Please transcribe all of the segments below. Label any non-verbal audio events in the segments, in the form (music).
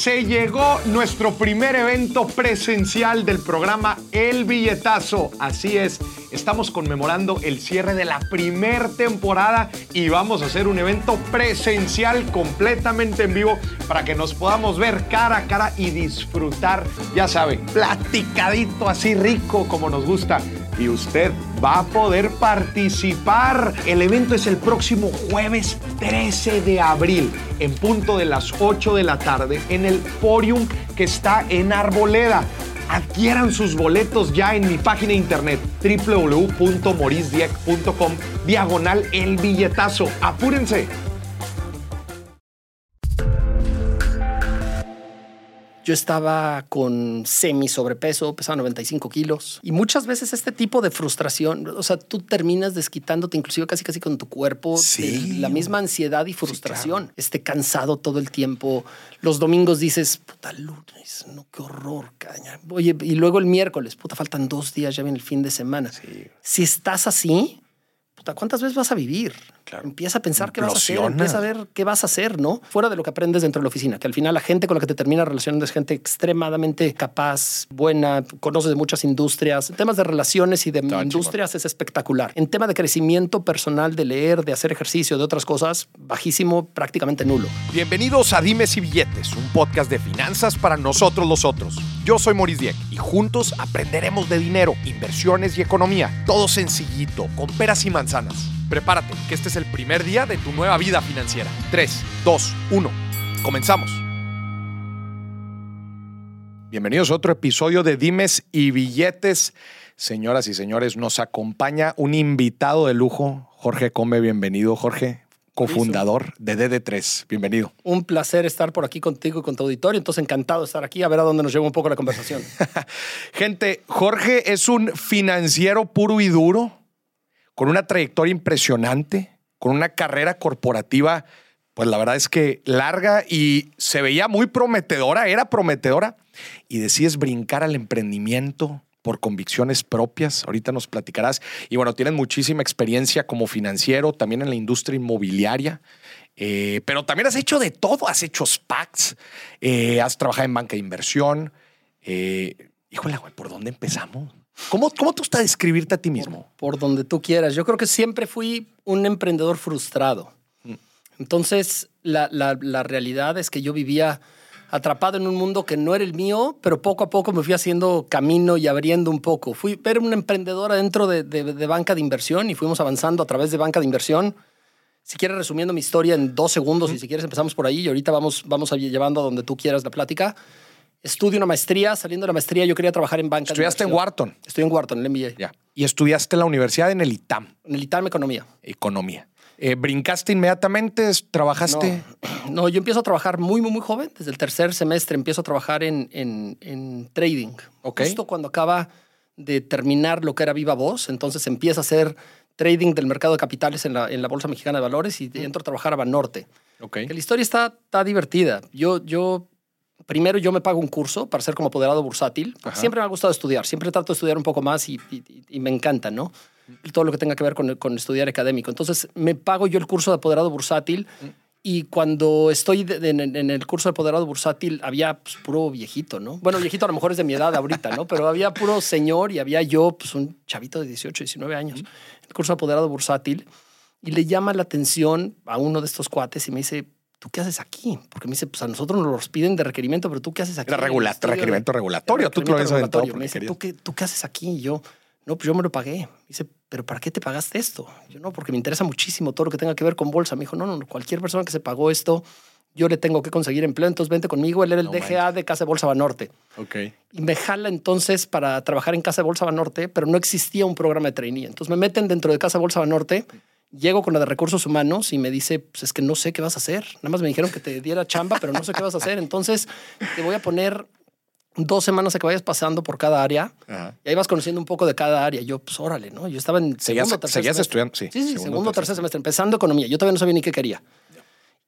Se llegó nuestro primer evento presencial del programa El Billetazo. Así es, estamos conmemorando el cierre de la primer temporada y vamos a hacer un evento presencial completamente en vivo para que nos podamos ver cara a cara y disfrutar, ya sabe, platicadito así rico como nos gusta y usted va a poder participar. El evento es el próximo jueves 13 de abril, en punto de las 8 de la tarde, en el Forium que está en Arboleda. Adquieran sus boletos ya en mi página de internet www.morisdieck.com diagonal el billetazo. Apúrense. Yo estaba con semi sobrepeso, pesaba 95 kilos. Y muchas veces este tipo de frustración, o sea, tú terminas desquitándote inclusive casi casi con tu cuerpo Sí. la misma ansiedad y frustración. Este cansado todo el tiempo. Los domingos dices, puta lunes, no, qué horror, caña. Oye, y luego el miércoles, puta, faltan dos días, ya viene el fin de semana. Si estás así, puta, ¿cuántas veces vas a vivir? Claro. Empieza a pensar qué vas a hacer, empieza a ver qué vas a hacer, ¿no? Fuera de lo que aprendes dentro de la oficina, que al final la gente con la que te terminas relacionando es gente extremadamente capaz, buena, conoce de muchas industrias. En temas de relaciones y de Está industrias es espectacular. En tema de crecimiento personal, de leer, de hacer ejercicio, de otras cosas, bajísimo, prácticamente nulo. Bienvenidos a Dimes y Billetes, un podcast de finanzas para nosotros los otros. Yo soy Maurice Dieck y juntos aprenderemos de dinero, inversiones y economía. Todo sencillito, con peras y manzanas. Prepárate, que este es el primer día de tu nueva vida financiera. 3, 2, 1. Comenzamos. Bienvenidos a otro episodio de Dimes y Billetes. Señoras y señores, nos acompaña un invitado de lujo, Jorge Come. Bienvenido, Jorge, cofundador de DD3. Bienvenido. Un placer estar por aquí contigo y con tu auditorio. Entonces, encantado de estar aquí a ver a dónde nos lleva un poco la conversación. (laughs) Gente, Jorge es un financiero puro y duro, con una trayectoria impresionante, con una carrera corporativa, pues la verdad es que larga y se veía muy prometedora, era prometedora, y decides brincar al emprendimiento por convicciones propias. Ahorita nos platicarás. Y bueno, tienes muchísima experiencia como financiero, también en la industria inmobiliaria. Eh, pero también has hecho de todo, has hecho SPACs, eh, has trabajado en banca de inversión. Eh, híjole, güey, ¿por dónde empezamos? ¿Cómo, ¿Cómo te gusta describirte a ti mismo? por donde tú quieras. Yo creo que siempre fui un emprendedor frustrado. Entonces, la, la- la realidad es que yo vivía atrapado en un mundo que no era el mío, pero poco a poco me fui haciendo camino y abriendo un poco. Fui era un emprendedor adentro de, de- de banca de inversión y fuimos avanzando a través de banca de inversión. Si quieres, resumiendo mi historia en dos segundos, y si quieres, empezamos por ahí y ahorita vamos, vamos a llevando a donde tú quieras la plática. Estudio una maestría. Saliendo de la maestría, yo quería trabajar en banca. Estudiaste en. Wharton. Estoy en Wharton, en el MBA. Ya. Y estudiaste en la universidad en el ITAM, En el ITAM Economía. Economía. Eh, ¿Brincaste inmediatamente? ¿Trabajaste? No, no, yo empiezo a trabajar muy, muy, muy joven. Desde el tercer semestre empiezo a trabajar en, en- en trading. Ok. Justo cuando acaba de terminar lo que era Viva Voz, entonces empieza a hacer trading del mercado de capitales en la, en la Bolsa Mexicana de Valores y entro a trabajar a Banorte. Ok. Que la historia está, está divertida. Yo, yo, primero yo me pago un curso para ser como apoderado bursátil. Ajá. Siempre me ha gustado estudiar, siempre trato de estudiar un poco más y, y- y me encanta, ¿no? Todo lo que tenga que ver con, con estudiar académico. Entonces me pago yo el curso de apoderado bursátil y cuando estoy de- de- en, en el curso de apoderado bursátil había pues, puro viejito, ¿no? Bueno, viejito a lo mejor es de mi edad ahorita, ¿no? Pero había puro señor y había yo, pues un chavito de 18, 19 años, el curso de apoderado bursátil y le llama la atención a uno de estos cuates y me dice, ¿tú qué haces aquí? Porque me dice, pues a nosotros nos los piden de requerimiento, pero tú qué haces aquí? Era regula- requerimiento regulatorio. Era Tú te lo habías aventado Me dice. ¿tú qué, ¿tú qué haces aquí? Y yo, no, pues yo me lo pagué. Me dice, ¿pero para qué te pagaste esto? Yo, no, porque me interesa muchísimo todo lo que tenga que ver con bolsa. Me dijo, no, no, no, cualquier persona que se pagó esto, yo le tengo que conseguir empleo, entonces vente conmigo. Él era el No DGA de Casa de Bolsa Banorte. Ok. Y me jala entonces para trabajar en Casa de Bolsa Banorte, pero no existía un programa de trainee. Entonces me meten dentro de Casa de Bolsa Banorte, llego con la de recursos humanos y me dice, pues es que no sé qué vas a hacer. Nada más me dijeron que te diera chamba, pero no sé qué vas a hacer. Entonces te voy a poner dos semanas a que vayas pasando por cada área Ajá. y ahí vas conociendo un poco de cada área. Yo, pues órale, ¿no? Yo estaba en Seguías- segundo, tercer seguías semestre. estudiando, sí, Sí, sí, segundo, segundo, tercer tercer semestre, empezando economía. Yo todavía no sabía ni qué quería.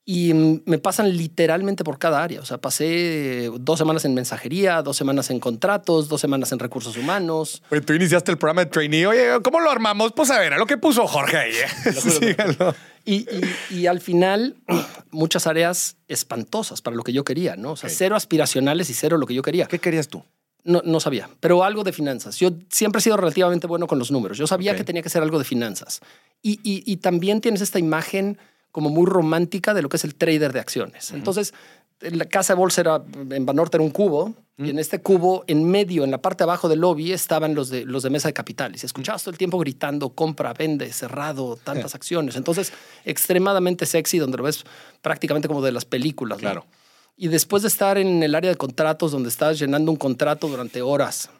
Y mm, me pasan literalmente por cada área. O sea, pasé dos semanas en mensajería, dos semanas en contratos, dos semanas en recursos humanos. Oye, tú iniciaste el programa de trainee. Oye, ¿cómo lo armamos? Pues a ver, a lo que puso Jorge ahí. ¿eh? Síganlo. Y, y- y al final, (clears throat) muchas áreas espantosas para lo que yo quería, ¿no? O sea, cero aspiracionales y cero lo que yo quería. ¿Qué querías tú? No, no sabía, pero algo de finanzas. Yo siempre he sido relativamente bueno con los números. Yo sabía que tenía que ser algo de finanzas. Y- y también tienes esta imagen como muy romántica de lo que es el trader de acciones. Entonces, la casa de bolsa era, en Banorte era un cubo, y en este cubo, en medio, en la parte de abajo del lobby, estaban los de, los de mesa de capitales. Y escuchabas todo el tiempo gritando, compra, vende, cerrado, tantas (laughs) acciones. Entonces, extremadamente sexy, donde lo ves prácticamente como de las películas. ¿no? Claro. Y después de estar en el área de contratos, donde estás llenando un contrato durante horas,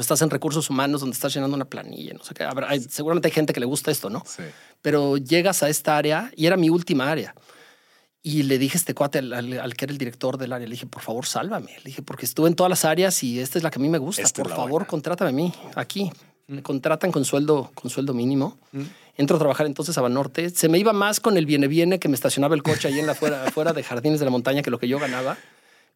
estás en recursos humanos, donde estás llenando una planilla, no sé qué. Habrá- hay- seguramente hay gente que le gusta esto, ¿no? Sí. Pero llegas a esta área y era mi última área. Y le dije a este cuate, al, al- al que era el director del área, le dije, por favor, sálvame. Le dije, porque estuve en todas las áreas y esta es la que a mí me gusta. Esta por favor, buena. contrátame a mí, aquí. Me contratan con sueldo, con sueldo mínimo. Entro a trabajar entonces a Banorte. Se me iba más con el viene-viene que me estacionaba el coche ahí en la fuera, (laughs) afuera de Jardines de la Montaña que lo que yo ganaba.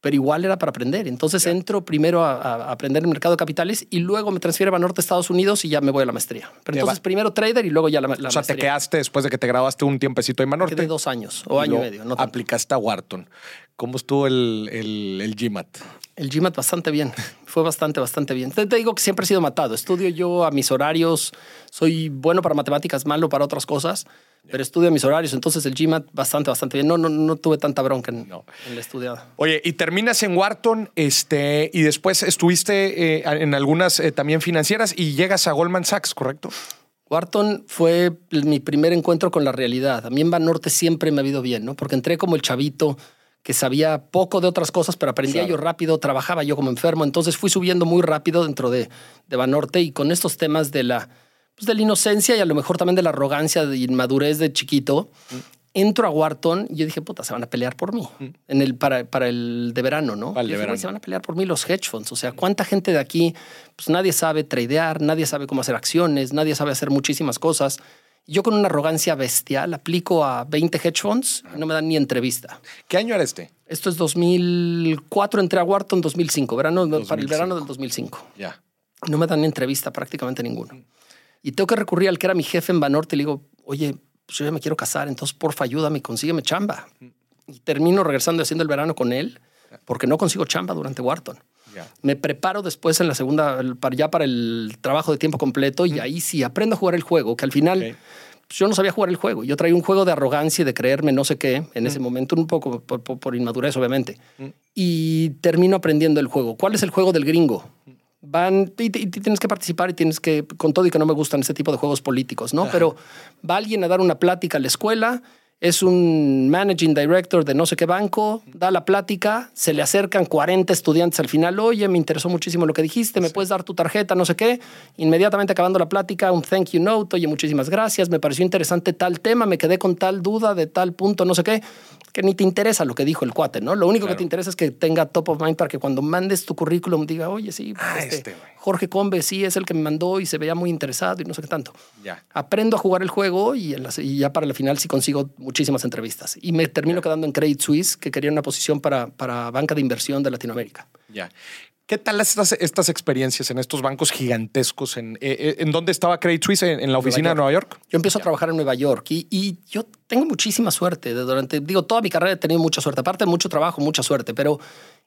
Pero igual era para aprender. Entonces entro primero a, a aprender el mercado de capitales y luego me transfiero a Banorte, Estados Unidos y ya me voy a la maestría. Pero entonces primero trader y luego ya la, la O sea, te quedaste después de que te grabaste un tiempecito en Manorte. Quedé dos años o año y medio. No aplicaste a Wharton. ¿Cómo estuvo el, el, el GMAT? El GMAT bastante bien. Fue bastante, bastante bien. Te, te digo que siempre he sido matado. Estudio yo a mis horarios. Soy bueno para matemáticas, malo para otras cosas, pero estudio mis horarios. Entonces el GMAT bastante, bastante bien. No, no, no tuve tanta bronca en, No. en la estudiada. Oye, y terminas en Wharton, este, y después estuviste eh, en algunas eh, también financieras y llegas a Goldman Sachs, ¿correcto? Wharton fue mi primer encuentro con la realidad. A mí en Banorte siempre me ha ido bien, ¿no? Porque entré como el chavito que sabía poco de otras cosas, pero aprendía Claro. yo rápido, trabajaba yo como enfermo. Entonces fui subiendo muy rápido dentro de, de Banorte y con estos temas de la, pues de la inocencia y a lo mejor también de la arrogancia de inmadurez de chiquito. Entro a Wharton y yo dije, puta, se van a pelear por mí en el, para, para el de verano, ¿no? De dije, "Güey, verano. se van a pelear por mí los hedge funds. O sea, ¿cuánta gente de aquí? Pues nadie sabe tradear, nadie sabe cómo hacer acciones, nadie sabe hacer muchísimas cosas. Yo con una arrogancia bestial aplico a 20 hedge funds y no me dan ni entrevista. ¿Qué año era este? Esto es 2004, entré a Wharton 2005, verano, para el 2005. verano del 2005. Ya. No me dan ni entrevista prácticamente ninguno. Y tengo que recurrir al que era mi jefe en Banorte y le digo, oye, pues yo ya me quiero casar, entonces porfa ayúdame, consígueme chamba. Y termino regresando haciendo el verano con él porque no consigo chamba durante Wharton. Me preparo después en la segunda, ya para el trabajo de tiempo completo y ahí sí aprendo a jugar el juego, que al final pues, yo no sabía jugar el juego. Yo traía un juego de arrogancia y de creerme no sé qué en ese momento, un poco por, por- por inmadurez, obviamente. Y termino aprendiendo el juego. ¿Cuál es el juego del gringo? Van y, y tienes que participar y tienes que, con todo y que no me gustan ese tipo de juegos políticos, ¿no? Pero va alguien a dar una plática a la escuela, es un managing director de no sé qué banco, da la plática, se le acercan 40 estudiantes al final, oye, me interesó muchísimo lo que dijiste, me puedes dar tu tarjeta, no sé qué. Inmediatamente acabando la plática, un thank you note, oye, muchísimas gracias, me pareció interesante tal tema, me quedé con tal duda de tal punto, no sé qué, que ni te interesa lo que dijo el cuate, ¿no? Lo único Claro. que te interesa es que tenga top of mind para que cuando mandes tu currículum diga, oye, sí, Ah, este, este. Jorge Combe sí es el que me mandó y se veía muy interesado y no sé qué tanto. Ya. Aprendo a jugar el juego y, en la- y ya para la final sí consigo muchísimas entrevistas. Y me termino quedando en Credit Suisse, que quería una posición para, para banca de inversión de Latinoamérica. Ya. ¿Qué tal estas, estas experiencias en estos bancos gigantescos? ¿En, eh, eh, ¿en dónde estaba Credit Suisse? ¿En, en la oficina de Nueva York? Yo empiezo a trabajar en Nueva York y, y yo tengo muchísima suerte. Durante, digo, toda mi carrera he tenido mucha suerte. Aparte mucho trabajo, mucha suerte. Pero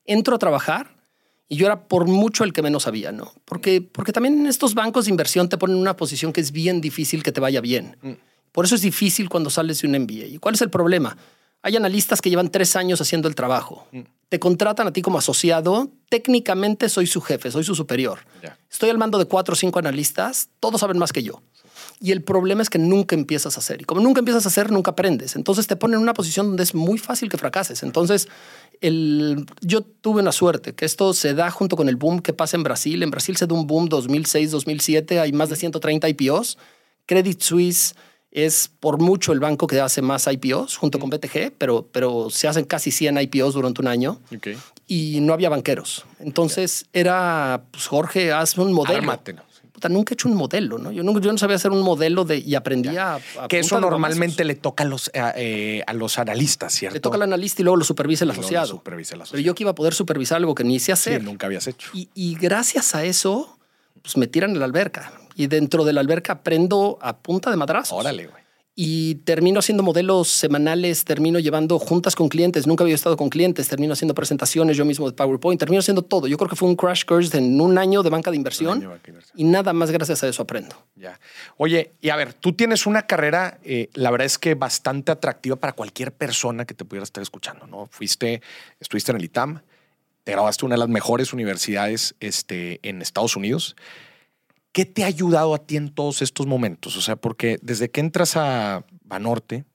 entro a trabajar y yo era por mucho el que menos sabía, ¿no? Porque, porque también en estos bancos de inversión te ponen en una posición que es bien difícil que te vaya bien. Por eso es difícil cuando sales de un MBA. ¿Y cuál es el problema? Hay analistas que llevan tres años haciendo el trabajo. Te contratan a ti como asociado. Técnicamente soy su jefe, soy su superior. Estoy al mando de cuatro o cinco analistas. Todos saben más que yo. Y el problema es que nunca empiezas a hacer. Y como nunca empiezas a hacer, nunca aprendes. Entonces te ponen en una posición donde es muy fácil que fracases. Entonces, el, yo tuve una suerte, que esto se da junto con el boom que pasa en Brasil. En Brasil se da un boom 2006-2007, hay más de 130 IPOs. Credit Suisse es por mucho el banco que hace más IPOs junto con BTG, pero, pero se hacen casi 100 IPOs durante un año Ok. y no había banqueros. Entonces era, pues Jorge, haz un modelo. Sí. Puta, nunca he hecho un modelo, ¿no? Yo no, yo no sabía hacer un modelo de, y aprendía a, a Que eso normalmente le toca a los, a, eh, a los analistas, ¿cierto? le toca al analista y luego lo supervisa el lo asociado. supervisa el Pero asociado. yo que iba a poder supervisar algo que ni Sí, hacer. nunca habías hecho. y, y gracias a eso, pues me tiran en la alberca. Y dentro de la alberca aprendo a punta de madrazos. Órale, güey. y termino haciendo modelos semanales, termino llevando juntas con clientes, nunca había estado con clientes, termino haciendo presentaciones yo mismo de PowerPoint, termino haciendo todo. Yo creo que fue un crash course en un año de banca de inversión, y nada más gracias a eso aprendo. Ya. Oye, y a ver, tú tienes una carrera, eh, la verdad es que bastante atractiva para cualquier persona que te pudiera estar escuchando, ¿no? Fuiste, estuviste en el ITAM, te grabaste una de las mejores universidades este, en Estados Unidos. ¿Qué te ha ayudado a ti en todos estos momentos? O sea, porque desde que entras a Banorte,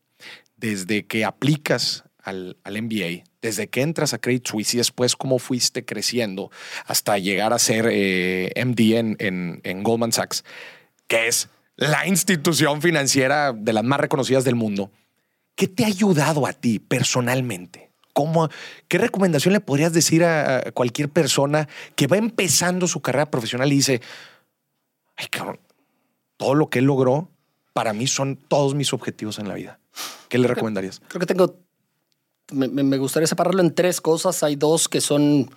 desde que aplicas al, al MBA, desde que entras a Credit Suisse y después cómo fuiste creciendo hasta llegar a ser eh, MD en, en, Goldman Sachs, que es la institución financiera de las más reconocidas del mundo. ¿Qué te ha ayudado a ti personalmente? ¿Cómo, ¿Qué recomendación le podrías decir a cualquier persona que va empezando su carrera profesional y dice, ay, cabrón, todo lo que él logró, para mí son todos mis objetivos en la vida. ¿Qué le recomendarías? Creo que tengo, me, gustaría separarlo en tres cosas. Hay dos que son,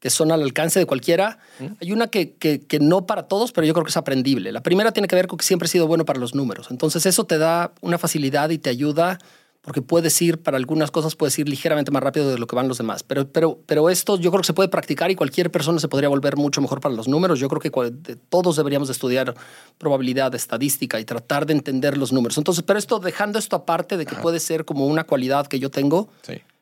que son al alcance de cualquiera. Hay una que, que, que, no para todos, pero yo creo que es aprendible. La primera tiene que ver con que siempre he sido bueno para los números. Entonces eso te da una facilidad y te ayuda porque puedes ir para algunas cosas, puedes ir ligeramente más rápido de lo que van los demás. Pero, pero, pero esto yo creo que se puede practicar y cualquier persona se podría volver mucho mejor para los números. Yo creo que todos deberíamos estudiar probabilidad, estadística y tratar de entender los números. Entonces, pero esto, dejando esto aparte de que puede ser como una cualidad que yo tengo,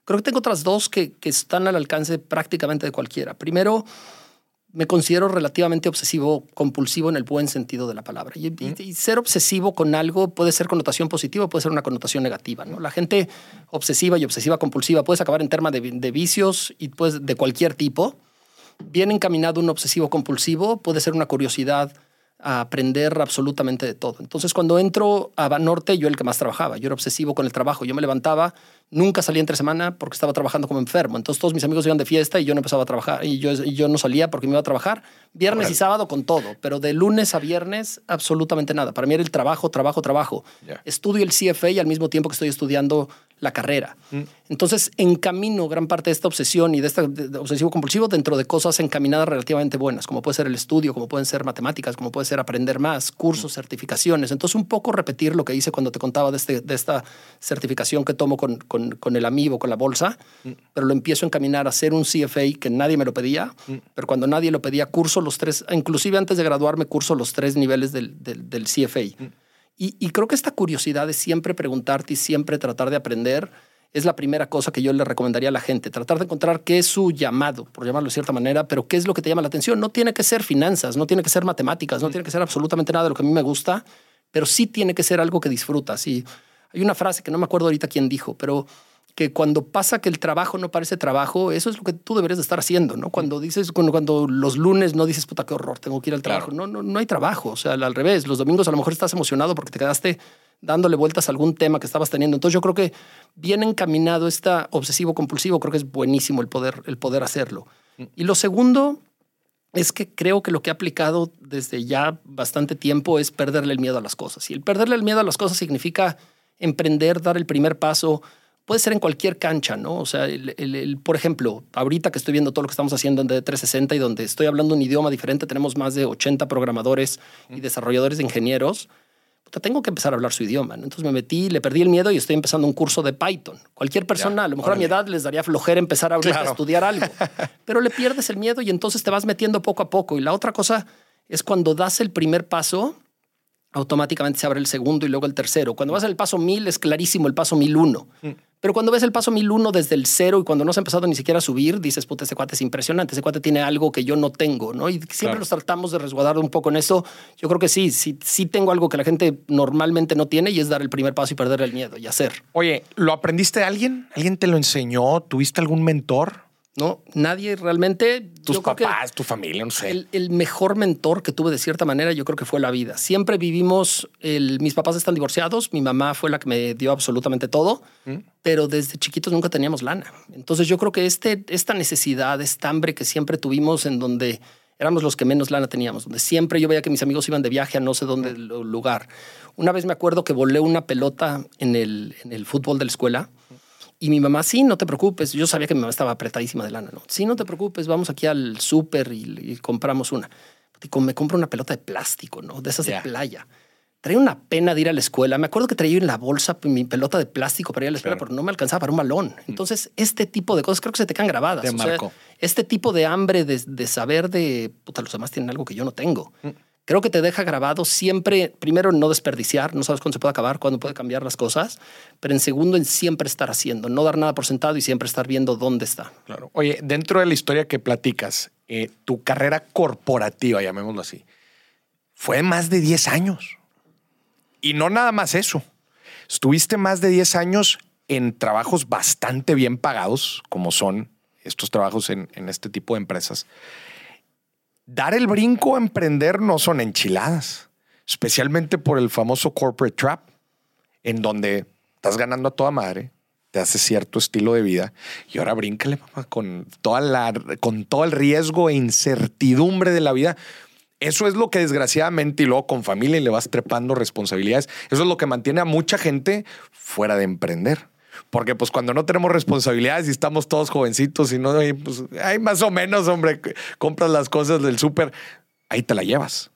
creo que tengo otras dos que, que están al alcance prácticamente de cualquiera. Primero, me considero relativamente obsesivo compulsivo en el buen sentido de la palabra. Y, ser obsesivo con algo puede ser connotación positiva, puede ser una connotación negativa. ¿no? La gente obsesiva y obsesiva compulsiva puede acabar en temas de, de, vicios y pues de cualquier tipo. Bien encaminado un obsesivo compulsivo puede ser una curiosidad a aprender absolutamente de todo. Entonces, cuando entro a Banorte, yo el que más trabajaba, yo era obsesivo con el trabajo, yo me levantaba, nunca salía entre semana porque estaba trabajando como enfermo. Entonces, todos mis amigos iban de fiesta y yo no empezaba a trabajar y yo, y yo no salía porque me iba a trabajar viernes y sábado con todo, pero de lunes a viernes absolutamente nada. Para mí era el trabajo, trabajo, trabajo. Estudio el CFA y al mismo tiempo que estoy estudiando la carrera. Mm. Entonces, encamino gran parte de esta obsesión y de este obsesivo compulsivo dentro de cosas encaminadas relativamente buenas, como puede ser el estudio, como pueden ser matemáticas, como puede ser aprender más, cursos, mm. certificaciones. Entonces, un poco repetir lo que hice cuando te contaba de, este, de esta certificación que tomo con, con, con el amigo, con la bolsa, mm. pero lo empiezo a encaminar a hacer un CFA que nadie me lo pedía, pero cuando nadie lo pedía, curso los tres, inclusive antes de graduarme, curso los tres niveles del, del, del CFA. Y, creo que esta curiosidad de siempre preguntarte y siempre tratar de aprender es la primera cosa que yo le recomendaría a la gente. Tratar de encontrar qué es su llamado, por llamarlo de cierta manera, pero qué es lo que te llama la atención. No tiene que ser finanzas, no tiene que ser matemáticas, no tiene que ser absolutamente nada de lo que a mí me gusta, pero sí tiene que ser algo que disfrutas. Y hay una frase que no me acuerdo ahorita quién dijo, pero que cuando pasa que el trabajo no parece trabajo, eso es lo que tú deberías de estar haciendo, ¿no? Cuando dices, cuando, cuando los lunes no dices, puta, qué horror, tengo que ir al trabajo. No, no, no hay trabajo. O sea, al revés, los domingos a lo mejor estás emocionado porque te quedaste dándole vueltas a algún tema que estabas teniendo. Entonces yo creo que bien encaminado está obsesivo compulsivo, creo que es buenísimo el poder, el poder hacerlo. Mm. Y lo segundo es que creo que lo que he aplicado desde ya bastante tiempo es perderle el miedo a las cosas. Y el perderle el miedo a las cosas significa emprender, dar el primer paso, puede ser en cualquier cancha, ¿no? O sea, el, por ejemplo, ahorita que estoy viendo todo lo que estamos haciendo en D360 y donde estoy hablando un idioma diferente, tenemos más de 80 programadores y desarrolladores de ingenieros. tengo que empezar a hablar su idioma. Entonces me metí, le perdí el miedo y estoy empezando un curso de Python. Cualquier persona, a lo mejor a mi edad, les daría flojera empezar a, a estudiar algo, (laughs) pero le pierdes el miedo y entonces te vas metiendo poco a poco. Y la otra cosa es cuando das el primer paso, automáticamente se abre el segundo y luego el tercero. Cuando vas al paso mil es clarísimo el paso mil uno. Mm. Pero cuando ves el paso 1001 desde el cero y cuando no se ha empezado ni siquiera a subir, dices, puta, ese cuate es impresionante, ese cuate tiene algo que yo no tengo, ¿no? Y siempre nos tratamos de resguardar un poco en eso. Yo creo que sí, sí, sí tengo algo que la gente normalmente no tiene y es dar el primer paso y perder el miedo y hacer. Oye, ¿lo aprendiste de alguien? ¿Alguien te lo enseñó? ¿Tuviste algún mentor? No, nadie realmente. Tus papás, tu familia, no sé. El, mejor mentor que tuve de cierta manera, yo creo que fue la vida. Siempre vivimos. mis papás están divorciados. Mi mamá fue la que me dio absolutamente todo, ¿Mm? pero desde chiquitos nunca teníamos lana. Entonces, yo creo que este, esta necesidad, esta hambre que siempre tuvimos, en donde éramos los que menos lana teníamos, donde siempre yo veía que mis amigos iban de viaje a no sé dónde lugar. Una vez me acuerdo que volé una pelota en el, en el fútbol de la escuela y mi mamá, sí, no te preocupes. Yo sabía que mi mamá estaba apretadísima de lana, ¿no? Sí, no te preocupes, vamos aquí al súper y, compramos una. Y me compro una pelota de plástico, ¿no? De esas de playa. traía una pena de ir a la escuela. Me acuerdo que traía en la bolsa mi pelota de plástico para ir a la escuela, Claro. pero no me alcanzaba para un balón. Entonces, este tipo de cosas creo que se te quedan grabadas. Te O sea, este tipo de hambre de, de saber de, puta, los demás tienen algo que yo no tengo. Mm. Creo que te deja grabado siempre, primero, no desperdiciar, no sabes cuándo se puede acabar, cuándo puede cambiar las cosas, pero en segundo, en siempre estar haciendo, no dar nada por sentado y siempre estar viendo dónde está. Claro. Oye, dentro de la historia que platicas, eh, tu carrera corporativa, llamémoslo así, fue más de 10 años. Y no nada más eso. Estuviste más de 10 años en trabajos bastante bien pagados, como son estos trabajos en, en este tipo de empresas. Dar el brinco a emprender no son enchiladas, especialmente por el famoso corporate trap, en donde estás ganando a toda madre, te hace cierto estilo de vida y ahora bríncale, papá, con, toda la, con todo el riesgo e incertidumbre de la vida. Eso es lo que desgraciadamente y luego con familia y le vas trepando responsabilidades. Eso es lo que mantiene a mucha gente fuera de emprender. Porque pues cuando no tenemos responsabilidades y estamos todos jovencitos y no, hay, pues más o menos, hombre, compras las cosas del súper, ahí te la llevas.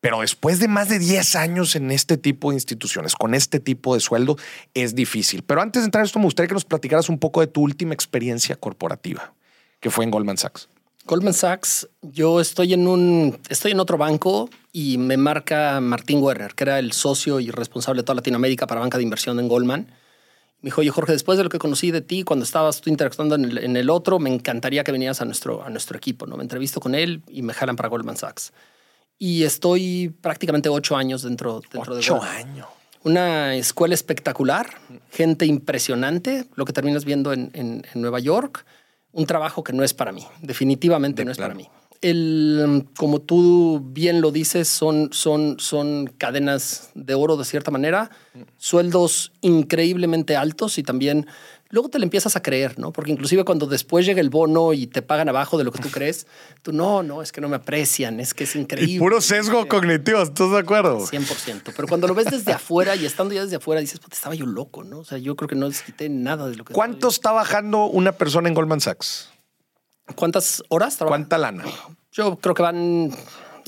Pero después de más de 10 años en este tipo de instituciones, con este tipo de sueldo, es difícil. Pero antes de entrar en esto, me gustaría que nos platicaras un poco de tu última experiencia corporativa, que fue en Goldman Sachs. Goldman Sachs, yo estoy en un, estoy en otro banco y me marca Martín Werner, que era el socio y responsable de toda Latinoamérica para banca de inversión en Goldman. Me dijo, oye Jorge, después de lo que conocí de ti, cuando estabas tú interactuando en el, en el otro, me encantaría que vinieras a nuestro, a nuestro equipo. ¿no? Me entrevisto con él y me jalan para Goldman Sachs. Y estoy prácticamente ocho años dentro, dentro de Ocho años. Una escuela espectacular, gente impresionante, lo que terminas viendo en, en- en Nueva York, un trabajo que no es para mí, definitivamente De no es para mí. El, como tú bien lo dices, son, son, son cadenas de oro de cierta manera, sueldos increíblemente altos y también luego te le empiezas a creer, ¿no? Porque inclusive cuando después llega el bono y te pagan abajo de lo que tú crees, tú no, no, es que no me aprecian, es que es increíble. Y puro sesgo cognitivo, ¿estás de acuerdo? 100%. Pero cuando lo ves desde afuera y estando ya desde afuera, dices, puta, estaba yo loco, ¿no? O sea, yo creo que no les quité nada de lo que... ¿Cuánto está bajando una persona en Goldman Sachs? ¿Cuántas horas trabaja? ¿Cuánta lana? Yo creo que van,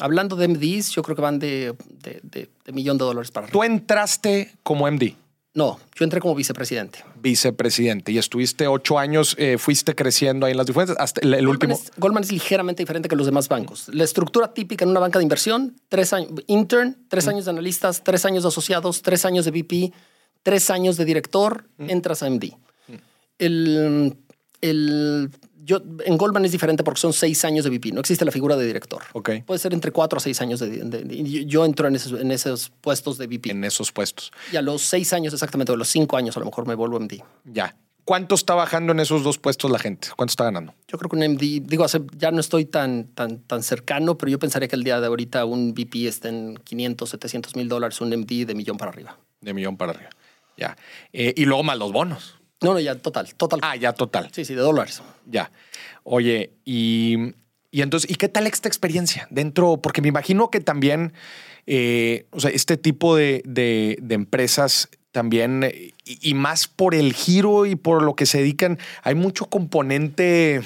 hablando de MDs, yo creo que van de, de, de- de millón de dólares para arriba. Tú entraste como MD, No, yo entré como vicepresidente. vicepresidente, y estuviste ocho años, eh, fuiste creciendo ahí en las diferencias hasta el, el Goldman último. es, Goldman es ligeramente diferente que los demás bancos. La estructura típica en una banca de inversión, tres años, intern, tres años de analistas, tres años de asociados, tres años de VP, tres años de director, entras a MD. El, el, yo, en Goldman es diferente porque son seis años de VP, no existe la figura de director. Ok. Puede ser entre cuatro a seis años de, de- de- y yo entro en esos, en esos puestos de VP. En esos puestos. Y a los seis años exactamente, o a los cinco años a lo mejor me vuelvo MD. Ya. ¿Cuánto está bajando en esos dos puestos la gente? ¿Cuánto está ganando? Yo creo que un MD, digo, ya no estoy tan, tan, tan cercano, pero yo pensaría que el día de ahorita un VP está en 500, 700 mil dólares, un MD de millón para arriba. De millón para arriba. Ya. Eh, y luego más los bonos. No, no, ya total, total. Ah, ya total. Sí, sí, de dólares. Ya. Oye, y, y entonces, ¿y qué tal esta experiencia dentro? Porque me imagino que también, eh, o sea, este tipo de, de- de empresas también, y, y más por el giro y por lo que se dedican, hay mucho componente,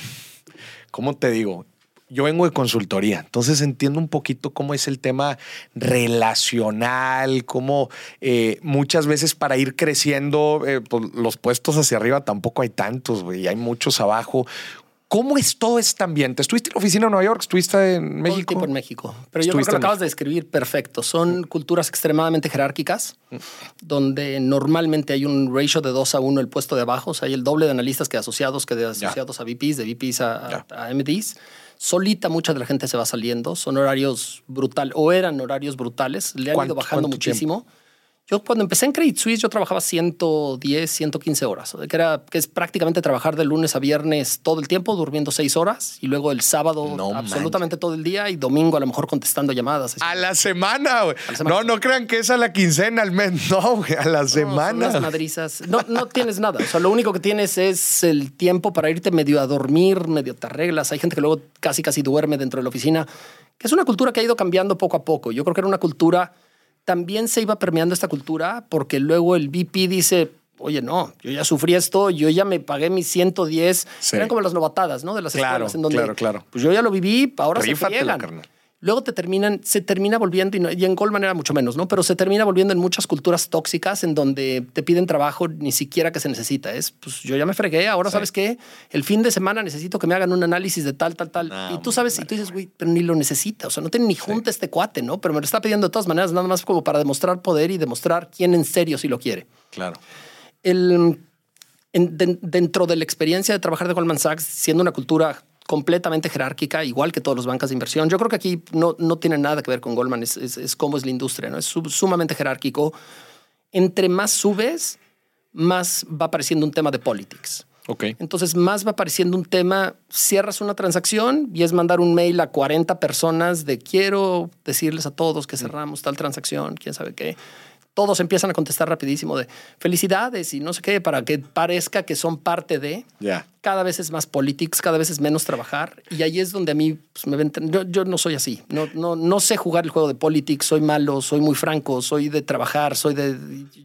¿cómo te digo? Yo vengo de consultoría, entonces entiendo un poquito cómo es el tema relacional, cómo eh, muchas veces para ir creciendo, eh, pues, los puestos hacia arriba tampoco hay tantos, güey, hay muchos abajo. ¿Cómo es todo este ambiente? ¿Estuviste en la oficina de Nueva York? ¿Estuviste en México? tiempo en México. Pero yo creo que lo en acabas de describir perfecto. Son culturas extremadamente jerárquicas, donde normalmente hay un ratio de 2 a 1 el puesto de abajo. O sea, hay el doble de analistas que asociados, que de asociados a VPs, de VPs a- a MDs. Solita mucha de la gente se va saliendo. Son horarios brutal o eran horarios brutales. Le han ¿Cuánto- ido bajando muchísimo. Yo cuando empecé en Credit Suisse yo trabajaba 110, 115 horas, que, era, que es prácticamente trabajar de lunes a viernes todo el tiempo, durmiendo seis horas y luego el sábado No absolutamente todo el día y domingo a lo mejor contestando llamadas. A la semana, güey. No, no crean que es a la quincena, al mes. (laughs) No, güey, a la No, son semana. madrizas. No, no tienes nada. O sea, lo único que tienes es el tiempo para irte medio a dormir, medio te arreglas. Hay gente que luego casi casi duerme dentro de la oficina, que es una cultura que ha ido cambiando poco a poco. Yo creo que era una cultura, también se iba permeando esta cultura porque luego el VP dice, oye, no, yo ya sufrí esto, yo ya me pagué mis 110. Sí. Eran como las novatadas, ¿no? De las Claro, escuelas en donde, claro, claro. pues yo ya lo viví, ahora Rífatela, se friegan. carnal. Luego te terminan, se termina volviendo, y, no- y en Goldman era mucho menos, ¿no? Pero se termina volviendo en muchas culturas tóxicas en donde te piden trabajo ni siquiera que se necesita. Es, pues yo ya me fregué, ahora sabes qué, el fin de semana necesito que me hagan un análisis de tal, tal, tal. No, y tú sabes, y tú dices, güey, pero ni lo necesita, o sea, no tiene ni junta este cuate, ¿no? Pero me lo está pidiendo de todas maneras, nada más como para demostrar poder y demostrar quién en serio sí lo quiere Claro. el, en- den- dentro de la experiencia de trabajar de Goldman Sachs, siendo una cultura completamente jerárquica, igual que todos los bancos de inversión, yo creo que aquí no, no tiene nada que ver con Goldman, es, es, es cómo es la industria, ¿no? es sub- sumamente jerárquico. Entre más subes, más va apareciendo un tema de politics. Ok. Entonces, más va apareciendo un tema, cierras una transacción y es mandar un mail a 40 personas de quiero decirles a todos que cerramos tal transacción, quién sabe qué. Todos empiezan a contestar rapidísimo de felicidades y no sé qué, para que parezca que son parte de. Cada vez es más politics, cada vez es menos trabajar. Y ahí es donde a mí pues, me ven. Yo, yo no soy así. No, no, no sé jugar el juego de politics. Soy malo, soy muy franco, soy de trabajar, soy de.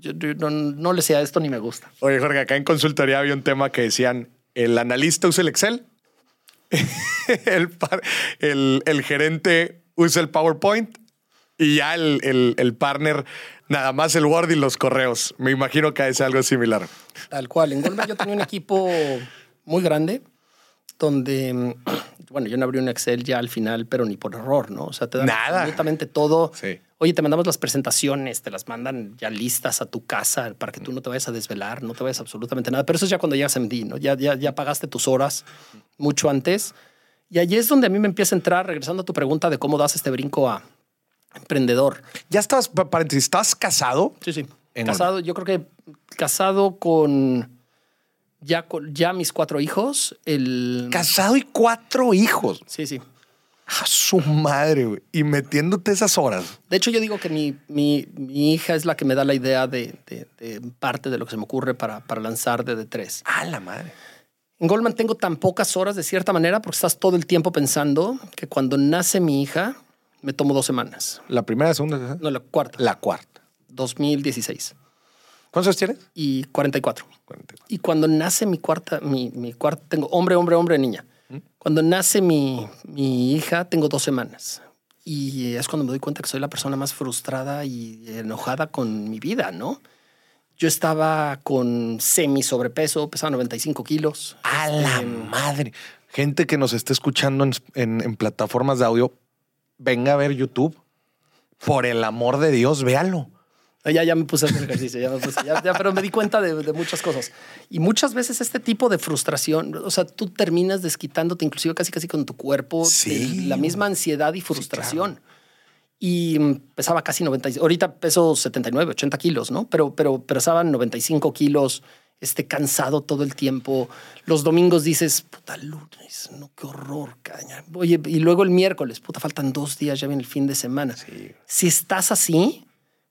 yo- yo no, no le sé a esto ni me gusta. Oye, Jorge, acá en consultoría había un tema que decían, el analista usa el Excel, (laughs) el, el- el gerente usa el PowerPoint y ya el, el- el partner nada más el Word y los correos. Me imagino que es algo similar. Tal cual. En Goldman yo tenía un equipo muy grande donde, mm, bueno, yo no abrí un Excel ya al final, pero ni por error, ¿no? O sea, te dan Nada. absolutamente todo. Sí. Oye, te mandamos las presentaciones, te las mandan ya listas a tu casa para que tú no te vayas a desvelar, no te vayas absolutamente nada. Pero eso es ya cuando llegas a MD, ¿no? Ya, ya, ya pagaste tus horas mucho antes. Y allí es donde a mí me empieza a entrar, regresando a tu pregunta de cómo das este brinco a emprendedor. Ya estabas, pa- paréntesis, ¿estás casado? Sí, sí. Casado, yo creo que casado con ya, con ya mis cuatro hijos. El... Casado y cuatro hijos. Sí, sí. A su madre, güey. Y metiéndote esas horas. De hecho, yo digo que mi, mi, mi hija es la que me da la idea de, de- de parte de lo que se me ocurre para, para lanzar de D3. A la madre. En Goldman tengo tan pocas horas de cierta manera porque estás todo el tiempo pensando que cuando nace mi hija me tomo dos semanas. La primera, la segunda? No, la cuarta. la cuarta. 2016 ¿Cuántos años tienes? y 44. 44. Y cuando nace mi cuarta, mi, mi cuarta, tengo hombre, hombre, hombre, niña. Cuando nace mi, mi hija, tengo dos semanas. Y es cuando me doy cuenta que soy la persona más frustrada y enojada con mi vida, ¿no? Yo estaba con semi sobrepeso, pesaba 95 kilos. A la Este, madre. Gente que nos esté escuchando en, en- en plataformas de audio, venga a ver YouTube. Por el amor de Dios, véalo. Ya, ya me puse a hacer ejercicio, ya me puse, ya- ya, pero me di cuenta de, de muchas cosas. Y muchas veces este tipo de frustración, o sea, tú terminas desquitándote inclusive casi casi con tu cuerpo Sí. de la misma ansiedad y frustración. Y mm, pesaba casi 90, y- ahorita peso 79, 80 kilos, ¿no? Pero, pero pesaba 95 kilos, este, cansado todo el tiempo. Los domingos dices, puta lunes, no, qué horror, caña. Oye, y luego el miércoles, puta, faltan dos días, ya viene el fin de semana. Si estás así,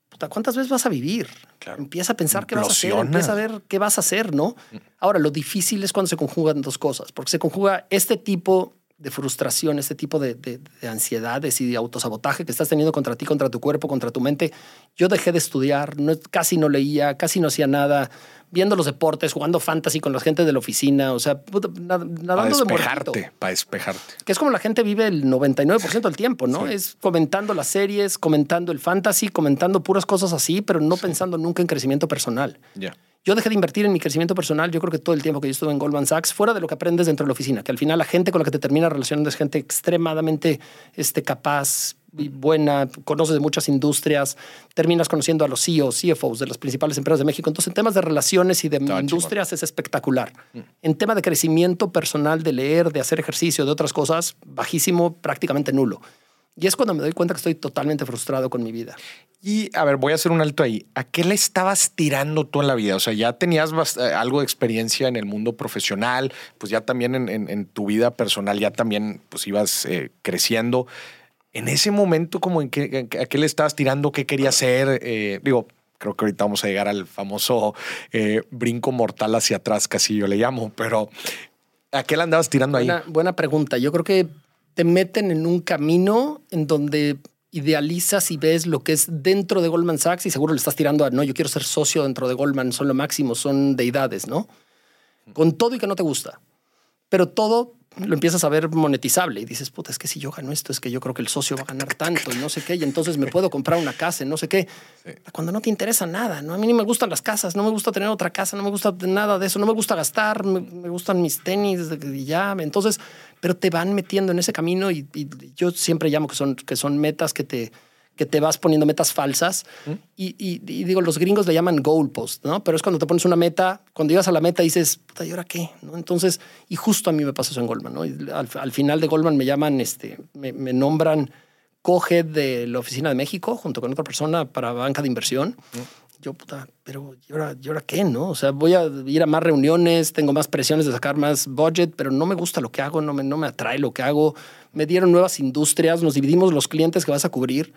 puta, ¿cuántas veces vas a vivir? Claro. Empieza a pensar qué vas a hacer, empieza a ver qué vas a hacer, ¿no? Ahora, lo difícil es cuando se conjugan dos cosas, porque se conjuga este tipo de frustración, este tipo de, de- de ansiedades y de autosabotaje que estás teniendo contra ti, contra tu cuerpo, contra tu mente. Yo dejé de estudiar, no, casi no leía, casi no hacía nada, viendo los deportes, jugando fantasy con la gente de la oficina, o sea, puta, nad- Para nadando de despejarte, para despejarte. que es como la gente vive el 99% del tiempo, ¿no? Es comentando las series, comentando el fantasy, comentando puras cosas así, pero no pensando nunca en crecimiento personal. Ya. Yo dejé de invertir en mi crecimiento personal, yo creo que todo el tiempo que yo estuve en Goldman Sachs, fuera de lo que aprendes dentro de la oficina, que al final la gente con la que te termina relacionando es gente extremadamente este, capaz y buena, conoces de muchas industrias, terminas conociendo a los CEOs, CFOs de las principales empresas de México. Entonces, en temas de relaciones y de Está industrias es espectacular. En tema de crecimiento personal, de leer, de hacer ejercicio, de otras cosas, bajísimo, prácticamente nulo. Y es cuando me doy cuenta que estoy totalmente frustrado con mi vida. Y a ver, voy a hacer un alto ahí. ¿A qué le estabas tirando tú en la vida? O sea, ya tenías eh, algo de experiencia en el mundo profesional, pues ya también en, en- en tu vida personal, ya también pues ibas eh, creciendo. En ese momento, como en qué, ¿a qué le estabas tirando? ¿Qué querías hacer? Eh, digo, creo que ahorita vamos a llegar al famoso eh, brinco mortal hacia atrás, casi yo le llamo, pero ¿a qué le andabas tirando ahí? Buena, buena pregunta. Yo creo que te meten en un camino en donde idealizas y ves lo que es dentro de Goldman Sachs y seguro le estás tirando a, no, yo quiero ser socio dentro de Goldman, son lo máximo, son deidades, ¿no? Con todo y que no te gusta. Pero todo lo empiezas a ver monetizable y dices, puta, es que si yo gano esto, es que yo creo que el socio va a ganar tanto y no sé qué, y entonces me puedo comprar una casa y no sé qué. Cuando no te interesa nada, ¿no? A mí ni me gustan las casas, no me gusta tener otra casa, no me gusta nada de eso, no me gusta gastar, me, me gustan mis tenis y ya. Entonces, pero te van metiendo en ese camino y, y yo siempre llamo que son, que son metas que te, que te vas poniendo metas falsas. Y, y- y digo, los gringos le llaman goalpost, ¿no? Pero es cuando te pones una meta, cuando llegas a la meta dices, puta, ¿y ahora qué? ¿No? Entonces, y justo a mí me pasó eso en Goldman, ¿no? Y al, al final de Goldman me llaman, este, me, me nombran co-head de la oficina de México junto con otra persona para banca de inversión. Yo, puta, pero ¿y ahora, ¿y ahora qué? ¿No? O sea, voy a ir a más reuniones, tengo más presiones de sacar más budget, pero no me gusta lo que hago, no me, no me atrae lo que hago. Me dieron nuevas industrias, nos dividimos los clientes que vas a cubrir.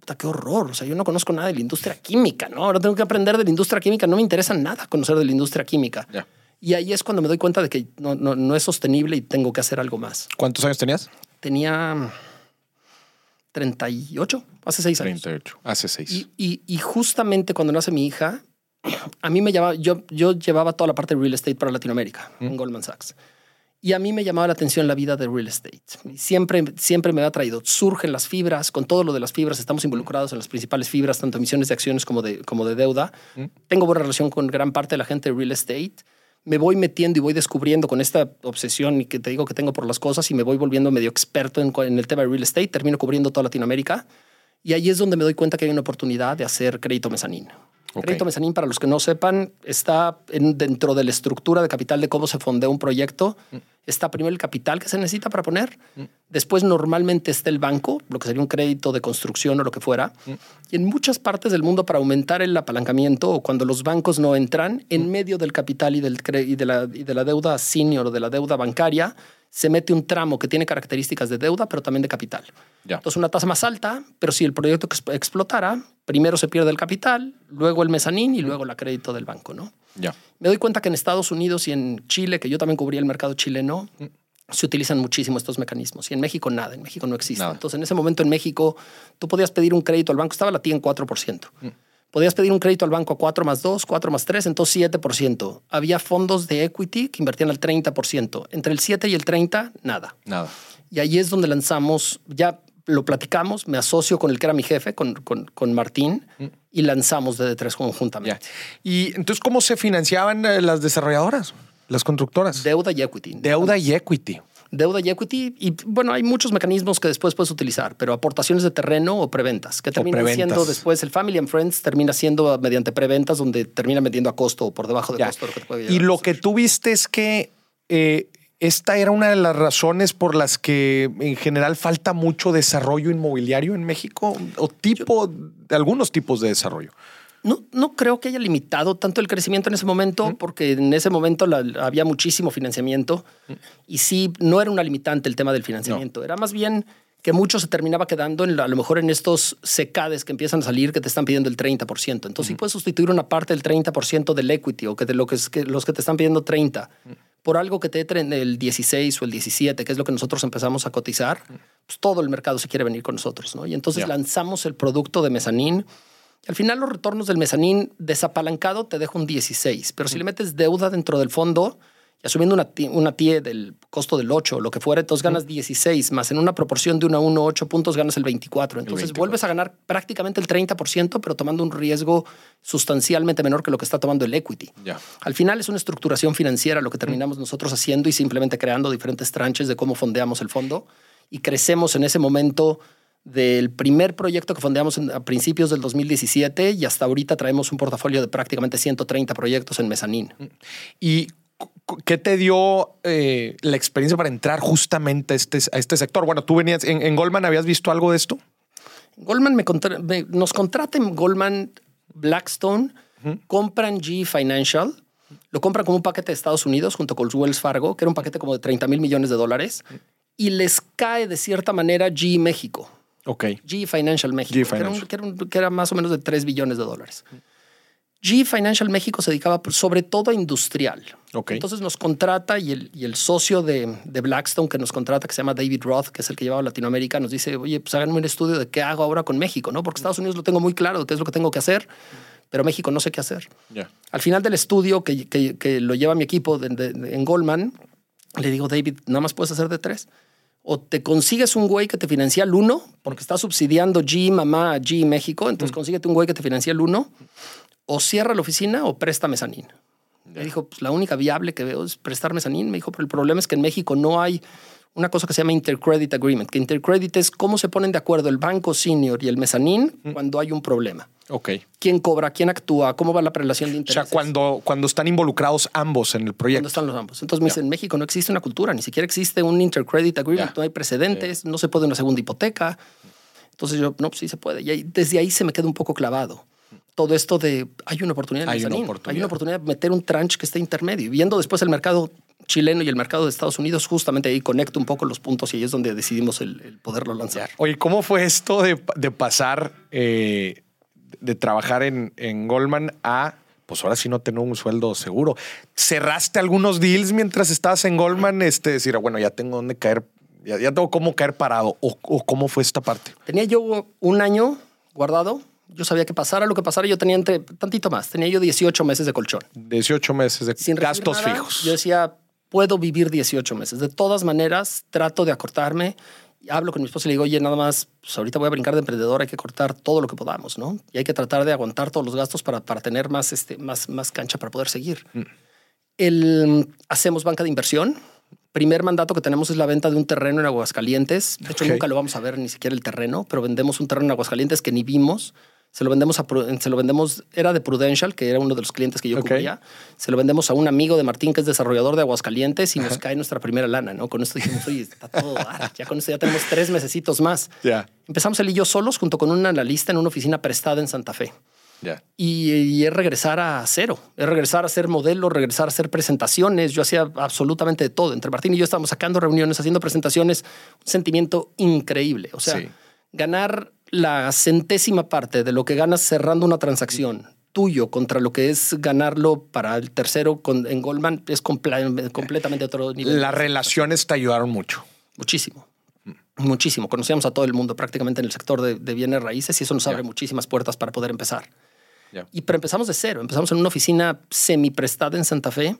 Puta, qué horror. O sea, yo no conozco nada de la industria química, ¿no? Ahora tengo que aprender de la industria química. No me interesa nada conocer de la industria química. Ya. Y ahí es cuando me doy cuenta de que no, no, no es sostenible y tengo que hacer algo más. ¿Cuántos años tenías? Tenía 38, hace seis años. 38. Hace seis. Y, y- y justamente cuando nace mi hija, a mí me llamaba, yo, yo llevaba toda la parte de real estate para Latinoamérica en Goldman Sachs. Y a mí me llamaba la atención la vida de real estate. Siempre, siempre me ha traído. Surgen las fibras, con todo lo de las fibras, estamos involucrados en las principales fibras, tanto emisiones de acciones como de, como de deuda. Tengo buena relación con gran parte de la gente de real estate. Me voy metiendo y voy descubriendo con esta obsesión y que te digo que tengo por las cosas y me voy volviendo medio experto en, en el tema de real estate. Termino cubriendo toda Latinoamérica. Y ahí es donde me doy cuenta que hay una oportunidad de hacer crédito mezanín. Ok. Crédito mezanín, para los que no sepan, está en- dentro de la estructura de capital de cómo se fondea un proyecto. Está primero el capital que se necesita para poner. Después normalmente está el banco, lo que sería un crédito de construcción o lo que fuera. Y en muchas partes del mundo para aumentar el apalancamiento o cuando los bancos no entran, en medio del capital y, del cre- y, de la, y de la deuda senior o de la deuda bancaria, se mete un tramo que tiene características de deuda, pero también de capital. Ya. Entonces, una tasa más alta, pero si el proyecto ex- explotara, primero se pierde el capital, luego el mezanín y luego la crédito del banco, ¿no? Ya. Me doy cuenta que en Estados Unidos y en Chile, que yo también cubría el mercado chileno, se utilizan muchísimo estos mecanismos. Y en México nada, en México no existe. Nada. Entonces, en ese momento en México, tú podías pedir un crédito al banco, estaba la TI en 4%. Podías pedir un crédito al banco a 4 más 2, 4 más 3, entonces 7%. Había fondos de equity que invertían al 30%. Entre el 7 y el 30, nada. Nada. Y ahí es donde lanzamos, ya lo platicamos, me asocio con el que era mi jefe, con, con, con Martín, y lanzamos DD3 conjuntamente. Y entonces, ¿cómo se financiaban eh, las desarrolladoras, las constructoras? Deuda y equity. Deuda y equity. Deuda y equity. Y bueno, hay muchos mecanismos que después puedes utilizar, pero aportaciones de terreno o preventas, que terminan preventas. siendo después el Family and Friends termina siendo mediante preventas donde termina vendiendo a costo o por debajo de Ya. costo. lo que te puede Y lo que tú viste es que eh, esta era una de las razones por las que en general falta mucho desarrollo inmobiliario en México o tipo, de algunos tipos de desarrollo. No, no creo que haya limitado tanto el crecimiento en ese momento, porque en ese momento la- había muchísimo financiamiento y sí, no era una limitante el tema del financiamiento. Era más bien que mucho se terminaba quedando en, a lo mejor en estos secades que empiezan a salir que te están pidiendo el 30%. Entonces, si puedes sustituir una parte del 30% del equity o que de lo que, es, que los que te están pidiendo 30 por algo que te entre en el 16 o el 17, que es lo que nosotros empezamos a cotizar, pues todo el mercado se quiere venir con nosotros, ¿no? Y entonces lanzamos el producto de mezanín. Al final los retornos del mezanín desapalancado te deja un 16, pero si le metes deuda dentro del fondo y asumiendo una, una TIE del costo del 8 o lo que fuera, entonces ganas 16 más en una proporción de 1 a 1, 8 puntos ganas el 24. Entonces 24. vuelves a ganar prácticamente el 30%, pero tomando un riesgo sustancialmente menor que lo que está tomando el equity. Al final es una estructuración financiera lo que terminamos nosotros haciendo y simplemente creando diferentes tranches de cómo fondeamos el fondo y crecemos en ese momento del primer proyecto que fondeamos a principios del 2017 y hasta ahorita traemos un portafolio de prácticamente 130 proyectos en mezanín. ¿Y cu- cu- qué te dio eh, la experiencia para entrar justamente a este, a este sector? Bueno, tú venías en, en Goldman, ¿habías visto algo de esto? Goldman me contra- me- nos contrata en Goldman Blackstone, compran G Financial, lo compran como un paquete de Estados Unidos junto con Wells Fargo, que era un paquete como de 30 mil millones de dólares, y les cae de cierta manera G México. Ok. G Financial México, G que era un- Financial. Que, era un- que era más o menos de 3 billones de dólares. G Financial México se dedicaba sobre todo a industrial. Ok. Entonces nos contrata y el, y el socio de, de Blackstone que nos contrata, que se llama David Roth, que es el que llevaba Latinoamérica, nos dice, oye, pues háganme un estudio de qué hago ahora con México, ¿no? Porque Estados Unidos lo tengo muy claro qué es lo que tengo que hacer, pero México no sé qué hacer. Ya. Al final del estudio que, que- que lo lleva mi equipo de- de- en Goldman, Le digo, David, nada más puedes hacer de tres. O te consigues un güey que te financia el uno, porque está subsidiando G, mamá, G México, entonces consíguete un güey que te financia el uno, o cierra la oficina o presta mezanín. Me dijo, pues la única viable que veo es prestar mezanín. Me dijo, pero el problema es que en México no hay una cosa que se llama Intercredit Agreement, que Intercredit es cómo se ponen de acuerdo el banco senior y el mezanín cuando hay un problema. Ok. ¿Quién cobra? ¿Quién actúa? ¿Cómo va la prelación de O intereses? sea, cuando, cuando están involucrados ambos en el ¿Dónde proyecto. están los ambos? Entonces me dicen, en México no existe una cultura, ni siquiera existe un intercredit agreement, no hay precedentes, no se puede una segunda hipoteca. Entonces yo, no, pues sí se puede. Y ahí- desde ahí se me queda un poco clavado. Todo esto de, hay una oportunidad en Hay una oportunidad. hay una oportunidad de meter un tranche que esté intermedio. Y viendo después el mercado chileno y el mercado de Estados Unidos, justamente ahí conecto un poco los puntos y ahí es donde decidimos el, el poderlo lanzar. Oye, ¿cómo fue esto de, de pasar eh, de trabajar en, en Goldman a, pues ahora sí no tener un sueldo seguro? ¿Cerraste algunos deals mientras estabas en Goldman? Este, decir, "Ah, bueno, ya tengo dónde caer, ya, ya tengo cómo caer parado. ¿O, o cómo fue esta parte? Tenía yo un año guardado. Yo sabía que pasara lo que pasara. Yo tenía entre tantito más. Tenía yo 18 meses de colchón. 18 meses de sin gastos nada, fijos. Yo decía, puedo vivir 18 meses. De todas maneras, trato de acortarme. Hablo con mi esposa y le digo, oye, nada más, pues ahorita voy a brincar de emprendedor, hay que cortar todo lo que podamos, ¿no? Y hay que tratar de aguantar todos los gastos para, para tener más, este, más, más cancha para poder seguir. Mm. El, hacemos banca de inversión. Primer mandato que tenemos es la venta de un terreno en Aguascalientes. De hecho, Ok. nunca lo vamos a ver ni siquiera el terreno, pero vendemos un terreno en Aguascalientes que ni vimos. Se lo vendemos a, Pru- se lo vendemos, era de Prudential, que era uno de los clientes que yo Ok. cubría. Se lo vendemos a un amigo de Martín, que es desarrollador de Aguascalientes, y nos cae nuestra primera lana, ¿no? Con esto dijimos, oye, está todo. (laughs) Ya con esto ya tenemos tres mesecitos más. Empezamos él y yo solos, junto con un analista en una oficina prestada en Santa Fe. Y, y es regresar a cero, es regresar a hacer modelos, regresar a hacer presentaciones. Yo hacía absolutamente de todo. Entre Martín y yo estábamos sacando reuniones, haciendo presentaciones, un sentimiento increíble. O sea, Sí. ganar la centésima parte de lo que ganas cerrando una transacción tuyo contra lo que es ganarlo para el tercero con, en Goldman es comple- completamente otro nivel. Las relaciones te ayudaron mucho. Muchísimo. Muchísimo. Conocíamos a todo el mundo prácticamente en el sector de, de bienes raíces y eso nos abre muchísimas puertas para poder empezar. Y pero empezamos de cero. Empezamos en una oficina semi-prestada en Santa Fe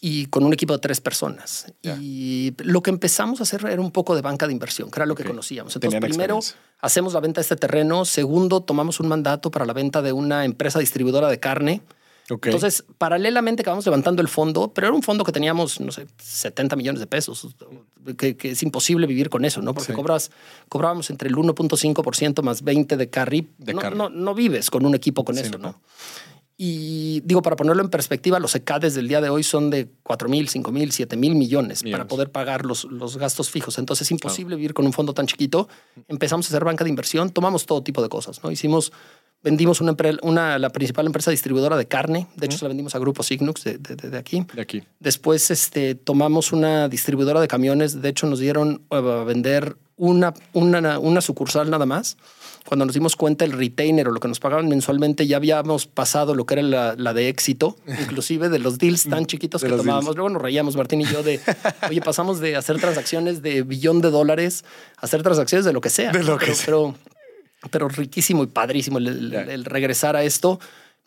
y con un equipo de tres personas. Ya. Y lo que empezamos a hacer era un poco de banca de inversión, que era lo que conocíamos. Entonces, Tenían primero hacemos la venta de este terreno. Segundo, tomamos un mandato para la venta de una empresa distribuidora de carne. Entonces, paralelamente acabamos levantando el fondo, pero era un fondo que teníamos, no sé, 70 millones de pesos, que, que es imposible vivir con eso, ¿no? Porque Sí. cobras, cobrábamos entre el 1.5% más 20 de carry. De no, carry. No, no vives con un equipo con Sí, eso, no. ¿no? Y digo, para ponerlo en perspectiva, los ECADES del día de hoy son de 4 mil, 5 mil, 7 mil millones, Millones. para poder pagar los, los gastos fijos. Entonces es imposible vivir con un fondo tan chiquito. Empezamos a hacer banca de inversión, tomamos todo tipo de cosas, ¿no? Hicimos, vendimos una, una la principal empresa distribuidora de carne, de hecho se la vendimos a Grupo Signux de, de- de- de aquí. de aquí. Después este, tomamos una distribuidora de camiones. De hecho, nos dieron eh, a vender una, una, una sucursal nada más. Cuando nos dimos cuenta el retainer o lo que nos pagaban mensualmente, ya habíamos pasado lo que era la, la de éxito, (laughs) inclusive de los deals tan chiquitos De que tomábamos. deals. Luego nos reíamos, Martín y yo, de, (laughs) oye, pasamos de hacer transacciones de billón de dólares a hacer transacciones de lo que sea. De lo que pero, sea. pero, pero riquísimo y padrísimo el, el- Ya. el regresar a esto.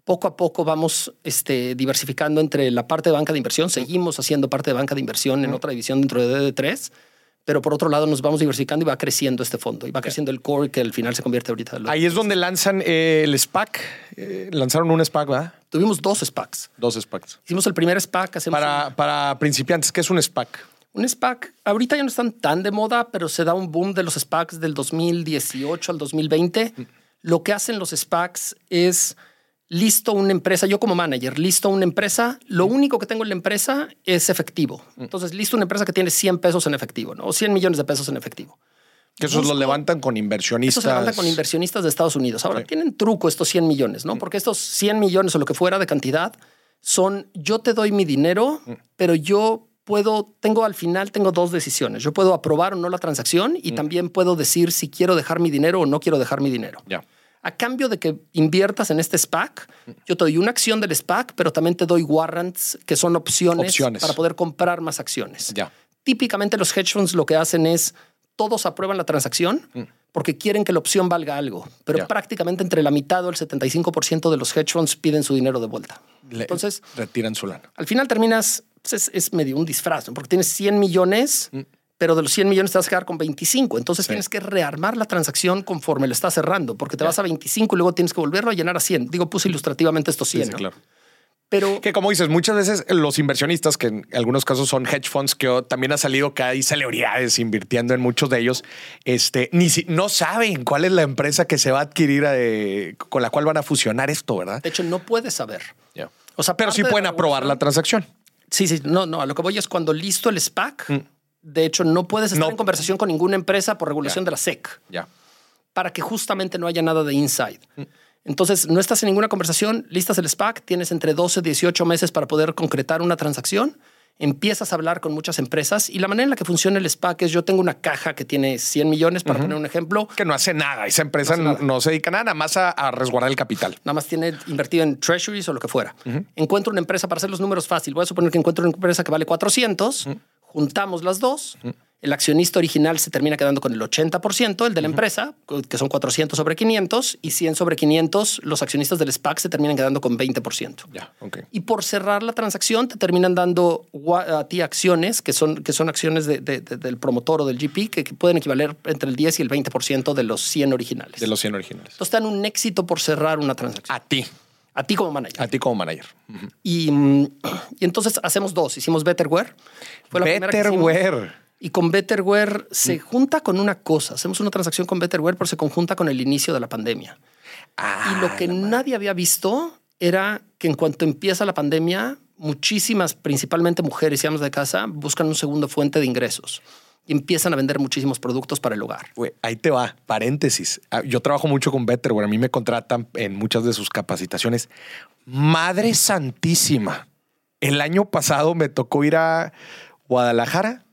Poco a poco vamos este, diversificando entre la parte de banca de inversión. Seguimos haciendo parte de banca de inversión en otra división dentro de DD3, pero por otro lado nos vamos diversificando y va creciendo este fondo y va creciendo el core que al final se convierte ahorita. en Ahí es donde lanzan eh, el SPAC. Eh, lanzaron un SPAC, ¿verdad? Tuvimos dos SPACs. Dos SPACs. Hicimos el primer SPAC. Hacemos Para, para principiantes, ¿qué es un SPAC? un, un SPAC. Ahorita ya no están tan de moda, pero se da un boom de los SPACs del 2018 al 2020. Lo que hacen los SPACs es listo una empresa, yo como manager, listo una empresa, lo único que tengo en la empresa es efectivo. Entonces, listo una empresa que tiene 100 pesos en efectivo, ¿no? O 100 millones de pesos en efectivo. Que esos los levantan con inversionistas. Eso se levanta con inversionistas de Estados Unidos. Ahora, Sí. tienen truco estos 100 millones, ¿no? Porque estos 100 millones o lo que fuera de cantidad son yo te doy mi dinero, pero yo puedo, tengo al final, tengo dos decisiones. Yo puedo aprobar o no la transacción y también puedo decir si quiero dejar mi dinero o no quiero dejar mi dinero. Ya. A cambio de que inviertas en este SPAC, yo te doy una acción del SPAC, pero también te doy warrants, que son opciones, Opciones. para poder comprar más acciones. Ya. Típicamente los hedge funds lo que hacen es todos aprueban la transacción porque quieren que la opción valga algo, pero Mm. Ya. prácticamente entre la mitad o el 75% de los hedge funds piden su dinero de vuelta. Le- Entonces, retiran su lana. al final terminas pues es, es medio un disfraz, ¿no? porque tienes 100 millones, pero de los 100 millones te vas a quedar con 25. Entonces tienes que rearmar la transacción conforme lo estás cerrando, porque te vas a 25 y luego tienes que volverlo a llenar a 100. Digo, puse ilustrativamente estos 100. Sí, claro. Pero Que como dices, muchas veces los inversionistas, que en algunos casos son hedge funds, que también ha salido que hay celebridades invirtiendo en muchos de ellos, este, ni si, no saben cuál es la empresa que se va a adquirir, eh, con la cual van a fusionar esto, ¿verdad? de hecho no puedes saber. O sea, Pero sí de pueden la aprobar la transacción. Sí, sí, no, no. A lo que voy es cuando listo el SPAC, de hecho no puedes estar Mm. No. en conversación con ninguna empresa por regulación de la SEC. Ya. para que justamente no haya nada de inside. Entonces, no estás en ninguna conversación, listas el SPAC, tienes entre 12 y 18 meses para poder concretar una transacción, empiezas a hablar con muchas empresas y la manera en la que funciona el SPAC es yo tengo una caja que tiene 100 millones, para poner un ejemplo, Que no hace nada. Esa empresa No se dedica nada, nada más a, a resguardar el capital. nada más tiene invertido en treasuries o lo que fuera. Encuentro una empresa, para hacer los números fácil, voy a suponer que encuentro una empresa que vale 400, juntamos las dos, el accionista original se termina quedando con el 80%, el de la empresa, que son 400 sobre 500, y 100 sobre 500, los accionistas del SPAC se terminan quedando con 20%. Ya, ok. Y por cerrar la transacción te terminan dando a ti acciones que son, que son acciones de- de- de- del promotor o del GP que, que pueden equivaler entre el 10 y el 20% de los 100 originales. De los 100 originales. Entonces te dan un éxito por cerrar una transacción. A ti, A ti como manager. a ti como manager. Y, mm, (clears throat) y entonces hacemos dos. Hicimos Betterware. Fue la. Betterware. Y con Betterware se junta con una cosa. Hacemos una transacción con Betterware, pero se conjunta con el inicio de la pandemia. Ah, y lo que nadie había visto era que en cuanto empieza la pandemia, muchísimas, principalmente mujeres y amas de casa, buscan un segundo fuente de ingresos y empiezan a vender muchísimos productos para el hogar. Güey, ahí te va, paréntesis. Ah, Yo trabajo mucho con Betterware. A mí me contratan en muchas de sus capacitaciones. Madre santísima. El año pasado me tocó ir a Guadalajara,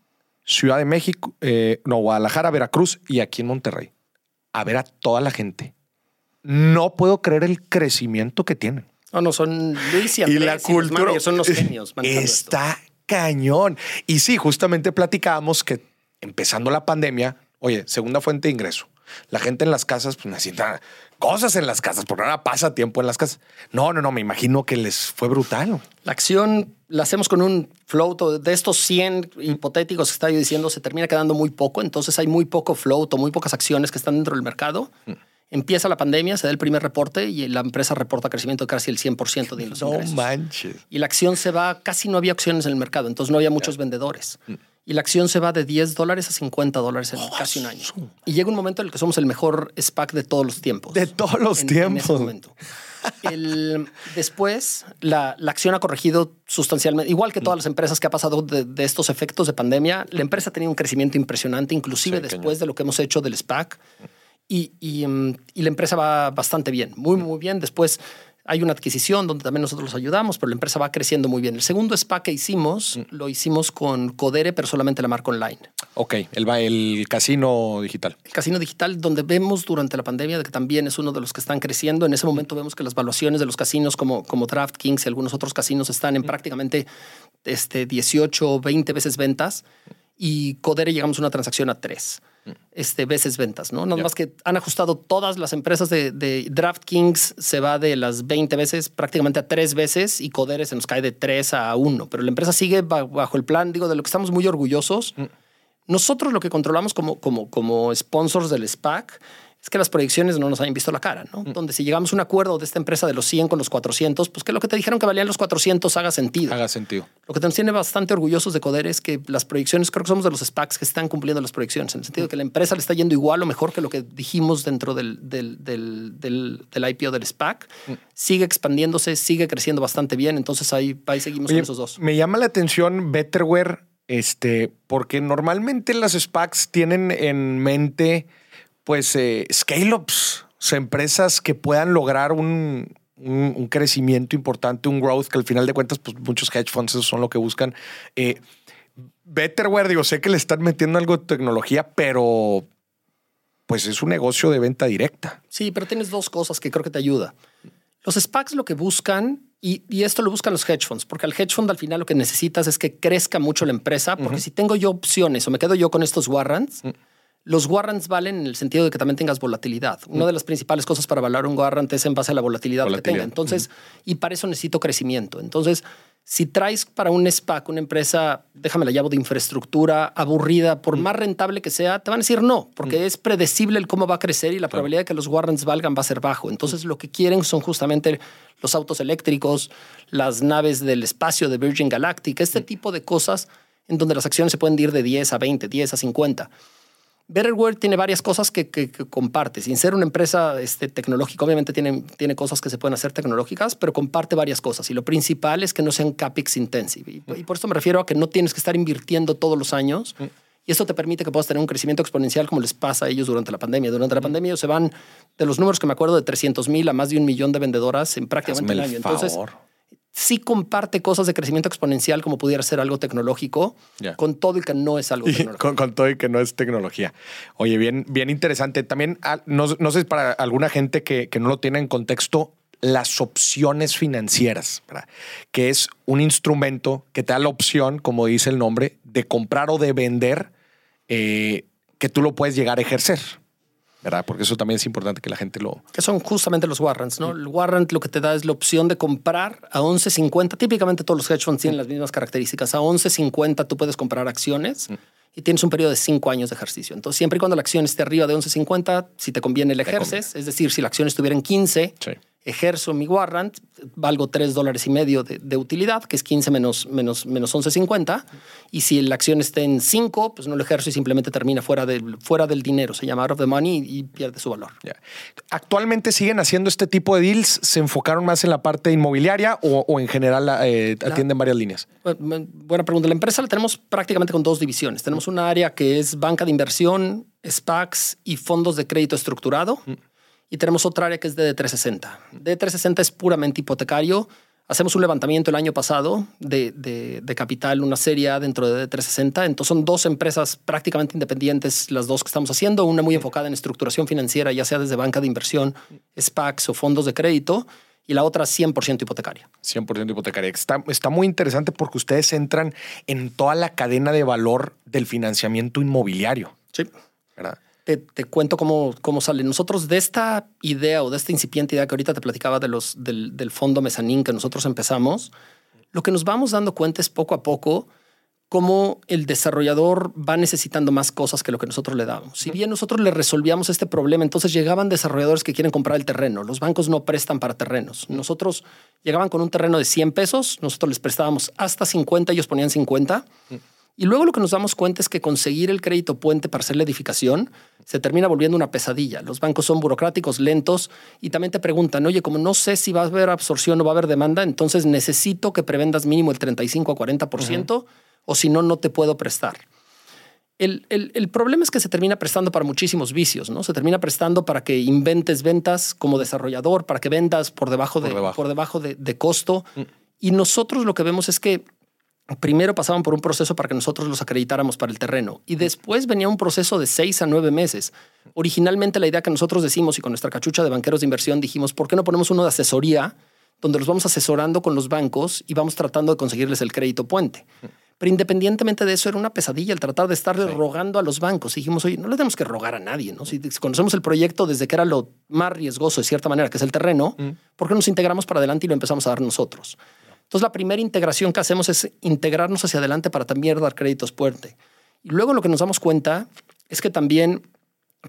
Ciudad de México, eh, no, Guadalajara, Veracruz y aquí en Monterrey a ver a toda la gente. No puedo creer el crecimiento que tienen. No, no, son Luis y Andrés y la cultura managers son los genios. esto. está cañón. Y sí, justamente platicábamos que empezando la pandemia, oye, segunda fuente de ingreso. La gente en las casas pues necesita cosas en las casas, porque ahora pasa tiempo en las casas. No, no, no, me imagino que les fue brutal. La acción la hacemos con un float de estos 100 hipotéticos que estaba yo diciendo, se termina quedando muy poco. Entonces hay muy poco float o muy pocas acciones que están dentro del mercado. Mm. Empieza la pandemia, se da el primer reporte y la empresa reporta crecimiento de casi el 100% de los No ingresos. manches. Y la acción se va, casi no había acciones en el mercado, entonces no había muchos vendedores. Mm. Y la acción se va de 10 dólares a 50 dólares en casi un año. Y llega un momento en el que somos el mejor SPAC de todos los tiempos. De todos los En- en ese tiempos. momento. El- después, la, la acción ha corregido sustancialmente, igual que todas las empresas que ha pasado de, de estos efectos de pandemia. La empresa ha tenido un crecimiento impresionante, inclusive Sí, después cañón. de lo que hemos hecho del SPAC. Y, y, mm, y la empresa va bastante bien, muy, muy bien. Después hay una adquisición donde también nosotros los ayudamos, pero la empresa va creciendo muy bien. El segundo SPAC que hicimos lo hicimos con Codere, pero solamente la marca online. Ok, el, va- el casino digital. El casino digital, donde vemos durante la pandemia de que también es uno de los que están creciendo. En ese momento vemos que las valuaciones de los casinos como, como DraftKings y algunos otros casinos están en prácticamente este, 18 o 20 veces ventas y Codere llegamos a una transacción a 3 este, veces ventas, ¿no? Nada más que han ajustado todas las empresas de, de DraftKings, se va de las 20 veces prácticamente a 3 veces y Codere se nos cae de 3 a 1, pero la empresa sigue ba- bajo el plan, digo, de lo que estamos muy orgullosos. Nosotros lo que controlamos como, como, como sponsors del SPAC es que las proyecciones no nos hayan visto la cara, ¿no? Donde si llegamos a un acuerdo de esta empresa de los 100 con los 400, pues que lo que te dijeron que valían los 400 haga sentido. Haga sentido. Lo que nos tiene bastante orgullosos de Coder es que las proyecciones, creo que somos de los SPACs que están cumpliendo las proyecciones, en el sentido de que la empresa le está yendo igual o mejor que lo que dijimos dentro del, del, del, del, del IPO del SPAC. Sigue expandiéndose, sigue creciendo bastante bien, entonces ahí, ahí seguimos Oye, con esos dos. Me llama la atención Betterware, este, porque normalmente las SPACs tienen en mente, pues, eh, scale-ups, o sea, empresas que puedan lograr un, un- un crecimiento importante, un growth, que al final de cuentas, pues, muchos hedge funds eso son lo que buscan. Eh, Betterware, digo, sé que le están metiendo algo de tecnología, pero pues es un negocio de venta directa. Sí, pero tienes dos cosas que creo que te ayuda. Los SPACs lo que buscan, y, y esto lo buscan los hedge funds, porque al hedge fund al final lo que necesitas es que crezca mucho la empresa, porque si tengo yo opciones o me quedo yo con estos warrants, los warrants valen en el sentido de que también tengas volatilidad. Una de las principales cosas para valorar un warrant es en base a la volatilidad, que tenga. Entonces, y para eso necesito crecimiento. Entonces, Si traes para un SPAC una empresa, déjame la llamo de infraestructura, aburrida, por más rentable que sea, te van a decir no, porque es predecible el cómo va a crecer y la probabilidad de que los warrants valgan va a ser bajo. Entonces, lo que quieren son justamente los autos eléctricos, las naves del espacio de Virgin Galactic, este tipo de cosas en donde las acciones se pueden ir de 10 a 20, 10 a 50. Betterware tiene varias cosas que, que, comparte. Sin ser una empresa este, tecnológica, obviamente tiene, tiene cosas que se pueden hacer tecnológicas, pero comparte varias cosas. Y lo principal es que no sean CAPEX intensive. Y, y por esto me refiero a que no tienes que estar invirtiendo todos los años. Mm. Y eso te permite que puedas tener un crecimiento exponencial como les pasa a ellos durante la pandemia. Durante la mm. pandemia ellos se van, de los números que me acuerdo, de 300 mil a más de un millón de vendedoras en prácticamente un año. Entonces, sí comparte cosas de crecimiento exponencial como pudiera ser algo tecnológico, con todo y que no es algo (laughs) tecnológico. Con, todo y que no es tecnología. Oye, bien, bien interesante. También, ah, no, no sé, para alguna gente que, que no lo tiene en contexto, las opciones financieras, que es un instrumento que te da la opción, como dice el nombre, de comprar o de vender, eh, que tú lo puedes llegar a ejercer. ¿Verdad? Porque eso también es importante que la gente lo... Que son justamente los warrants, ¿no? El warrant lo que te da es la opción de comprar a 11.50. Típicamente todos los hedge funds tienen las mismas características. A 11.50 tú puedes comprar acciones y tienes un periodo de cinco años de ejercicio. Entonces, siempre y cuando la acción esté arriba de 11.50, si te conviene, la ejerces. Es decir, si la acción estuviera en 15, sí ejerzo mi warrant, valgo 3 dólares y medio de, utilidad, que es 15 menos, menos, menos 11.50. Y si la acción está en 5, pues no lo ejerzo y simplemente termina fuera, de, fuera del dinero. Se llama out of the money y pierde su valor. ¿Actualmente siguen haciendo este tipo de deals? ¿Se enfocaron más en la parte inmobiliaria o, en general eh, atienden varias líneas? Buena pregunta. La empresa la tenemos prácticamente con dos divisiones. Tenemos una área que es banca de inversión, SPACs y fondos de crédito estructurado. Mm. Y tenemos otra área que es de D360. D360 es puramente hipotecario. Hacemos un levantamiento el año pasado de, de, capital, una serie dentro de D360. Entonces son dos empresas prácticamente independientes, las dos que estamos haciendo. Una muy enfocada en estructuración financiera, ya sea desde banca de inversión, SPACs o fondos de crédito. Y la otra 100% hipotecaria. 100% hipotecaria. Está, está muy interesante porque ustedes entran en toda la cadena de valor del financiamiento inmobiliario. Sí. ¿verdad? Te, cuento cómo, cómo sale. Nosotros de esta idea o de esta incipiente idea que ahorita te platicaba del, del fondo mezanín que nosotros empezamos, lo que nos vamos dando cuenta es poco a poco cómo el desarrollador va necesitando más cosas que lo que nosotros le damos. Si bien nosotros le resolvíamos este problema, entonces llegaban desarrolladores que quieren comprar el terreno. Los bancos no prestan para terrenos. Nosotros llegaban con un terreno de 100 pesos, nosotros les prestábamos hasta 50, ellos ponían 50. Y luego lo que nos damos cuenta es que conseguir el crédito puente para hacer la edificación se termina volviendo una pesadilla. Los bancos son burocráticos, lentos y también te preguntan, oye, como no sé si va a haber absorción o va a haber demanda, entonces necesito que prevendas mínimo el 35 a 40% o si no, no te puedo prestar. El, el, problema es que se termina prestando para muchísimos vicios, ¿no? Se termina prestando para que inventes ventas como desarrollador, para que vendas por debajo de, por debajo. de, de costo. Mm. Y nosotros lo que vemos es que primero pasaban por un proceso para que nosotros los acreditáramos para el terreno y después venía un proceso de seis a nueve meses. Originalmente la idea que nosotros decimos y con nuestra cachucha de banqueros de inversión dijimos, ¿por qué no ponemos uno de asesoría donde los vamos asesorando con los bancos y vamos tratando de conseguirles el crédito puente? Pero independientemente de eso, era una pesadilla el tratar de estarle rogando a los bancos. dijimos, oye, no le tenemos que rogar a nadie, ¿no? Si conocemos el proyecto desde que era lo más riesgoso de cierta manera, que es el terreno, ¿por qué nos integramos para adelante y lo empezamos a dar nosotros? Entonces, la primera integración que hacemos es integrarnos hacia adelante para también dar créditos puente. Y luego lo que nos damos cuenta es que también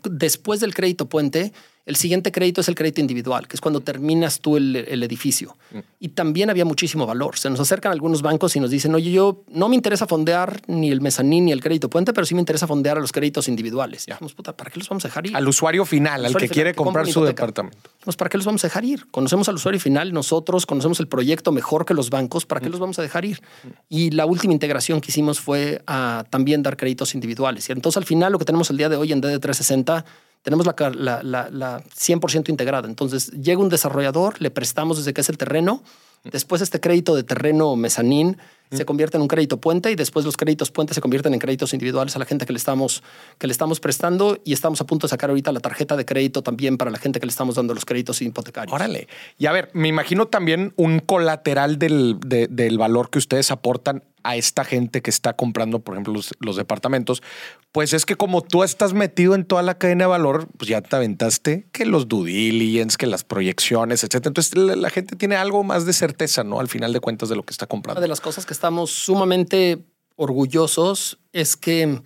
después del crédito puente, el siguiente crédito es el crédito individual, que es cuando terminas tú el, edificio. Mm. Y también había muchísimo valor. Se nos acercan algunos bancos y nos dicen, oye, yo no me interesa fondear ni el mezanín ni el crédito puente, pero sí me interesa fondear a los créditos individuales. Ya. Dijimos, puta, ¿para qué los vamos a dejar ir? Al usuario final, al, que quiere comprar su departamento. Dijimos, ¿para qué los vamos a dejar ir? Conocemos al usuario final, nosotros conocemos el proyecto mejor que los bancos, ¿para qué mm. los vamos a dejar ir? Mm. Y la última integración que hicimos fue a también dar créditos individuales. Y entonces al final lo que tenemos el día de hoy en DD360 tenemos la, la, 100% integrada. Entonces llega un desarrollador, le prestamos desde que es el terreno, después este crédito de terreno mezanín se convierte en un crédito puente y después los créditos puente se convierten en créditos individuales a la gente que le estamos, que le estamos prestando y estamos a punto de sacar ahorita la tarjeta de crédito también para la gente que le estamos dando los créditos hipotecarios. Órale. Y a ver, me imagino también un colateral del, de- del valor que ustedes aportan a esta gente que está comprando, por ejemplo, los, los departamentos, pues es que como tú estás metido en toda la cadena de valor, pues ya te aventaste que los due diligence, que las proyecciones, etcétera. Entonces la, la gente tiene algo más de certeza, ¿no? Al final de cuentas de lo que está Una comprando. de las cosas que estamos sumamente orgullosos es que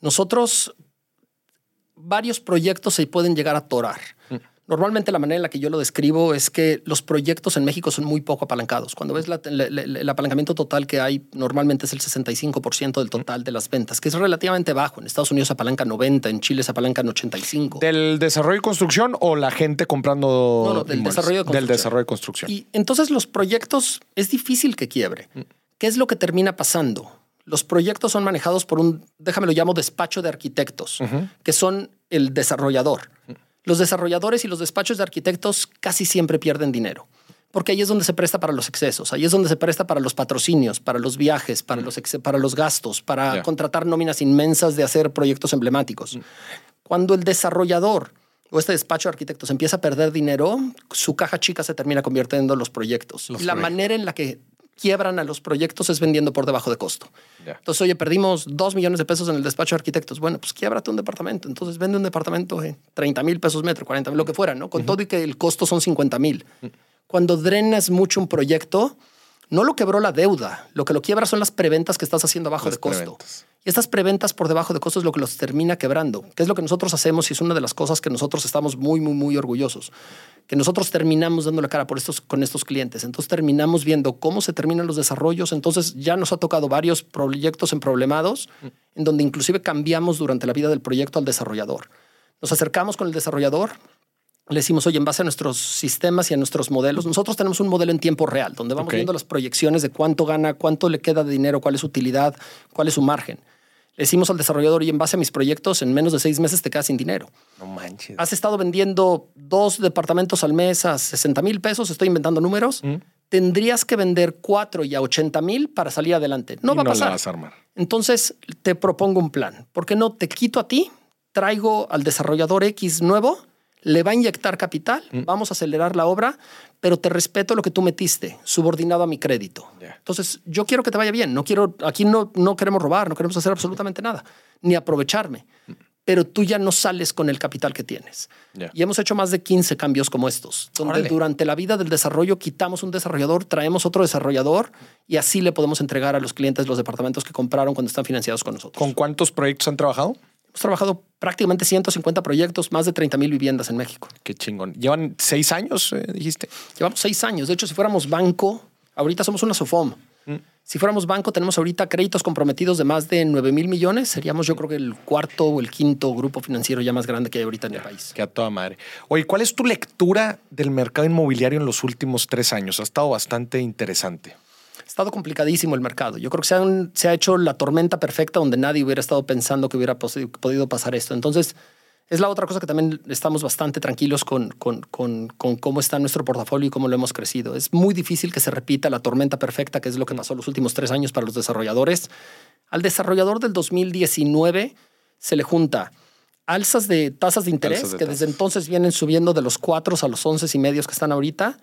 nosotros varios proyectos se pueden llegar a atorar. Normalmente la manera en la que yo lo describo es que los proyectos en México son muy poco apalancados. Cuando ves la- la- la- el apalancamiento total que hay, normalmente es el 65% del total de las ventas, que es relativamente bajo. En Estados Unidos se apalanca 90, en Chile se apalancan 85. ¿Del desarrollo y construcción o la gente comprando? No, no, del desarrollo de Del desarrollo y construcción. Y entonces los proyectos es difícil que quiebre. ¿Qué es lo que termina pasando? Los proyectos son manejados por un, déjame lo llamo despacho de arquitectos, que son el desarrollador. Los desarrolladores y los despachos de arquitectos casi siempre pierden dinero, porque ahí es donde se presta para los excesos, ahí es donde se presta para los patrocinios, para los viajes, para, los, ex- para los gastos, para contratar nóminas inmensas de hacer proyectos emblemáticos. Cuando el desarrollador o este despacho de arquitectos empieza a perder dinero, su caja chica se termina convirtiendo en los proyectos. Los la proyectos. manera en la que quiebran a los proyectos es vendiendo por debajo de costo. Entonces, oye, perdimos dos millones de pesos en el despacho de arquitectos. Bueno, pues quiebrate un departamento. Entonces, vende un departamento de 30 mil pesos metro, 40 mil, lo que fuera, ¿no? Con todo y que el costo son 50 mil. Cuando drenas mucho un proyecto, no lo quebró la deuda. Lo que lo quiebra son las preventas que estás haciendo abajo Las de costo. preventas. Y estas preventas por debajo de costo es lo que los termina quebrando, que es lo que nosotros hacemos y es una de las cosas que nosotros estamos muy, muy, muy orgullosos. Que nosotros terminamos dando la cara por estos, con estos clientes. Entonces terminamos viendo cómo se terminan los desarrollos. Entonces ya nos ha tocado varios proyectos en problemados, en donde inclusive cambiamos durante la vida del proyecto al desarrollador. Nos acercamos con el desarrollador, le decimos, oye, en base a nuestros sistemas y a nuestros modelos, nosotros tenemos un modelo en tiempo real, donde vamos viendo las proyecciones de cuánto gana, cuánto le queda de dinero, cuál es su utilidad, cuál es su margen. Le decimos al desarrollador, y en base a mis proyectos, en menos de seis meses te quedas sin dinero. No manches. Has estado vendiendo dos departamentos al mes a 60 mil pesos, estoy inventando números. Tendrías que vender cuatro y a 80 mil para salir adelante. No Y va a pasar. la vas a armar. Entonces te propongo un plan. ¿Por qué no te quito a ti? Traigo al desarrollador X nuevo, le va a inyectar capital, Mm. vamos a acelerar la obra, pero te respeto lo que tú metiste, subordinado a mi crédito. Entonces yo quiero que te vaya bien. No quiero, aquí no, no queremos robar, no queremos hacer absolutamente nada, ni aprovecharme. Pero tú ya no sales con el capital que tienes. Y hemos hecho más de 15 cambios como estos, donde Órale. durante la vida del desarrollo quitamos un desarrollador, traemos otro desarrollador y así le podemos entregar a los clientes los departamentos que compraron cuando están financiados con nosotros. ¿Con cuántos proyectos han trabajado? Hemos trabajado prácticamente 150 proyectos, más de 30 mil viviendas en México. Qué chingón. Llevan seis años, eh, dijiste. Llevamos seis años. De hecho, si fuéramos banco, ahorita somos una SOFOM. Si fuéramos banco, tenemos ahorita créditos comprometidos de más de 9 mil millones. Seríamos, yo creo que el cuarto o el quinto grupo financiero ya más grande que hay ahorita en el país. Que a toda madre. Oye, ¿cuál es tu lectura del mercado inmobiliario en los últimos tres años? Ha estado bastante interesante. Ha estado complicadísimo el mercado. Yo creo que se, han- se ha hecho la tormenta perfecta donde nadie hubiera estado pensando que hubiera podido pasar esto. Entonces, es la otra cosa que también estamos bastante tranquilos con, con, con, con cómo está nuestro portafolio y cómo lo hemos crecido. Es muy difícil que se repita la tormenta perfecta, que es lo que pasó los últimos tres años para los desarrolladores. Al desarrollador del 2019 se le junta alzas de tasas de interés, de que tasas. desde entonces vienen subiendo de los 4 a los 11 y medios que están ahorita.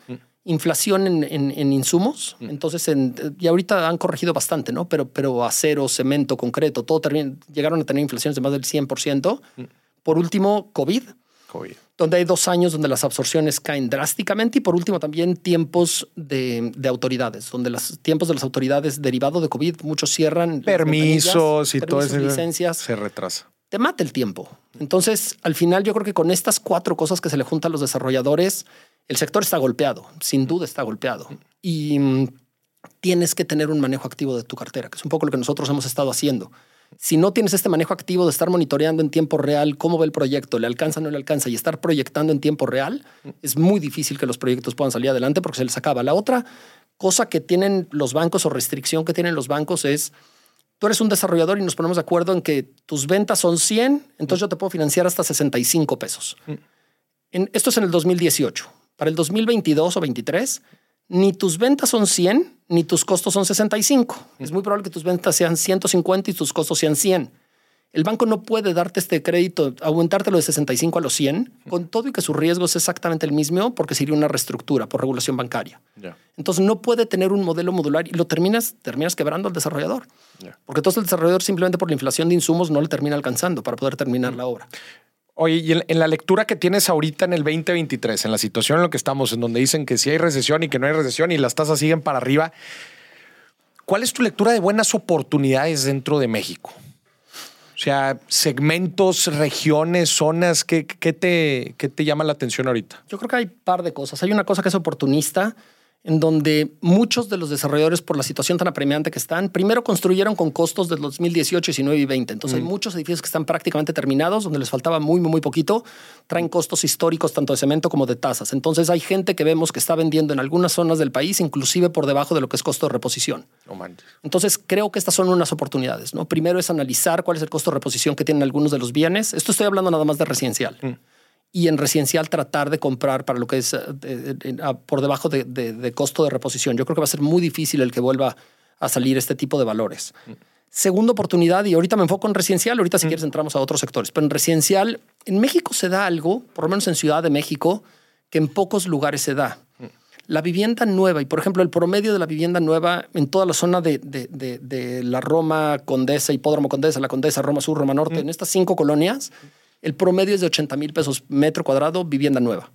Inflación en, en- en insumos. Entonces, en- y ahorita han corregido bastante, ¿no? Pero, pero acero, cemento, concreto, todo termina- llegaron a tener inflaciones de más del 100%. Por último, COVID, COVID. donde hay dos años donde las absorciones caen drásticamente y por último también tiempos de, de autoridades, donde los tiempos de las autoridades derivado de COVID, muchos cierran. Permisos y todo eso. licencias Se retrasa. te mata el tiempo. Entonces, al final, yo creo que con estas cuatro cosas que se le juntan a los desarrolladores, el sector está golpeado, sin duda está golpeado. Y mm, tienes que tener un manejo activo de tu cartera, que es un poco lo que nosotros hemos estado haciendo. Si no tienes este manejo activo de estar monitoreando en tiempo real cómo va el proyecto, le alcanza o no le alcanza y estar proyectando en tiempo real, es muy difícil que los proyectos puedan salir adelante porque se les acaba. La otra cosa que tienen los bancos o restricción que tienen los bancos es tú eres un desarrollador y nos ponemos de acuerdo en que tus ventas son 100, entonces yo te puedo financiar hasta 65 pesos. En, esto es en el 2018. Para el 2022 o 23 ni tus ventas son 100, ni tus costos son 65. Es muy probable que tus ventas sean 150 y tus costos sean 100. El banco no puede darte este crédito, aumentártelo de 65 a los 100, con todo y que su riesgo es exactamente el mismo, porque sería una reestructura por regulación bancaria. Entonces no puede tener un modelo modular y lo terminas, terminas quebrando al desarrollador. Porque entonces el desarrollador simplemente por la inflación de insumos no le termina alcanzando para poder terminar la obra. Oye, y en, la lectura que tienes ahorita en el 2023, en la situación en la que estamos, en donde dicen que sí hay recesión y que no hay recesión y las tasas siguen para arriba, ¿cuál es tu lectura de buenas oportunidades dentro de México? O sea, segmentos, regiones, zonas, ¿qué, qué te, qué te llama la atención ahorita? Yo creo que hay un par de cosas. Hay una cosa que es oportunista, en donde muchos de los desarrolladores, por la situación tan apremiante que están, primero construyeron con costos del 2018, 19 y 20. Entonces hay muchos edificios que están prácticamente terminados, donde les faltaba muy, muy, muy poquito. Traen costos históricos tanto de cemento como de tasas. Entonces hay gente que vemos que está vendiendo en algunas zonas del país, inclusive por debajo de lo que es costo de reposición. Entonces creo que estas son unas oportunidades. ¿no? Primero es analizar cuál es el costo de reposición que tienen algunos de los bienes. Esto estoy hablando nada más de residencial y en residencial tratar de comprar para lo que es eh, por debajo de, costo de reposición. Yo creo que va a ser muy difícil el que vuelva a salir este tipo de valores. Segunda oportunidad, y ahorita me enfoco en residencial, ahorita si quieres entramos a otros sectores, pero en residencial, en México se da algo, por lo menos en Ciudad de México, que en pocos lugares se da. La vivienda nueva, y por ejemplo, el promedio de la vivienda nueva en toda la zona de, de la Roma Condesa, Hipódromo Condesa, la Condesa, Roma Sur, Roma Norte, en estas cinco colonias, el promedio es de 80 mil pesos metro cuadrado, vivienda nueva.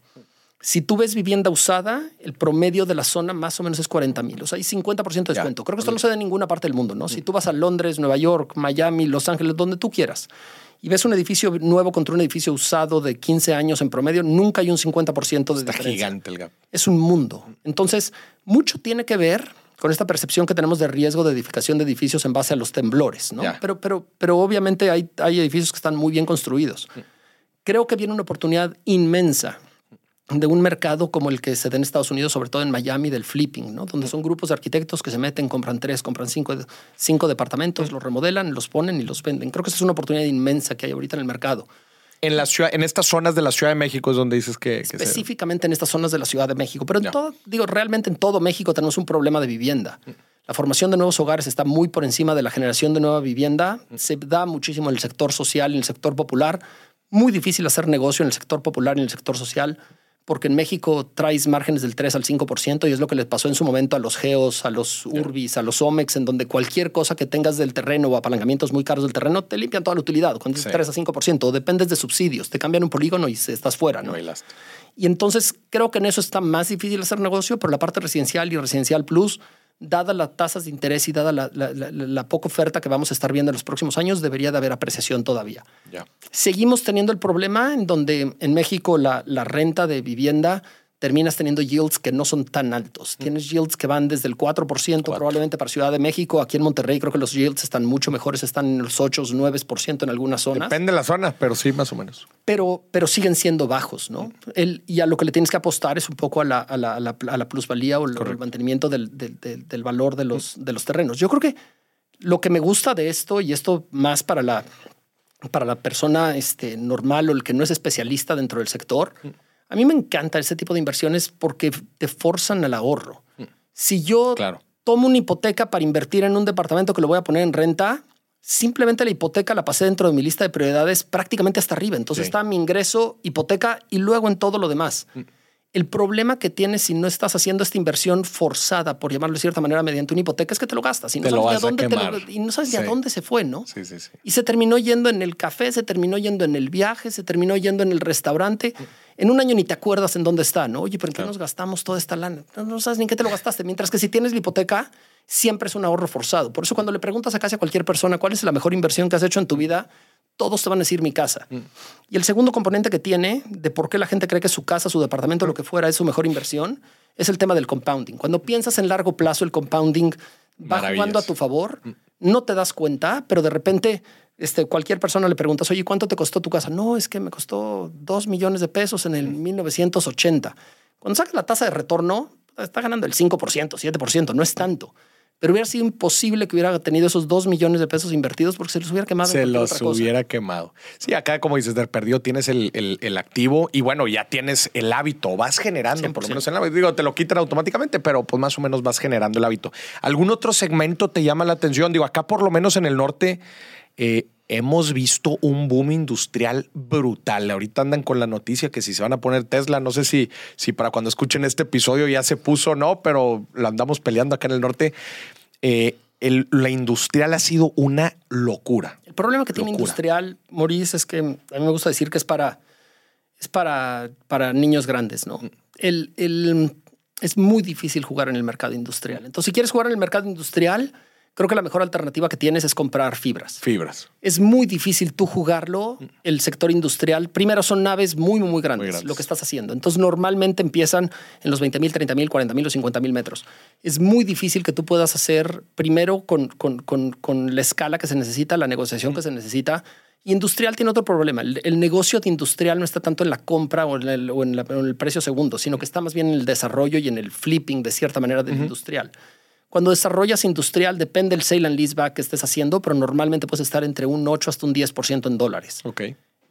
Si tú ves vivienda usada, el promedio de la zona más o menos es 40 mil. O sea, hay 50% de descuento. Creo que esto no se da en ninguna parte del mundo, ¿no? Si tú vas a Londres, Nueva York, Miami, Los Ángeles, donde tú quieras, y ves un edificio nuevo contra un edificio usado de 15 años en promedio, nunca hay un 50% de Está gigante el gap. Es un mundo. Entonces, mucho tiene que ver con esta percepción que tenemos de riesgo de edificación de edificios en base a los temblores, ¿no? Pero, pero, pero obviamente hay, hay edificios que están muy bien construidos. Creo que viene una oportunidad inmensa de un mercado como el que se da en Estados Unidos, sobre todo en Miami, del flipping, ¿no? donde son grupos de arquitectos que se meten, compran tres, compran cinco, cinco departamentos, los remodelan, los ponen y los venden. Creo que esa es una oportunidad inmensa que hay ahorita en el mercado. En, la ciudad, en estas zonas de la Ciudad de México es donde dices que... Específicamente en estas zonas de la Ciudad de México. Pero en todo, digo, realmente en todo México tenemos un problema de vivienda. La formación de nuevos hogares está muy por encima de la generación de nueva vivienda. Se da muchísimo en el sector social, en el sector popular. Muy difícil hacer negocio en el sector popular y en el sector social porque en México traes márgenes del 3 al 5% y es lo que les pasó en su momento a los geos, a los urbis, a los omex, en donde cualquier cosa que tengas del terreno o apalancamientos muy caros del terreno te limpian toda la utilidad. Cuando es 3 a 5%, dependes de subsidios, te cambian un polígono y estás fuera. ¿no? y entonces creo que en eso está más difícil hacer negocio, pero la parte residencial y residencial plus dada las tasas de interés y dada la, poca oferta que vamos a estar viendo en los próximos años, debería de haber apreciación todavía. Seguimos teniendo el problema en donde en México la, renta de vivienda terminas teniendo yields que no son tan altos. Tienes yields que van desde el 4% probablemente para Ciudad de México. Aquí en Monterrey creo que los yields están mucho mejores, están en los 8 o 9% en algunas zonas. Depende de la zona, pero sí, más o menos. Pero, pero siguen siendo bajos, ¿no? El, y a lo que le tienes que apostar es un poco a la, a la, a la, plusvalía o el, mantenimiento del, del, del, valor de los, de los terrenos. Yo creo que lo que me gusta de esto, y esto más para la, para la persona este, normal o el que no es especialista dentro del sector, a mí me encanta ese tipo de inversiones porque te forzan al ahorro. Mm. Si yo tomo una hipoteca para invertir en un departamento que lo voy a poner en renta, simplemente la hipoteca la pasé dentro de mi lista de prioridades prácticamente hasta arriba. Entonces está mi ingreso, hipoteca y luego en todo lo demás. Mm. El problema que tienes si no estás haciendo esta inversión forzada, por llamarlo de cierta manera, mediante una hipoteca, es que te lo gastas y no sabes, a dónde, y no sabes a dónde se fue, ¿no? Sí, sí, sí. Y se terminó yendo en el café, se terminó yendo en el viaje, se terminó yendo en el restaurante. En un año ni te acuerdas en dónde está, ¿no? Oye, ¿pero en qué nos gastamos toda esta lana? No, sabes ni en qué te lo gastaste. Mientras que si tienes la hipoteca, siempre es un ahorro forzado. Por eso cuando le preguntas a casi a cualquier persona cuál es la mejor inversión que has hecho en tu vida, todos te van a decir mi casa. Mm. Y el segundo componente que tiene de por qué la gente cree que su casa, su departamento, lo que fuera, es su mejor inversión, es el tema del compounding. Cuando piensas en largo plazo, el compounding va jugando a tu favor, mm. no te das cuenta, pero de repente este, cualquier persona le preguntas, oye, ¿cuánto te costó tu casa? No, es que me costó dos millones de pesos en el 1980. Mm. Cuando sacas la tasa de retorno, está ganando el 5%, 7%, no es tanto pero hubiera sido imposible que hubiera tenido esos dos millones de pesos invertidos porque se los hubiera quemado. Se los otra cosa. hubiera quemado. Sí, acá, como dices, del perdido tienes el, el- el activo y bueno, ya tienes el hábito, vas generando, por lo 100%. menos el hábito. Digo, te lo quitan automáticamente, pero pues más o menos vas generando el hábito. ¿Algún otro segmento te llama la atención? Digo, acá por lo menos en el norte eh, hemos visto un boom industrial brutal. Ahorita andan con la noticia que si se van a poner Tesla, no sé si, si para cuando escuchen este episodio ya se puso o no, pero lo andamos peleando acá en el norte. Eh, el- la industrial ha sido una locura. El problema que tiene Locura. industrial, Maurice, es que a mí me gusta decir que es para, es para, para niños grandes, ¿no? El, el- es muy difícil jugar en el mercado industrial. Entonces, si quieres jugar en el mercado industrial, creo que la mejor alternativa que tienes es comprar fibras. Fibras. Es muy difícil tú jugarlo, el sector industrial. Primero son naves muy, muy grandes, Muy grandes. lo que estás haciendo. Entonces normalmente empiezan en los 20 mil, 30 mil, 40 mil o 50 mil metros. Es muy difícil que tú puedas hacer primero con, con- con- con la escala que se necesita, la negociación que se necesita. Y industrial tiene otro problema. El, el negocio de industrial no está tanto en la compra o en el, o en la- o en el precio segundo, sino que está más bien en el desarrollo y en el flipping de cierta manera del industrial. Cuando desarrollas industrial, depende del sale and leaseback que estés haciendo, pero normalmente puedes estar entre un 8 hasta un 10% en dólares. Ok.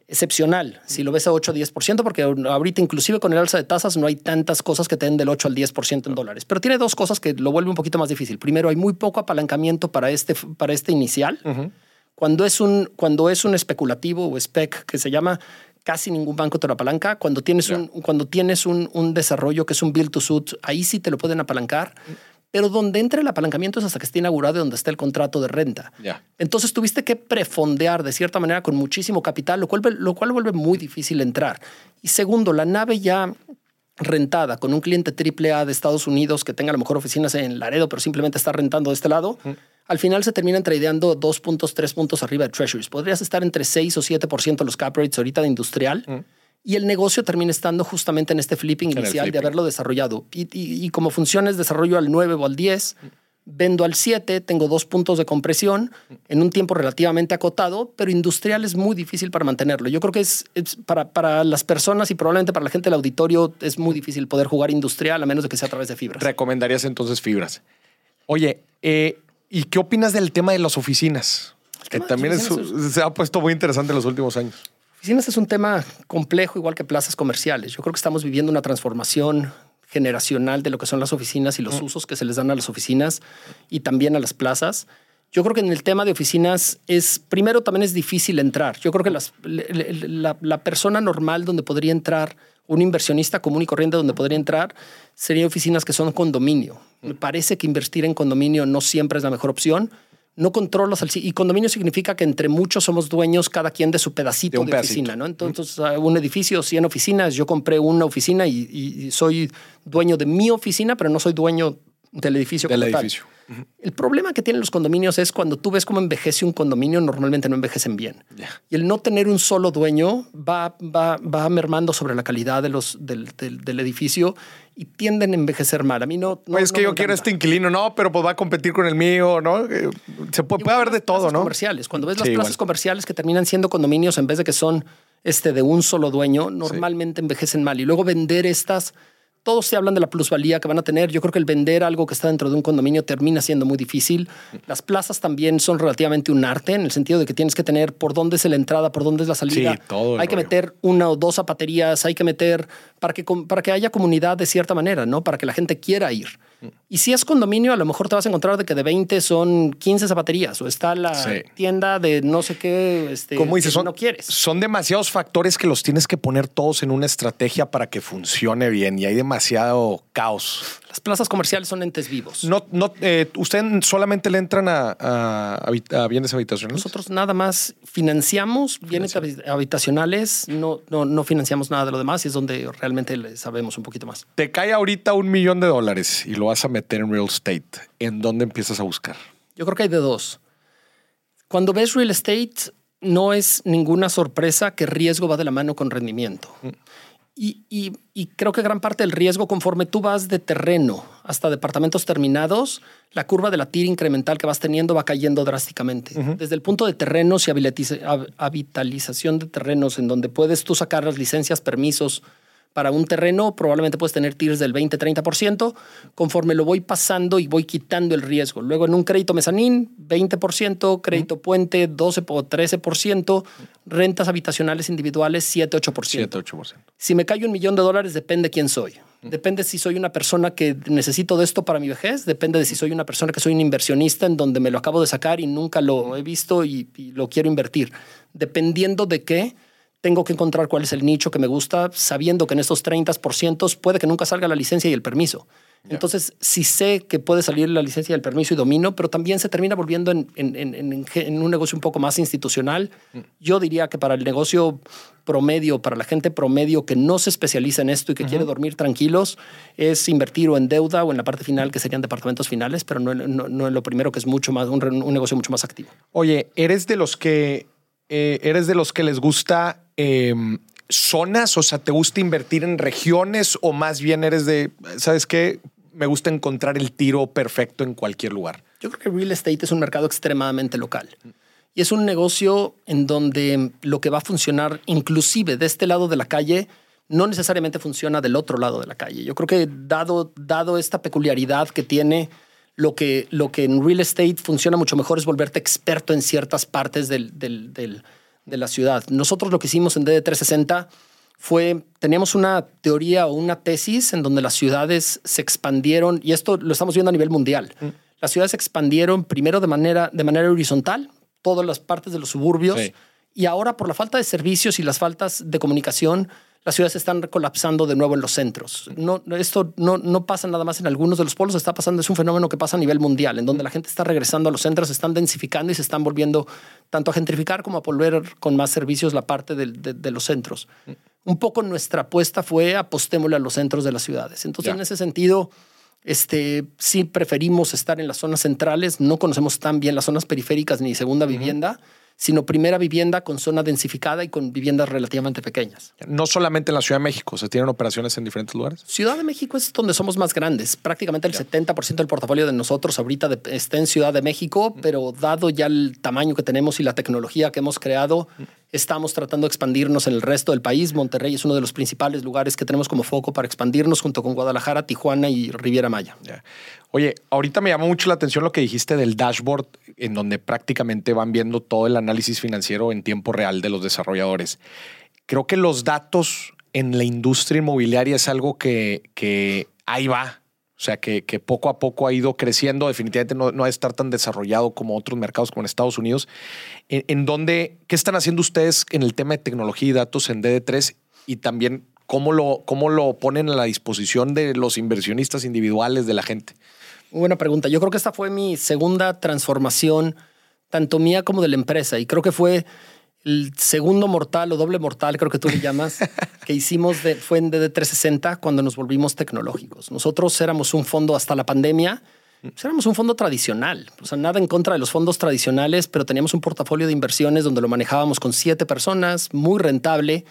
Excepcional, si lo ves a 8 o 10%, porque ahorita inclusive con el alza de tasas no hay tantas cosas que te den del 8 al 10% en dólares. Pero tiene dos cosas que lo vuelve un poquito más difícil. Primero, hay muy poco apalancamiento para este, para este inicial. Cuando es un, cuando es un especulativo o spec que se llama, casi ningún banco te lo apalanca. Cuando tienes, un, cuando tienes un, un desarrollo que es un build to suit, ahí sí te lo pueden apalancar. Pero donde entra el apalancamiento es hasta que esté inaugurado y donde está el contrato de renta. Entonces tuviste que prefondear de cierta manera con muchísimo capital, lo cual, lo cual vuelve muy difícil entrar. Y segundo, la nave ya rentada con un cliente AAA de Estados Unidos que tenga a lo mejor oficinas en Laredo, pero simplemente está rentando de este lado, al final se terminan tradeando dos puntos, tres puntos arriba de Treasuries. Podrías estar entre 6 o 7% los cap rates ahorita de industrial. Y el negocio termina estando justamente en este flipping inicial de haberlo desarrollado. Y, y, y como funciona es desarrollo al 9 o al 10, vendo al 7, tengo dos puntos de compresión en un tiempo relativamente acotado, pero industrial es muy difícil para mantenerlo. Yo creo que es, es para, para las personas y probablemente para la gente del auditorio es muy difícil poder jugar industrial a menos de que sea a través de fibras. Recomendarías entonces fibras. Oye, eh, ¿y qué opinas del tema de las oficinas? Que de también es- se ha puesto muy interesante en los últimos años. Oficinas es un tema complejo, igual que plazas comerciales. Yo creo que estamos viviendo una transformación generacional de lo que son las oficinas y los usos que se les dan a las oficinas y también a las plazas. Yo creo que en el tema de oficinas es, primero también es difícil entrar. Yo creo que las- la, la persona normal donde podría entrar, un inversionista común y corriente donde podría entrar, serían oficinas que son condominio. Me parece que invertir en condominio no siempre es la mejor opción. No controlas al... Y condominio significa que entre muchos somos dueños cada quien de su pedacito De de, un pedacito. oficina, ¿no? Entonces, un edificio, 100 oficinas, yo compré una oficina y, soy dueño de mi oficina, pero no soy dueño del edificio. Del como tal. El problema que tienen los condominios es cuando tú ves cómo envejece un condominio, normalmente no envejecen bien. Y el no tener un solo dueño va, va, va mermando sobre la calidad de los, del, del- del edificio y tienden a envejecer mal. A mí no... no Oye, es que yo quiero este inquilino, no, pero pues va a competir con el mío, ¿no? Eh, Se puede, puede haber de todo, ¿no? comerciales. Cuando ves las Sí, plazas igual. comerciales que terminan siendo condominios en vez de que son este, de un solo dueño, normalmente envejecen mal. Y luego vender estas, todos se hablan de la plusvalía que van a tener. Yo creo que el vender algo que está dentro de un condominio termina siendo muy difícil. Las plazas también son relativamente un arte, en el sentido de que tienes que tener por dónde es la entrada, por dónde es la salida. Sí, todo hay que meter una o dos zapaterías, hay que meter para que, para que haya comunidad de cierta manera, ¿no? Para que la gente quiera ir. Y si es condominio, a lo mejor te vas a encontrar de que de 20 son 15 zapaterías o está la Sí. tienda de no sé qué, este, Como dices, que son, no quieres. son demasiados factores que los tienes que poner todos en una estrategia para que funcione bien y hay demasiado caos. Las plazas comerciales son entes vivos. No, no, eh, ¿Ustedes solamente le entran a, a habit- a bienes habitacionales? Nosotros nada más financiamos bienes habi- habitacionales, no, no, no financiamos nada de lo demás y es donde realmente le sabemos un poquito más. Te cae ahorita un millón de dólares y lo vas a meter en real estate. ¿En dónde empiezas a buscar? Yo creo que hay de dos. Cuando ves real estate, no es ninguna sorpresa que riesgo va de la mano con rendimiento. Y, y- y creo que gran parte del riesgo, conforme tú vas de terreno hasta departamentos terminados, la curva de la tira incremental que vas teniendo va cayendo drásticamente. Desde el punto de terrenos y hab- habitalización de terrenos, en donde puedes tú sacar las licencias, permisos Para un terreno probablemente puedes tener tiers del 20-30%. Conforme lo voy pasando y voy quitando el riesgo. Luego en un crédito mezanín, 20%, crédito puente, 12 o 13%, rentas habitacionales individuales, 7-8%. 7-8%. Si me cae un millón de dólares, depende quién soy. Depende si soy una persona que necesito de esto para mi vejez, depende de si soy una persona que soy un inversionista en donde me lo acabo de sacar y nunca lo he visto y, y lo quiero invertir. Dependiendo de qué, tengo que encontrar cuál es el nicho que me gusta, sabiendo que en estos 30% puede que nunca salga la licencia y el permiso. Entonces, si sé que puede salir la licencia y el permiso y domino, pero también se termina volviendo en, en- en- un negocio un poco más institucional. Yo diría que para el negocio promedio, para la gente promedio que no se especializa en esto y que quiere dormir tranquilos, es invertir o en deuda o en la parte final, que serían departamentos finales, pero no, en- no, no en lo primero, que es mucho más, un negocio mucho más activo. Oye, ¿eres de los que eh, eres de los que les gusta eh, zonas? O sea, ¿te gusta invertir en regiones o más bien eres de, ¿sabes qué? Me gusta encontrar el tiro perfecto en cualquier lugar. Yo creo que real estate es un mercado extremadamente local. Y es un negocio en donde lo que va a funcionar, inclusive de este lado de la calle, no necesariamente funciona del otro lado de la calle. Yo creo que dado, dado esta peculiaridad que tiene, lo que, lo que en real estate funciona mucho mejor es volverte experto en ciertas partes del- del- de la ciudad. Nosotros lo que hicimos en DD360 fue, teníamos una teoría o una tesis en donde las ciudades se expandieron, y esto lo estamos viendo a nivel mundial. Las ciudades se expandieron primero de manera, de manera horizontal, todas las partes de los suburbios, Sí. Y ahora por la falta de servicios y las faltas de comunicación, las ciudades están colapsando de nuevo en los centros. No, esto no, no pasa nada más en algunos de los pueblos, está pasando, es un fenómeno que pasa a nivel mundial, en donde la gente está regresando a los centros, se están densificando y se están volviendo tanto a gentrificar como a volver con más servicios la parte de, de los centros. Un poco nuestra apuesta fue apostémosle a los centros de las ciudades. Entonces, en ese sentido, este, sí preferimos estar en las zonas centrales, no conocemos tan bien las zonas periféricas ni segunda vivienda, sino primera vivienda con zona densificada y con viviendas relativamente pequeñas. No solamente en la Ciudad de México, se tienen operaciones en diferentes lugares. Ciudad de México es donde somos más grandes. Prácticamente el 70% del portafolio de nosotros ahorita de- está en Ciudad de México, pero dado ya el tamaño que tenemos y la tecnología que hemos creado, estamos tratando de expandirnos en el resto del país. Monterrey es uno de los principales lugares que tenemos como foco para expandirnos junto con Guadalajara, Tijuana y Riviera Maya. Ya. Oye, ahorita me llamó mucho la atención lo que dijiste del dashboard, en donde prácticamente van viendo todo el análisis financiero en tiempo real de los desarrolladores. Creo que los datos en la industria inmobiliaria es algo que ahí va. O sea, que, que poco a poco ha ido creciendo. Definitivamente no, no ha de estar tan desarrollado como otros mercados como en Estados Unidos. En, donde, ¿qué están haciendo ustedes en el tema de tecnología y datos en DD3? Y también, ¿cómo lo, cómo lo ponen a la disposición de los inversionistas individuales, de la gente? Muy buena pregunta. Yo creo que esta fue mi segunda transformación, tanto mía como de la empresa. Y creo que fue el segundo mortal o doble mortal, creo que tú le llamas, (laughs) que hicimos de, fue en DD360 cuando nos volvimos tecnológicos. Nosotros éramos un fondo hasta la pandemia. pues éramos un fondo tradicional, o sea, nada en contra de los fondos tradicionales, pero teníamos un portafolio de inversiones donde lo manejábamos con siete personas, muy rentable,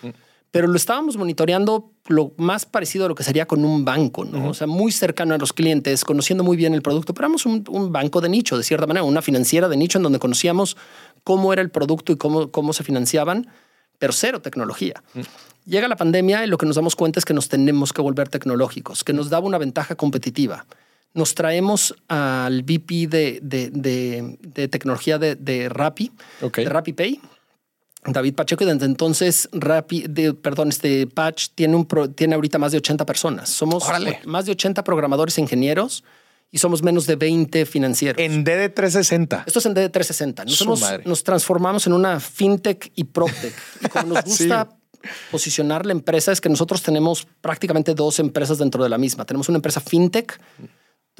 pero lo estábamos monitoreando lo más parecido a lo que sería con un banco, ¿no? O sea, muy cercano a los clientes, conociendo muy bien el producto, pero éramos un, un banco de nicho, de cierta manera, una financiera de nicho en donde conocíamos cómo era el producto y cómo, cómo se financiaban, pero cero tecnología. Llega la pandemia y lo que nos damos cuenta es que nos tenemos que volver tecnológicos, que nos daba una ventaja competitiva. Nos traemos al VP de, de, de- de tecnología de, de Rappi, Ok. de RappiPay, David Pacheco, y desde entonces Rappi, de, perdón, este Patch tiene, un pro- tiene ahorita más de 80 personas. Somos Órale. más de 80 programadores e ingenieros y somos menos de 20 financieros. En DD360. Esto es en DD360. Nos, nos transformamos en una fintech y proptech. Y como nos (laughs) Sí. gusta posicionar la empresa, es que nosotros tenemos prácticamente dos empresas dentro de la misma. Tenemos una empresa fintech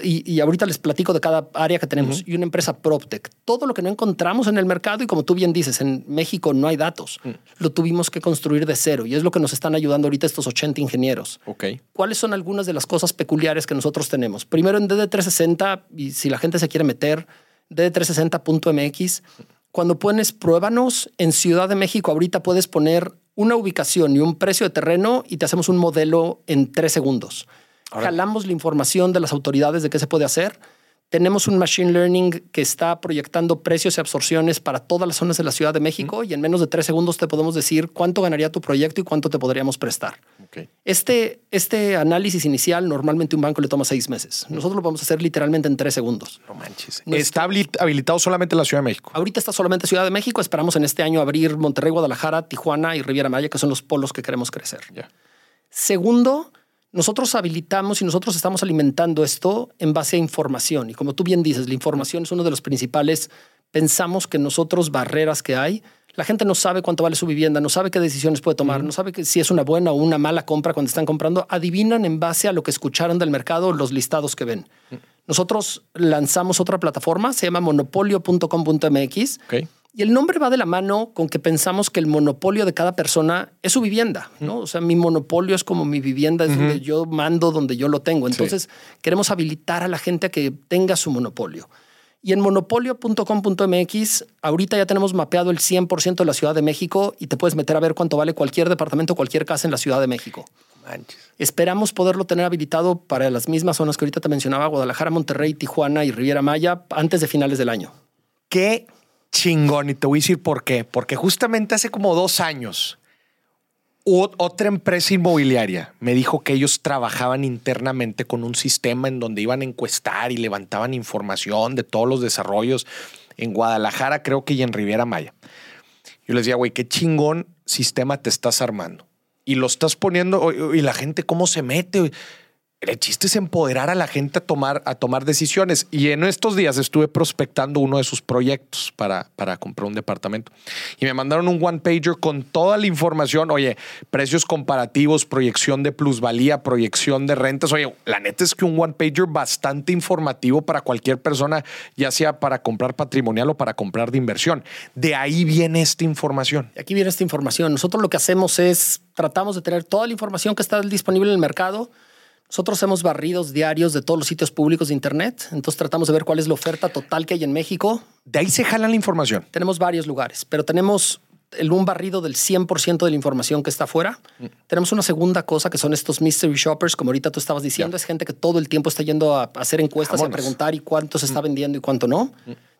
y, y ahorita les platico de cada área que tenemos y una empresa proptech. Todo lo que no encontramos en el mercado y como tú bien dices, en México no hay datos. Lo tuvimos que construir de cero y es lo que nos están ayudando ahorita estos 80 ingenieros. Ok. ¿Cuáles son algunas de las cosas peculiares que nosotros tenemos? Primero en DD360, y si la gente se quiere meter, DD360.mx, cuando pones pruébanos en Ciudad de México, ahorita puedes poner una ubicación y un precio de terreno y te hacemos un modelo en tres segundos. Jalamos la información de las autoridades de qué se puede hacer, Tenemos un machine learning que está proyectando precios y absorciones para todas las zonas de la Ciudad de México y en menos de tres segundos te podemos decir cuánto ganaría tu proyecto y cuánto te podríamos prestar. Este, este análisis inicial normalmente un banco le toma seis meses. Nosotros lo podemos hacer literalmente en tres segundos. No manches. Nuestro- Está habili- habilitado solamente en la Ciudad de México. Ahorita está solamente Ciudad de México. Esperamos en este año abrir Monterrey, Guadalajara, Tijuana y Riviera Maya, que son los polos que queremos crecer. Segundo, nosotros habilitamos y nosotros estamos alimentando esto en base a información. Y como tú bien dices, la información es uno de los principales. Pensamos que nosotros, barreras que hay, la gente no sabe cuánto vale su vivienda, no sabe qué decisiones puede tomar, no sabe que si es una buena o una mala compra cuando están comprando. Adivinan en base a lo que escucharon del mercado los listados que ven. Nosotros lanzamos otra plataforma, se llama monopolio.com.mx. Ok. Y el nombre va de la mano con que pensamos que el monopolio de cada persona es su vivienda, ¿no? O sea, mi monopolio es como mi vivienda, es donde yo mando, donde yo lo tengo. Entonces, queremos habilitar a la gente a que tenga su monopolio. Y en monopolio.com.mx, ahorita ya tenemos mapeado el 100% de la Ciudad de México y te puedes meter a ver cuánto vale cualquier departamento, cualquier casa en la Ciudad de México. Manches. Esperamos poderlo tener habilitado para las mismas zonas que ahorita te mencionaba, Guadalajara, Monterrey, Tijuana y Riviera Maya, antes de finales del año. Qué chingón. Y te voy a decir por qué. Porque justamente hace como dos años, otra empresa inmobiliaria me dijo que ellos trabajaban internamente con un sistema en donde iban a encuestar y levantaban información de todos los desarrollos en Guadalajara, creo que y en Riviera Maya. Yo les decía, güey, qué chingón sistema te estás armando. Y lo estás poniendo, y la gente cómo se mete. El chiste es empoderar a la gente a tomar, a tomar decisiones. Y en estos días estuve prospectando uno de sus proyectos para, para comprar un departamento. Y me mandaron un one pager con toda la información. Oye, precios comparativos, proyección de plusvalía, proyección de rentas. Oye, la neta es que un one pager bastante informativo para cualquier persona, ya sea para comprar patrimonial o para comprar de inversión. De ahí viene esta información. Aquí viene esta información. Nosotros lo que hacemos es tratamos de tener toda la información que está disponible en el mercado. Nosotros hacemos barridos diarios de todos los sitios públicos de Internet. Entonces tratamos de ver cuál es la oferta total que hay en México. De ahí se jalan la información. Tenemos varios lugares, pero tenemos el, un barrido del 100% de la información que está afuera. Tenemos una segunda cosa que son estos mystery shoppers, como ahorita tú estabas diciendo. Es gente que todo el tiempo está yendo a, a hacer encuestas y a preguntar y cuánto se está vendiendo y cuánto no.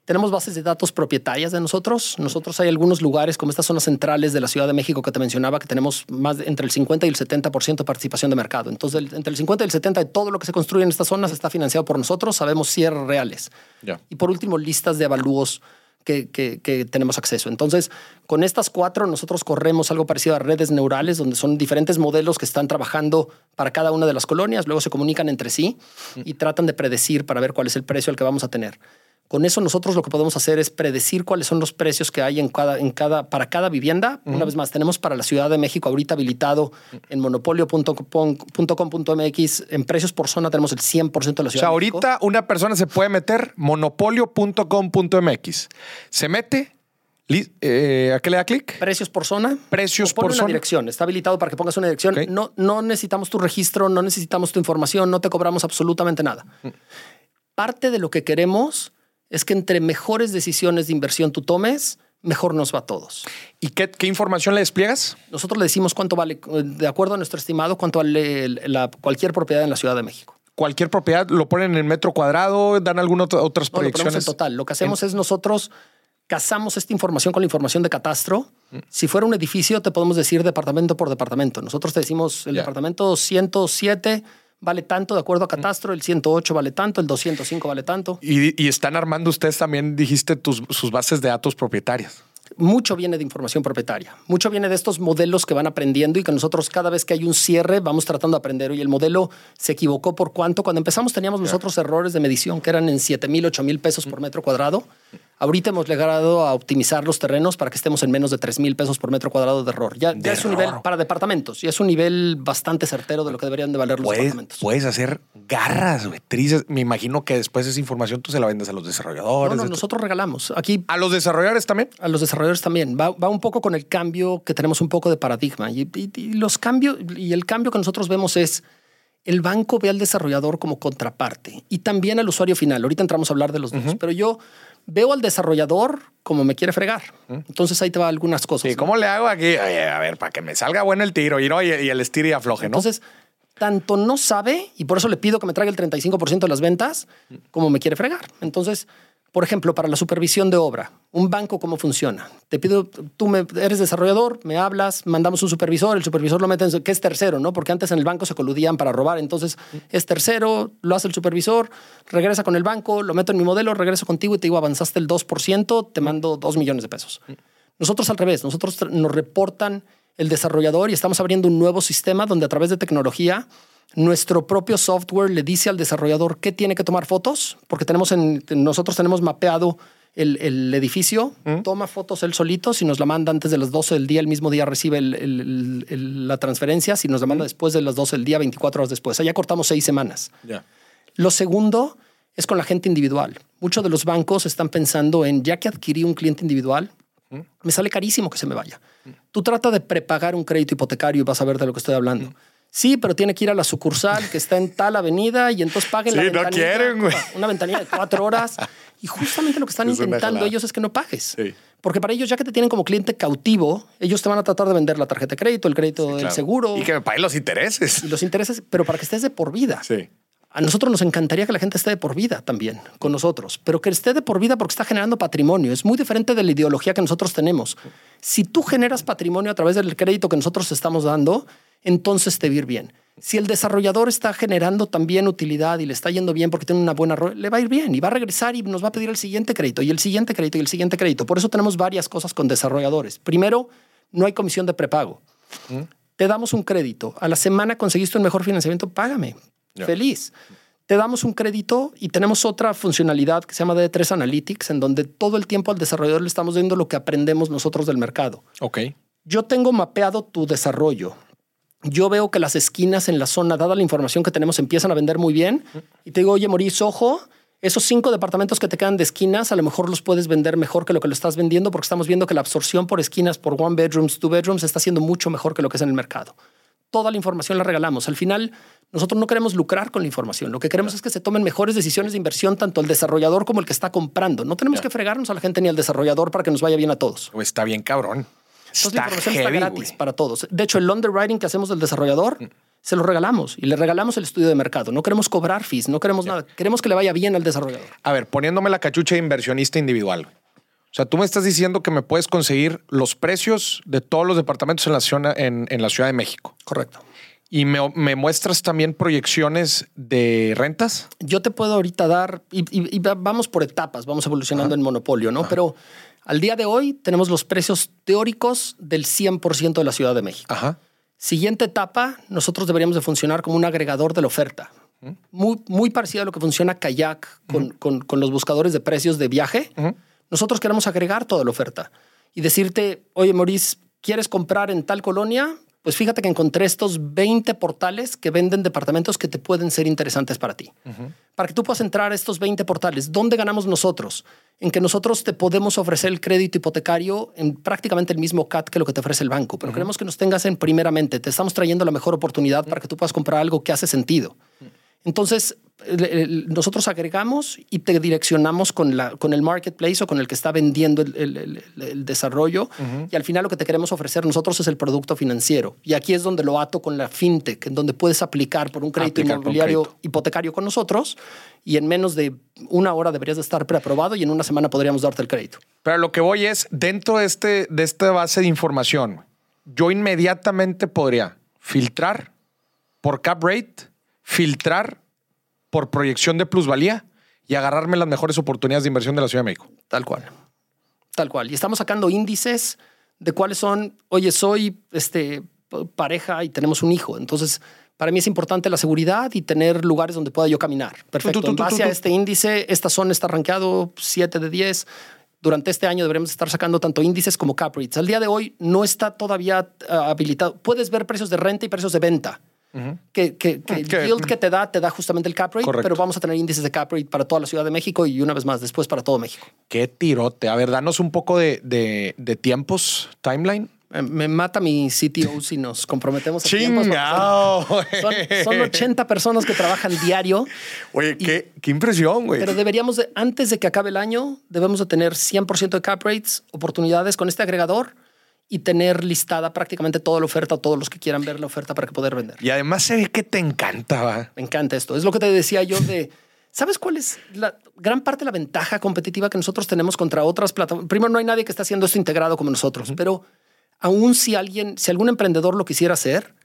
Tenemos bases de datos propietarias de nosotros. Nosotros hay algunos lugares como estas zonas centrales de la Ciudad de México que te mencionaba que tenemos más de- entre el 50 y el 70% de participación de mercado. Entonces, el- entre el 50 y el 70 de todo lo que se construye en estas zonas está financiado por nosotros. Sabemos cierres reales. Ya. Y por último, listas de avalúos que, que- que tenemos acceso. Entonces, con estas cuatro, nosotros corremos algo parecido a redes neurales, donde son diferentes modelos que están trabajando para cada una de las colonias, luego se comunican entre sí y tratan de predecir para ver cuál es el precio al que vamos a tener. Con eso nosotros lo que podemos hacer es predecir cuáles son los precios que hay en cada, en cada, para cada vivienda. Una vez más, tenemos para la Ciudad de México ahorita habilitado en monopolio.com.mx. En precios por zona tenemos el 100% de la O Ciudad sea, de México. ahorita una persona se puede meter monopolio.com.mx. Se mete, eh, ¿a qué le da clic? Precios por zona. Precios O pone por una zona. dirección. Está habilitado para que pongas una dirección. No, no necesitamos tu registro, no necesitamos tu información, no te cobramos absolutamente nada. Mm. Parte de lo que queremos es que entre mejores decisiones de inversión tú tomes, mejor nos va a todos. ¿Y qué, qué información le despliegas? Nosotros le decimos cuánto vale, de acuerdo a nuestro estimado, cuánto vale la- cualquier propiedad en la Ciudad de México. Cualquier propiedad lo ponen en metro cuadrado, dan algunas otra- otras No, lo ponemos en proyecciones. total. Lo que hacemos es nosotros casamos esta información con la información de catastro. Mm. Si fuera un edificio, te podemos decir departamento por departamento. Nosotros te decimos el departamento 107 vale tanto de acuerdo a catastro, el 108 vale tanto, el 205 vale tanto. Y, y están armando ustedes también, dijiste, tus, sus bases de datos propietarias. Mucho viene de información propietaria. Mucho viene de estos modelos que van aprendiendo y que nosotros cada vez que hay un cierre vamos tratando de aprender. Y el modelo se equivocó por cuánto. Cuando empezamos teníamos nosotros errores de medición que eran en 7 mil, 8 mil pesos por metro cuadrado. Ahorita hemos llegado a optimizar los terrenos para que estemos en menos de 3 mil pesos por metro cuadrado de error. Ya, es un error. nivel para departamentos y es un nivel bastante certero de lo que deberían de valer los Puedes, departamentos. puedes hacer garras, güey. Me imagino que después esa información tú se la vendes a los No, desarrolladores. no, de- nosotros regalamos. Aquí A los desarrolladores también. a los desarrolladores también. Va, va un poco con el cambio que tenemos un poco de paradigma. Y, y- y los cambios, y el cambio que nosotros vemos es el banco ve al desarrollador como contraparte y también al usuario final. Ahorita entramos a hablar de los dos, pero yo veo al desarrollador como me quiere fregar. Entonces ahí te va algunas cosas. Sí, ¿no? ¿cómo le hago aquí? Oye, a ver, para que me salga bueno el tiro y, no, y, y el estiro y afloje, ¿no? Entonces, tanto no sabe, y por eso le pido que me traiga el 35% de las ventas, como me quiere fregar. Entonces, por ejemplo, para la supervisión de obra, un banco, ¿cómo funciona? Te pido, tú me, eres desarrollador, me hablas, mandamos un supervisor, el supervisor lo mete en, que es tercero, ¿no? Porque antes en el banco se coludían para robar, entonces es tercero, lo hace el supervisor, regresa con el banco, lo meto en mi modelo, regreso contigo y te digo, avanzaste el 2%, te mando 2 millones de pesos. Nosotros al revés, nosotros nos reportan el desarrollador y estamos abriendo un nuevo sistema donde a través de tecnología nuestro propio software le dice al desarrollador qué tiene que tomar fotos, porque tenemos en, nosotros tenemos mapeado el, el edificio, toma fotos él solito, si nos la manda antes de las 12 del día, el mismo día recibe el, la transferencia, si nos la manda después de las 12 del día, 24 horas después. Allá cortamos seis semanas. Lo segundo es con la gente individual. Muchos de los bancos están pensando en, ya que adquirí un cliente individual, me sale carísimo que se me vaya. Tú trata de prepagar un crédito hipotecario y vas a ver de lo que estoy hablando. Sí, pero tiene que ir a la sucursal que está en tal avenida y entonces paguen la ventanilla. no quieren, güey. Una ventanilla de cuatro horas. Y justamente lo que están (laughs) intentando ellos es que no pagues. Porque para ellos, ya que te tienen como cliente cautivo, ellos te van a tratar de vender la tarjeta de crédito, el crédito del seguro. Y que me paguen los intereses. Y los intereses, pero para que estés de por vida. Sí. A nosotros nos encantaría que la gente esté de por vida también con nosotros, pero que esté de por vida porque está generando patrimonio. Es muy diferente de la ideología que nosotros tenemos. Si tú generas patrimonio a través del crédito que nosotros estamos dando, entonces te va a ir bien. Si el desarrollador está generando también utilidad y le está yendo bien porque tiene una buena, le va a ir bien y va a regresar y nos va a pedir el siguiente crédito y el siguiente crédito y el siguiente crédito. Por eso tenemos varias cosas con desarrolladores. Primero, no hay comisión de prepago. Te damos un crédito. A la semana conseguiste un mejor financiamiento, págame. Feliz. Te damos un crédito y tenemos otra funcionalidad que se llama D3 Analytics, en donde todo el tiempo al desarrollador le estamos dando lo que aprendemos nosotros del mercado. Ok. Yo tengo mapeado tu desarrollo yo veo que las esquinas en la zona, dada la información que tenemos, empiezan a vender muy bien. Y te digo, oye, Maurice, ojo, esos cinco departamentos que te quedan de esquinas, a lo mejor los puedes vender mejor que lo que lo estás vendiendo, porque estamos viendo que la absorción por esquinas, por one bedrooms, two bedrooms, está siendo mucho mejor que lo que es en el mercado. Toda la información la regalamos. Al final, nosotros no queremos lucrar con la información. Lo que queremos es que se tomen mejores decisiones de inversión, tanto el desarrollador como el que está comprando. No tenemos que fregarnos a la gente ni al desarrollador para que nos vaya bien a todos. Está bien, cabrón. Entonces la información está gratis para todos. De hecho, el underwriting que hacemos del desarrollador mm. se lo regalamos y le regalamos el estudio de mercado. No queremos cobrar fees, no queremos nada. Queremos que le vaya bien al desarrollador. A ver, poniéndome la cachucha de inversionista individual. O sea, tú me estás diciendo que me puedes conseguir los precios de todos los departamentos en la, ciudad, en, la Ciudad de México. Correcto. ¿Y me, muestras también proyecciones de rentas? Yo te puedo ahorita dar, y, vamos por etapas, vamos evolucionando en monopolio, ¿no? Pero al día de hoy tenemos los precios teóricos del 100% de la Ciudad de México. Siguiente etapa, nosotros deberíamos de funcionar como un agregador de la oferta. Muy, muy parecido a lo que funciona Kayak con, los buscadores de precios de viaje. Nosotros queremos agregar toda la oferta y decirte, oye, Maurice, ¿quieres comprar en tal colonia? Pues fíjate que encontré estos 20 portales que venden departamentos que te pueden ser interesantes para ti. Para que tú puedas entrar a estos 20 portales, ¿dónde ganamos nosotros? En que nosotros te podemos ofrecer el crédito hipotecario en prácticamente el mismo CAT que lo que te ofrece el banco, pero queremos que nos tengas en primeramente. Te estamos trayendo la mejor oportunidad para que tú puedas comprar algo que hace sentido. Entonces, nosotros agregamos y te direccionamos con, la, con el marketplace o con el que está vendiendo el, desarrollo. Y al final lo que te queremos ofrecer nosotros es el producto financiero. Y aquí es donde lo ato con la fintech, en donde puedes aplicar por un crédito inmobiliario hipotecario con nosotros y en menos de una hora deberías de estar preaprobado y en una semana podríamos darte el crédito. Pero lo que voy es, dentro de, este, de esta base de información, yo inmediatamente podría filtrar por cap rate, filtrar por proyección de plusvalía y agarrarme las mejores oportunidades de inversión de la Ciudad de México. Tal cual. Tal cual. Y estamos sacando índices de cuáles son, oye, soy este, pareja y tenemos un hijo. Entonces, para mí es importante la seguridad y tener lugares donde pueda yo caminar. Perfecto. en base a este índice, esta zona está rankeado 7 de 10. Durante este año deberemos estar sacando tanto índices como cap rates. Al día de hoy no está todavía ah, habilitado. Puedes ver precios de renta y precios de venta que, que, el yield que te da, te da justamente el cap rate, pero vamos a tener índices de cap rate para toda la Ciudad de México y una vez más, después para todo México. Qué tirote. A ver, danos un poco de, de, tiempos, timeline. Me mata mi CTO (laughs) si nos comprometemos a Chingao, son, son, 80 personas que trabajan diario. Oye, qué, qué, impresión, güey. Pero deberíamos, de, antes de que acabe el año, debemos de tener 100% de cap rates, oportunidades con este agregador y tener listada prácticamente toda la oferta, todos los que quieran ver la oferta para que poder vender. Y además se ve que te encanta, ¿va? Me encanta esto. Es lo que te decía yo de, (laughs) ¿sabes cuál es la gran parte de la ventaja competitiva que nosotros tenemos contra otras plataformas? Primero, no hay nadie que esté haciendo esto integrado como nosotros, pero aún si alguien, si algún emprendedor lo quisiera hacer,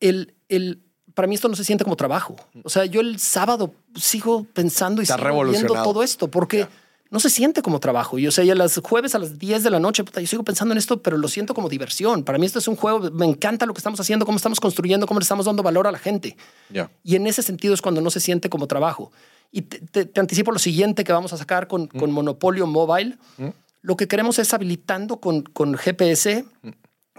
el, el, para mí esto no se siente como trabajo. O sea, yo el sábado sigo pensando y Está sigo viendo todo esto porque no se siente como trabajo. Y o sea, ya las jueves a las 10 de la noche, puta, yo sigo pensando en esto, pero lo siento como diversión. Para mí esto es un juego, me encanta lo que estamos haciendo, cómo estamos construyendo, cómo le estamos dando valor a la gente. Y en ese sentido es cuando no se siente como trabajo. Y te, te- te anticipo lo siguiente que vamos a sacar con, con Monopolio Mobile. Lo que queremos es habilitando con, con GPS,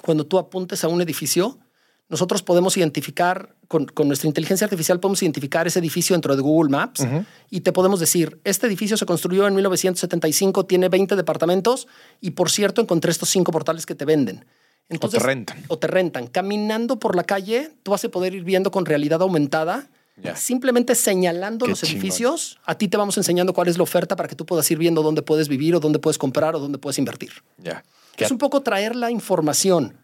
cuando tú apuntes a un edificio, nosotros podemos identificar, con, con nuestra inteligencia artificial podemos identificar ese edificio dentro de Google Maps y te podemos decir, este edificio se construyó en 1975, tiene 20 departamentos y por cierto encontré estos cinco portales que te venden. te rentan. O te rentan. Caminando por la calle, tú vas a poder ir viendo con realidad aumentada. Simplemente señalando Qué los chingón. edificios, a ti te vamos enseñando cuál es la oferta para que tú puedas ir viendo dónde puedes vivir o dónde puedes comprar o dónde puedes invertir. Es un poco traer la información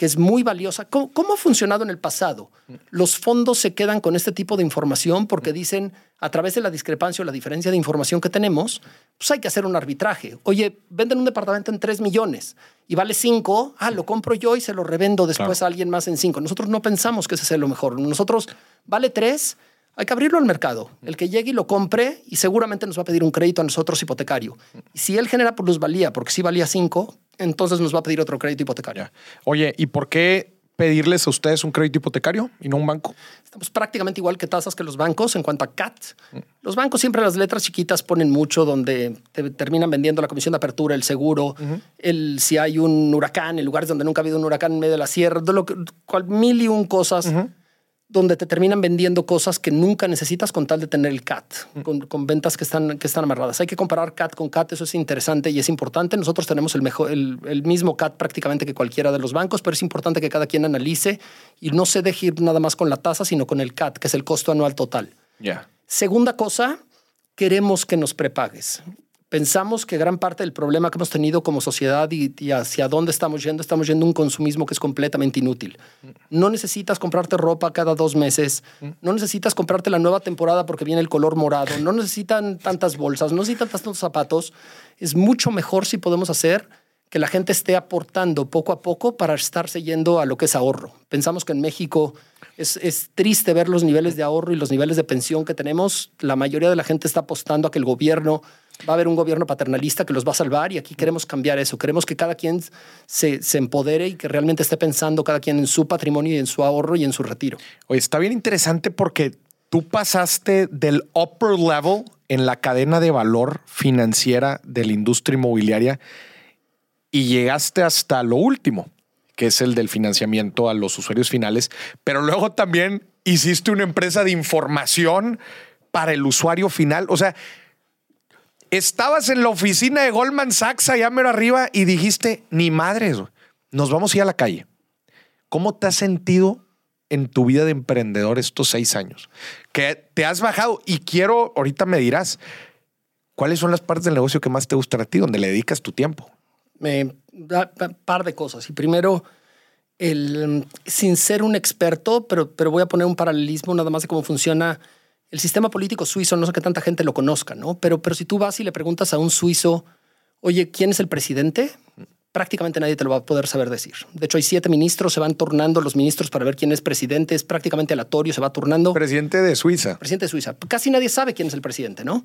que es muy valiosa. ¿Cómo, cómo ha funcionado en el pasado? Los fondos se quedan con este tipo de información porque dicen, a través de la discrepancia o la diferencia de información que tenemos, pues hay que hacer un arbitraje. Oye, venden un departamento en 3 millones y vale 5, ah, lo compro yo y se lo revendo después Claro. a alguien más en 5. Nosotros no pensamos que ese sea lo mejor. Nosotros, vale 3, hay que abrirlo al mercado. El que llegue y lo compre y seguramente nos va a pedir un crédito a nosotros hipotecario. Y si él genera plusvalía, porque sí valía 5, entonces nos va a pedir otro crédito hipotecario. Ya. Oye, ¿y por qué pedirles a ustedes un crédito hipotecario y no un banco? Estamos prácticamente igual que tasas que los bancos en cuanto a CAT. Los bancos siempre las letras chiquitas ponen mucho donde te terminan vendiendo la comisión de apertura, el seguro, el si hay un huracán, en lugares donde nunca ha habido un huracán en medio de la sierra, de lo que, cual, mil y un cosas donde te terminan vendiendo cosas que nunca necesitas con tal de tener el CAT, con, con ventas que están, que están amarradas. Hay que comparar CAT con CAT, eso es interesante y es importante. Nosotros tenemos el, mejor, el, el mismo CAT prácticamente que cualquiera de los bancos, pero es importante que cada quien analice y no se deje ir nada más con la tasa, sino con el CAT, que es el costo anual total. Ya. Segunda cosa, queremos que nos prepagues. Pensamos que gran parte del problema que hemos tenido como sociedad y, y hacia dónde estamos yendo, estamos yendo a un consumismo que es completamente inútil. No necesitas comprarte ropa cada dos meses, no necesitas comprarte la nueva temporada porque viene el color morado, no necesitan tantas bolsas, no necesitan tantos zapatos. Es mucho mejor si podemos hacer que la gente esté aportando poco a poco para estarse yendo a lo que es ahorro. Pensamos que en México es, es triste ver los niveles de ahorro y los niveles de pensión que tenemos. La mayoría de la gente está apostando a que el gobierno va a haber un gobierno paternalista que los va a salvar y aquí queremos cambiar eso. Queremos que cada quien se, empodere y que realmente esté pensando cada quien en su patrimonio y en su ahorro y en su retiro. Oye, está bien interesante porque tú pasaste del upper level en la cadena de valor financiera de la industria inmobiliaria y llegaste hasta lo último, que es el del financiamiento a los usuarios finales, pero luego también hiciste una empresa de información para el usuario final. O sea, estabas en la oficina de Goldman Sachs allá mero arriba y dijiste, ni madres, nos vamos a ir a la calle. ¿Cómo te has sentido en tu vida de emprendedor estos seis años? Que te has bajado y quiero, ahorita me dirás, ¿cuáles son las partes del negocio que más te gustan a ti, donde le dedicas tu tiempo? Da da- par de cosas. Y primero, el, sin ser un experto, pero, pero voy a poner un paralelismo nada más de cómo funciona el sistema político suizo. No sé que tanta gente lo conozca, ¿no? Pero, pero si tú vas y le preguntas a un suizo, oye, ¿quién es el presidente? Prácticamente nadie te lo va a poder saber decir. De hecho, hay siete ministros, se van turnando los ministros para ver quién es presidente. Es prácticamente aleatorio, se va turnando Presidente de Suiza. presidente de Suiza. Casi nadie sabe quién es el presidente, ¿no?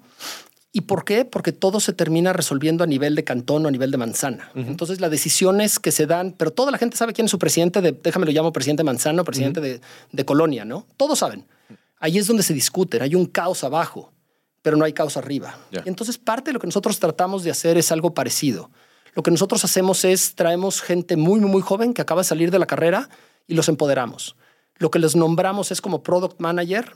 ¿Y por qué? Porque todo se termina resolviendo a nivel de cantón o a nivel de manzana. Entonces, las decisiones que se dan, pero toda la gente sabe quién es su presidente de, déjame lo llamo presidente manzano, presidente de, de colonia, ¿no? Todos saben. Ahí es donde se discuten, hay un caos abajo, pero no hay caos arriba. Entonces, parte de lo que nosotros tratamos de hacer es algo parecido. Lo que nosotros hacemos es traemos gente muy, muy, muy joven que acaba de salir de la carrera y los empoderamos. Lo que les nombramos es como product manager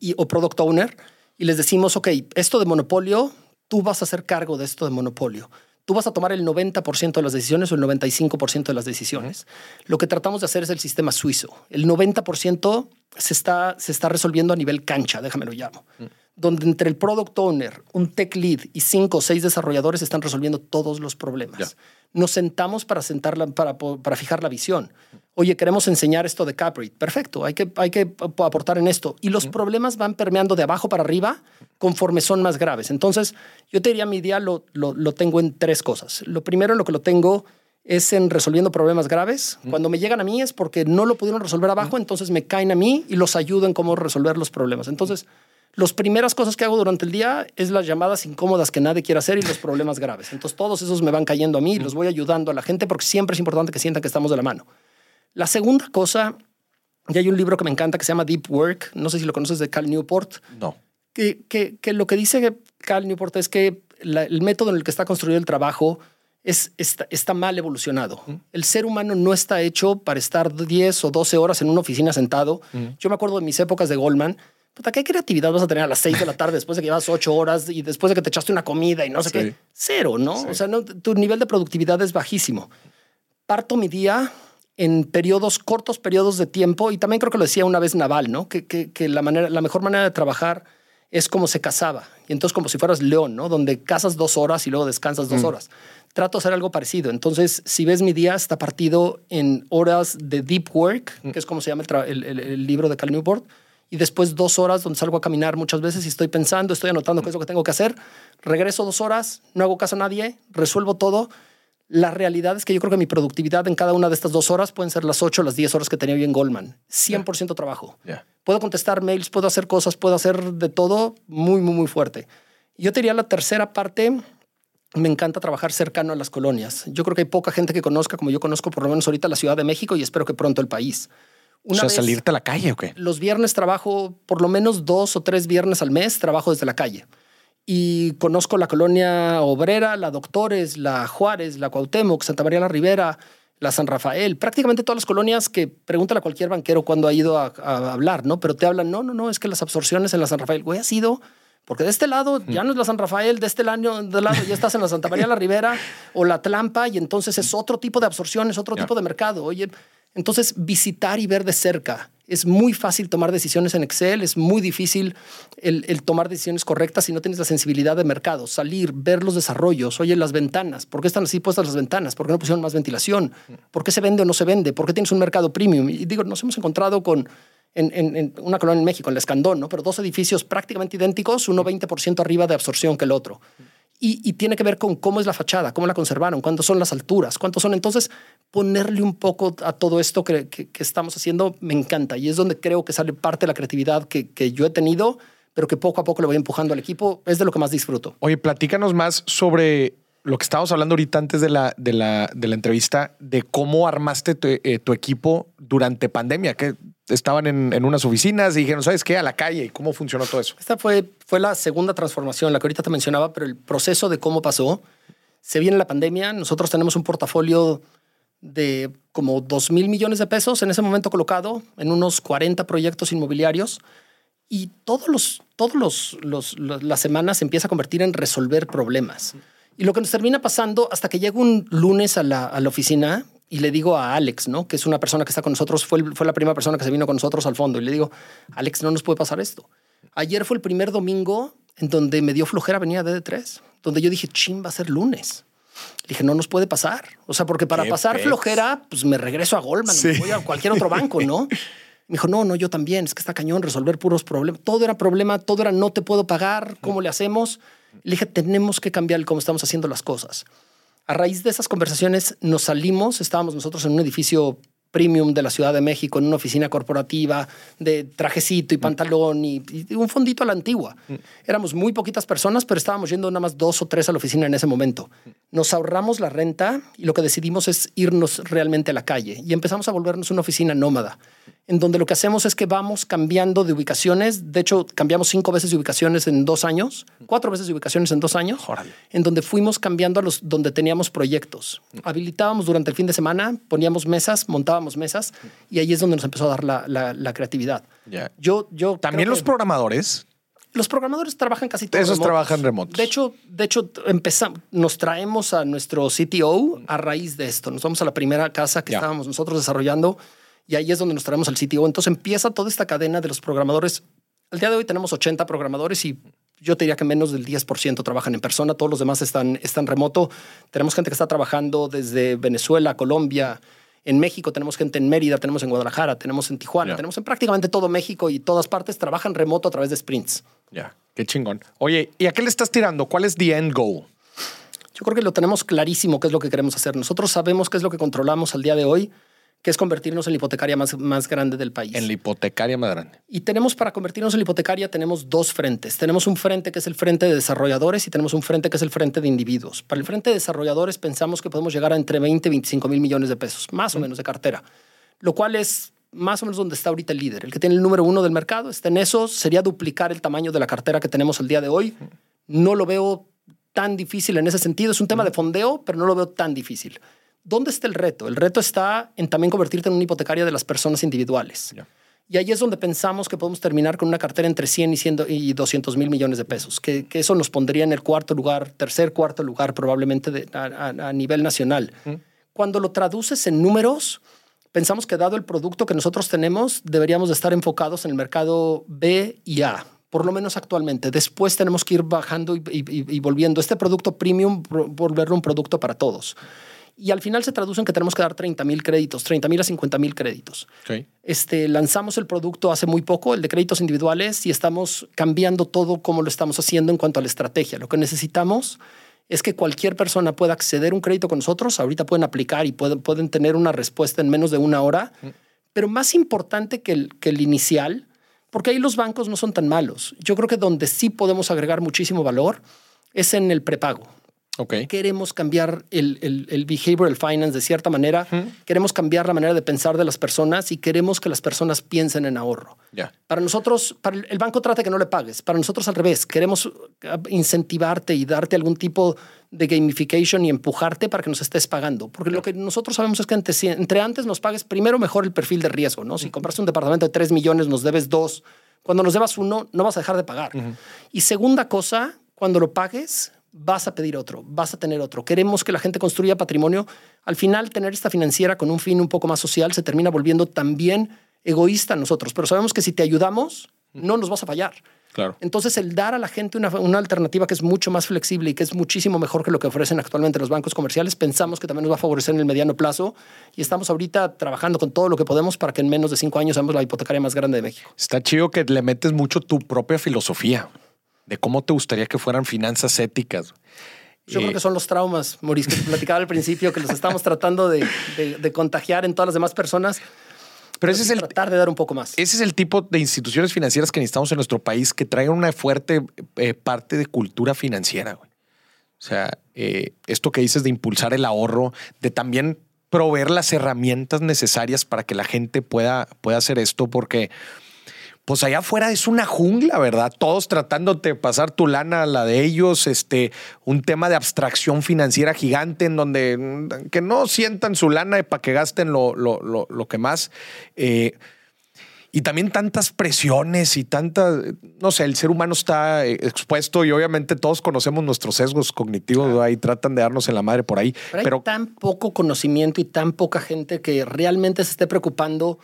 y, o product owner y les decimos, ok, esto de monopolio, tú vas a hacer cargo de esto de monopolio. Tú vas a tomar el 90% de las decisiones o el 95% de las decisiones. Lo que tratamos de hacer es el sistema suizo. El 90% se está, se está resolviendo a nivel cancha, déjame lo llamo. Donde entre el product owner, un tech lead y cinco o seis desarrolladores están resolviendo todos los problemas. Nos sentamos para, sentarla, para, po- para fijar la visión. Oye, queremos enseñar esto de Capri. Perfecto, hay que, hay que ap- aportar en esto. Y los problemas van permeando de abajo para arriba conforme son más graves. Entonces, yo te diría, mi día lo, lo, lo tengo en tres cosas. Lo primero en lo que lo tengo es en resolviendo problemas graves. Cuando me llegan a mí es porque no lo pudieron resolver abajo, entonces me caen a mí y los ayudo en cómo resolver los problemas. Entonces, las primeras cosas que hago durante el día es las llamadas incómodas que nadie quiere hacer y los problemas graves. Entonces, todos esos me van cayendo a mí y los voy ayudando a la gente porque siempre es importante que sientan que estamos de la mano. La segunda cosa, y hay un libro que me encanta que se llama Deep Work, no sé si lo conoces de Cal Newport, No. que, que, que lo que dice Cal Newport es que la- el método en el que está construido el trabajo es, está, está mal evolucionado. El ser humano no está hecho para estar 10 o 12 horas en una oficina sentado. Yo me acuerdo de mis épocas de Goldman. Puta, ¿qué creatividad vas a tener a las 6 de la tarde después de que llevas 8 horas y después de que te echaste una comida y no sé Sí. qué? Cero, ¿no? O sea, no, tu nivel de productividad es bajísimo parto mi día en periodos, cortos periodos de tiempo, y también creo que lo decía una vez Naval, ¿no? Que, que, que la, manera, la mejor manera de trabajar es como se cazaba. Y entonces como si fueras león, ¿no? Donde cazas dos horas y luego descansas dos horas. Trato de hacer algo parecido. Entonces, si ves mi día, está partido en horas de deep work, que es como se llama el- el- el libro de Cal Newport, y después dos horas donde salgo a caminar muchas veces y estoy pensando, estoy anotando qué es lo que tengo que hacer. Regreso dos horas, no hago caso a nadie, resuelvo todo. La realidad es que yo creo que mi productividad en cada una de estas dos horas pueden ser las ocho o las diez horas que tenía yo en Goldman. 100% trabajo. Ya. Puedo contestar mails, puedo hacer cosas, puedo hacer de todo muy, muy, muy fuerte. Yo te diría la tercera parte, me encanta trabajar cercano a las colonias. Yo creo que hay poca gente que conozca, como yo conozco por lo menos ahorita la Ciudad de México y espero que pronto el país. O sea, vez- salirte a la calle o qué? los viernes trabajo por lo menos dos o tres viernes al mes, trabajo desde la calle. Y conozco la colonia obrera, la Doctores, la Juárez, la Cuauhtémoc, Santa María la Ribera, la San Rafael, prácticamente todas las colonias que pregúntale a cualquier banquero cuando ha ido a, a hablar, ¿no? Pero te hablan, no, no, no, es que las absorciones en la San Rafael, güey, ha sido porque de este lado ya no es la San Rafael, de este lado, de lado ya estás en la Santa María la Ribera o la Tlampa y entonces es otro tipo de absorción, es otro tipo de mercado. Oye, entonces visitar y ver de cerca. Es muy fácil tomar decisiones en Excel, es muy difícil el, el tomar decisiones correctas si no tienes la sensibilidad de mercado. Salir, ver los desarrollos, oye, las ventanas, ¿por qué están así puestas las ventanas? ¿Por qué no pusieron más ventilación? ¿Por qué se vende o no se vende? ¿Por qué tienes un mercado premium? Y digo, nos hemos encontrado con en, en- en una colonia en México, en la Escandón, ¿no? pero dos edificios prácticamente idénticos, uno 20% arriba de absorción que el otro. Y, tiene que ver con cómo es la fachada, cómo la conservaron, cuántas son las alturas, cuántos son. Entonces, ponerle un poco a todo esto que, que- que estamos haciendo me encanta y es donde creo que sale parte de la creatividad que, que yo he tenido, pero que poco a poco le voy empujando al equipo. Es de lo que más disfruto. Oye, platícanos más sobre lo que estábamos hablando ahorita antes de la, de la, de la entrevista, de cómo armaste tu, eh, tu equipo durante pandemia, que estaban en, en unas oficinas y dijeron, ¿sabes qué? A la calle. ¿Y cómo funcionó todo eso? Esta fue, fue la segunda transformación, la que ahorita te mencionaba, pero el proceso de cómo pasó. Se viene la pandemia, nosotros tenemos un portafolio de como 2 mil millones de pesos en ese momento colocado en unos 40 proyectos inmobiliarios y todos los, todos los- los- las semanas se empieza a convertir en resolver problemas. Y lo que nos termina pasando hasta que llego un lunes a la, a la oficina y le digo a Alex, ¿no? que es una persona que está con nosotros, fue, el- fue la primera persona que se vino con nosotros al fondo, y le digo, Alex, no nos puede pasar esto. Ayer fue el primer domingo en donde me dio flojera venir a DD3, donde yo dije, chin, va a ser lunes. Le dije, no nos puede pasar. O sea, porque para pasar pex. flojera, pues me regreso a Goldman, Sí. me voy a cualquier otro banco, ¿no? (laughs) Me dijo, no, no, yo también, es que está cañón resolver puros problemas. Todo era problema, todo era no te puedo pagar, ¿cómo le hacemos? Le dije, tenemos que cambiar cómo estamos haciendo las cosas. A raíz de esas conversaciones nos salimos, estábamos nosotros en un edificio premium de la Ciudad de México, en una oficina corporativa de trajecito y pantalón y, y un fondito a la antigua. Éramos muy poquitas personas, pero estábamos yendo nada más dos o tres a la oficina en ese momento. Nos ahorramos la renta y lo que decidimos es irnos realmente a la calle y empezamos a volvernos una oficina nómada, en donde lo que hacemos es que vamos cambiando de ubicaciones. De hecho, cambiamos cinco veces de ubicaciones en dos años, cuatro veces de ubicaciones en dos años Órale. en donde fuimos cambiando a los donde teníamos proyectos. Habilitábamos durante el fin de semana, poníamos mesas, montábamos mesas y ahí es donde nos empezó a dar la, la- la creatividad. Yo, yo También los que programadores. Los programadores trabajan casi todos. Esos remotos. trabajan remotos. De hecho, de hecho empezamos, nos traemos a nuestro CTO a raíz de esto. Nos vamos a la primera casa que Ya. estábamos nosotros desarrollando y ahí es donde nos traemos al CTO. Entonces empieza toda esta cadena de los programadores Al día de hoy tenemos 80 programadores y yo te diría que menos del 10% trabajan en persona, todos los demás están, están remoto. Tenemos gente que está trabajando desde Venezuela, Colombia, en México, tenemos gente en Mérida, tenemos en Guadalajara, tenemos en Tijuana, tenemos en prácticamente todo México y todas partes trabajan remoto a través de sprints. Ya, qué chingón. Oye, ¿y a qué le estás tirando? ¿Cuál es the end goal? Yo creo que lo tenemos clarísimo qué es lo que queremos hacer. Nosotros sabemos qué es lo que controlamos al día de hoy, que es convertirnos en la hipotecaria más, más grande del país. En la hipotecaria más grande. Y tenemos para convertirnos en la hipotecaria, tenemos dos frentes. Tenemos un frente que es el frente de desarrolladores y tenemos un frente que es el frente de individuos. Para el frente de desarrolladores pensamos que podemos llegar a entre 20 y 25 mil millones de pesos, más o menos de cartera, lo cual es más o menos donde está ahorita el líder. El que tiene el número uno del mercado está en eso, sería duplicar el tamaño de la cartera que tenemos el día de hoy. No lo veo tan difícil en ese sentido. Es un tema de fondeo, pero no lo veo tan difícil. ¿Dónde está el reto? El reto está en también convertirte en una hipotecaria de las personas individuales. Ya. Y ahí es donde pensamos que podemos terminar con una cartera entre 100 y, 100 y 200 mil millones de pesos, que, que eso nos pondría en el cuarto lugar, tercer, cuarto lugar probablemente de- a, a- a nivel nacional. Cuando lo traduces en números, pensamos que dado el producto que nosotros tenemos, deberíamos de estar enfocados en el mercado B y A, por lo menos actualmente. Después tenemos que ir bajando y, y- y- y volviendo este producto premium, volverlo un producto para todos. Y al final se traduce en que tenemos que dar 30 mil créditos, 30 mil a 50 mil créditos. Este, lanzamos el producto hace muy poco, el de créditos individuales, y estamos cambiando todo como lo estamos haciendo en cuanto a la estrategia. Lo que necesitamos es que cualquier persona pueda acceder a un crédito con nosotros. Ahorita pueden aplicar y pueden, pueden tener una respuesta en menos de una hora. Pero más importante que el, que el inicial, porque ahí los bancos no son tan malos. Yo creo que donde sí podemos agregar muchísimo valor es en el prepago Ok. queremos cambiar el, el, el behavioral finance de cierta manera, queremos cambiar la manera de pensar de las personas y queremos que las personas piensen en ahorro. Ya. Para nosotros, para el, banco trata que no le pagues. Para nosotros al revés, queremos ah, incentivarte y darte algún tipo de gamification y empujarte para que nos estés pagando. Porque lo que nosotros sabemos es que entre, si- entre antes nos pagues primero mejor el perfil de riesgo. ¿no? Si compraste un departamento de 3 millones, nos debes dos. Cuando nos debas uno, no vas a dejar de pagar. Y segunda cosa, cuando lo pagues, vas a pedir otro, vas a tener otro. Queremos que la gente construya patrimonio. Al final, tener esta financiera con un fin un poco más social se termina volviendo también egoísta a nosotros, pero sabemos que si te ayudamos, no nos vas a fallar. Claro. Entonces, el dar a la gente una, una alternativa que es mucho más flexible y que es muchísimo mejor que lo que ofrecen actualmente los bancos comerciales, pensamos que también nos va a favorecer en el mediano plazo y estamos ahorita trabajando con todo lo que podemos para que en menos de cinco años seamos la hipotecaria más grande de México. Está chido que le metes mucho tu propia filosofía de cómo te gustaría que fueran finanzas éticas. Yo Eh, creo que son los traumas, Maurice, que te platicaba al principio, que los estamos (laughs) tratando de, de- de contagiar en todas las demás personas. Pero ese es el, tratar de dar un poco más. ese es el tipo de instituciones financieras que necesitamos en nuestro país que traigan una fuerte eh, parte de cultura financiera. güey. O sea, eh, esto que dices de impulsar el ahorro, de también proveer las herramientas necesarias para que la gente pueda, pueda hacer esto, porque pues allá afuera es una jungla, ¿verdad? Todos tratándote de pasar tu lana a la de ellos, este, un tema de abstracción financiera gigante en donde mm, que no sientan su lana para que gasten lo, lo, lo, lo que más. Eh, y también tantas presiones y tanta, no sé, el ser humano está eh, expuesto y obviamente todos conocemos nuestros sesgos cognitivos y tratan de darnos en la madre por ahí. Pero hay tan poco conocimiento y tan poca gente que realmente se esté preocupando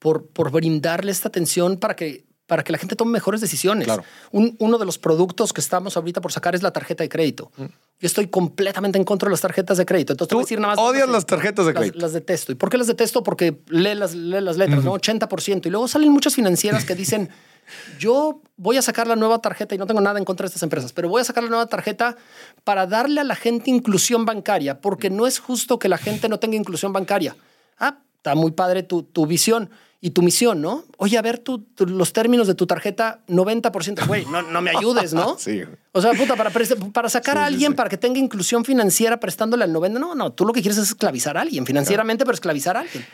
por, por brindarle esta atención para que, para que la gente tome mejores decisiones. Claro. Un- uno de los productos que estamos ahorita por sacar es la tarjeta de crédito. Yo estoy completamente en contra de las tarjetas de crédito. Entonces, te voy a Tú decir nada más. odias las tarjetas de las- crédito. Las, detesto. ¿Y por qué las detesto? Porque lee las, lee las letras, ¿no? 80%. Y luego salen muchas financieras que dicen, (laughs) yo voy a sacar la nueva tarjeta y no tengo nada en contra de estas empresas, pero voy a sacar la nueva tarjeta para darle a la gente inclusión bancaria, porque no es justo que la gente no tenga inclusión bancaria. Ah, está muy padre tu, tu visión y tu misión, ¿no? Oye, a ver tu- tu- los términos de tu tarjeta, 90%. Güey, no, no me ayudes, ¿no? (laughs) Sí. O sea, puta, para, para sacar a Sí, alguien sí. para que tenga inclusión financiera prestándole al 90%. No, no, tú lo que quieres es esclavizar a alguien financieramente, pero esclavizar a alguien.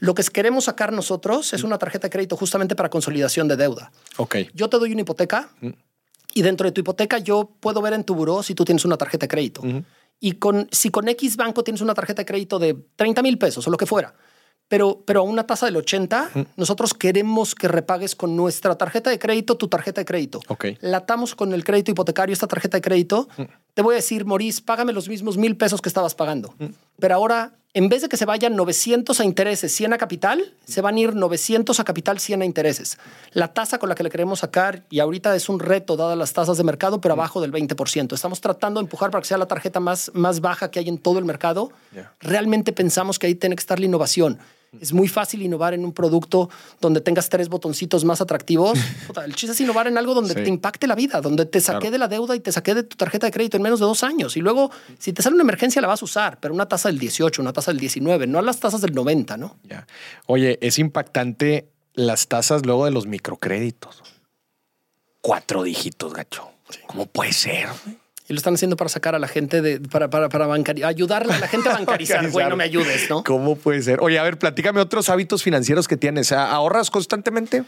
Lo que queremos sacar nosotros es una tarjeta de crédito justamente para consolidación de deuda. ok, Yo te doy una hipoteca y dentro de tu hipoteca yo puedo ver en tu buró si tú tienes una tarjeta de crédito. Y con, si con X banco tienes una tarjeta de crédito de 30 mil pesos o lo que fuera, pero, pero a una tasa del 80, nosotros queremos que repagues con nuestra tarjeta de crédito tu tarjeta de crédito. Ok. La atamos con el crédito hipotecario, esta tarjeta de crédito, te voy a decir, Maurice, págame los mismos mil pesos que estabas pagando. Pero ahora, en vez de que se vayan 900 a intereses, 100 a capital, se van a ir 900 a capital, 100 a intereses. La tasa con la que le queremos sacar, y ahorita es un reto dadas las tasas de mercado, pero abajo del 20%. Estamos tratando de empujar para que sea la tarjeta más, más baja que hay en todo el mercado. Realmente pensamos que ahí tiene que estar la innovación. Es muy fácil innovar en un producto donde tengas tres botoncitos más atractivos. (laughs) El chiste es innovar en algo donde Sí. te impacte la vida, donde te saqué de la deuda y te saqué de tu tarjeta de crédito en menos de dos años. Y luego, si te sale una emergencia, la vas a usar, pero una tasa del 18, una tasa del 19, no a las tasas del 90, ¿no? Ya. Oye, es impactante las tasas luego de los microcréditos. Cuatro dígitos, gacho. ¿Cómo puede ser? Y lo están haciendo para sacar a la gente de, para, para, para bancari- ayudarle a la gente a (laughs) bancarizar. Güey, Bancarizar. no me ayudes, ¿no? ¿Cómo puede ser? Oye, a ver, platícame otros hábitos financieros que tienes. ¿Ahorras constantemente?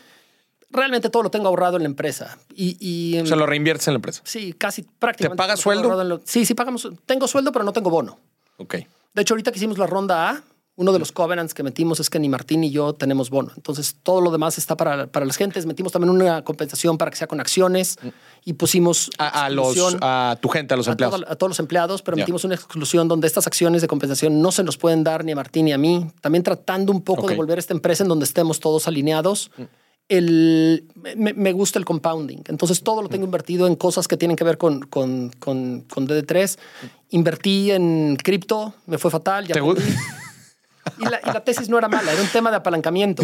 Realmente todo lo tengo ahorrado en la empresa. Y, y O sea, lo reinviertes en la empresa. sí, casi prácticamente. ¿Te pagas sueldo? lo- sí, sí, pagamos. Tengo sueldo, pero no tengo bono. Ok. De hecho, ahorita que hicimos la ronda A, uno de los covenants que metimos es que ni Martín ni yo tenemos bono. Entonces, todo lo demás está para, para las gentes. Metimos también una compensación para que sea con acciones y pusimos A, a los, a tu gente, a los a, empleados. todo- a todos los empleados, pero metimos una exclusión donde estas acciones de compensación no se nos pueden dar ni a Martín ni a mí. También tratando un poco de volver esta empresa en donde estemos todos alineados. El, me, me gusta el compounding. Entonces todo lo tengo invertido en cosas que tienen que ver con, con, con, con DD3. Invertí en cripto, me fue fatal. Ya ¿Te gu- perdí. (laughs) Y la, y la tesis no era mala, era un tema de apalancamiento.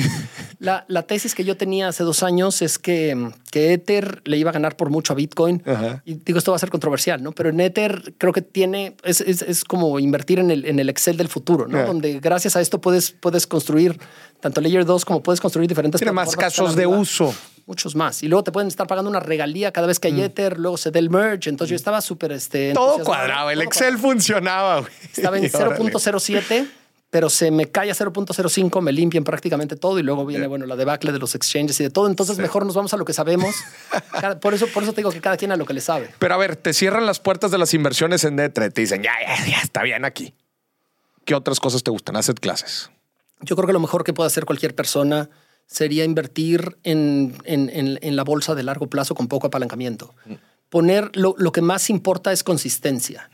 La, la tesis que yo tenía hace dos años es que, que Ether le iba a ganar por mucho a Bitcoin. Ajá. Y digo, esto va a ser controversial, ¿no? Pero en Ether creo que tiene, es, es, es como invertir en el, en el Excel del futuro, ¿no? Yeah. Donde gracias a esto puedes, puedes construir tanto Layer 2 como puedes construir diferentes Tiene más casos de uso. Muchos más. Y luego te pueden estar pagando una regalía cada vez que hay Ether, luego se da el merge. Entonces yo estaba súper... Este, Mm. Todo cuadraba. El Excel funcionaba. güey. estaba en (laughs) Órale. 0.07, pero se me cae a 0.05, me limpian prácticamente todo y luego viene, bueno, la debacle de los exchanges y de todo. Entonces mejor nos vamos a lo que sabemos. (laughs) Cada- por, eso, por eso te digo que cada quien a lo que le sabe. Pero a ver, te cierran las puertas de las inversiones en D3. Te dicen, ya, ya, ya, está bien aquí. ¿Qué otras cosas te gustan? Haced clases. Yo creo que lo mejor que puede hacer cualquier persona sería invertir en, en- en- en la bolsa de largo plazo con poco apalancamiento. Poner lo, lo que más importa es consistencia.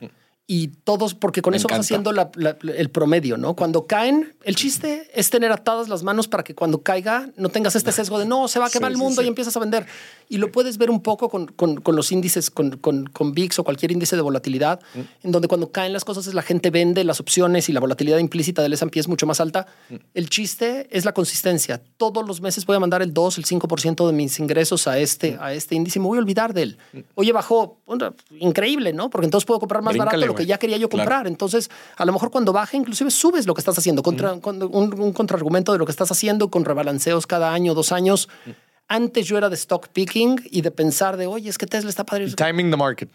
Y todos, porque con Me eso vas encanta. haciendo la- la- el promedio, ¿no? Cuando caen, el chiste es tener atadas las manos para que cuando caiga no tengas este sesgo de no, se va a quemar Sí, el mundo sí. y empiezas a vender. Y lo puedes ver un poco con, con- con los índices, con, con, VIX o cualquier índice de volatilidad, Mm. en donde cuando caen las cosas es la gente vende las opciones y la volatilidad implícita del S&P es mucho más alta. Mm. El chiste es la consistencia. Todos los meses voy a mandar el 2, el 5% de mis ingresos a este, Mm. a este índice y me voy a olvidar de él. Oye, bajó, increíble, ¿no? Porque entonces puedo comprar más Bríncale, barato que ya quería yo Claro. comprar. Entonces, a lo mejor cuando baje, inclusive subes lo que estás haciendo, contra, con un, un contraargumento de lo que estás haciendo con rebalanceos cada año, dos años. Antes yo era de stock picking y de pensar de, oye, es que Tesla está padre. Timing the market.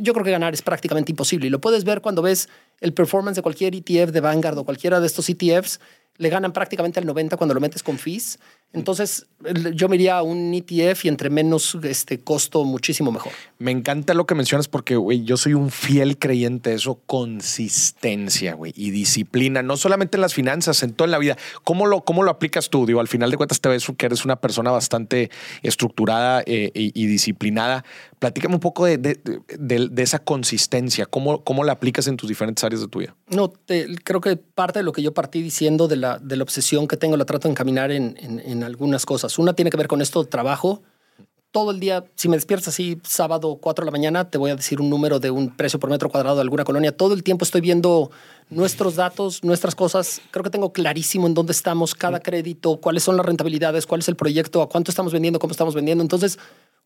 Yo creo que ganar es prácticamente imposible. Y lo puedes ver cuando ves el performance de cualquier ETF de Vanguard o cualquiera de estos ETFs. Le ganan prácticamente al 90 cuando lo metes con fees. Entonces, yo me iría a un ETF y entre menos este, costo, muchísimo mejor. Me encanta lo que mencionas porque, güey, yo soy un fiel creyente de eso, consistencia, güey, y disciplina, no solamente en las finanzas, en toda la vida. ¿Cómo lo, cómo lo aplicas tú? Digo, al final de cuentas te ves que eres una persona bastante estructurada eh, y, y disciplinada. Platícame un poco de, de- de- de esa consistencia, ¿Cómo, cómo la aplicas en tus diferentes áreas de tu vida. No, te- creo que parte de lo que yo partí diciendo de la, de la obsesión que tengo la trato de encaminar en, en- en algunas cosas. Una tiene que ver con esto trabajo. Todo el día, si me despiertas así sábado 4 de la mañana, te voy a decir un número de un precio por metro cuadrado de alguna colonia. Todo el tiempo estoy viendo nuestros datos, nuestras cosas. Creo que tengo clarísimo en dónde estamos, cada crédito, cuáles son las rentabilidades, cuál es el proyecto, a cuánto estamos vendiendo, cómo estamos vendiendo. Entonces,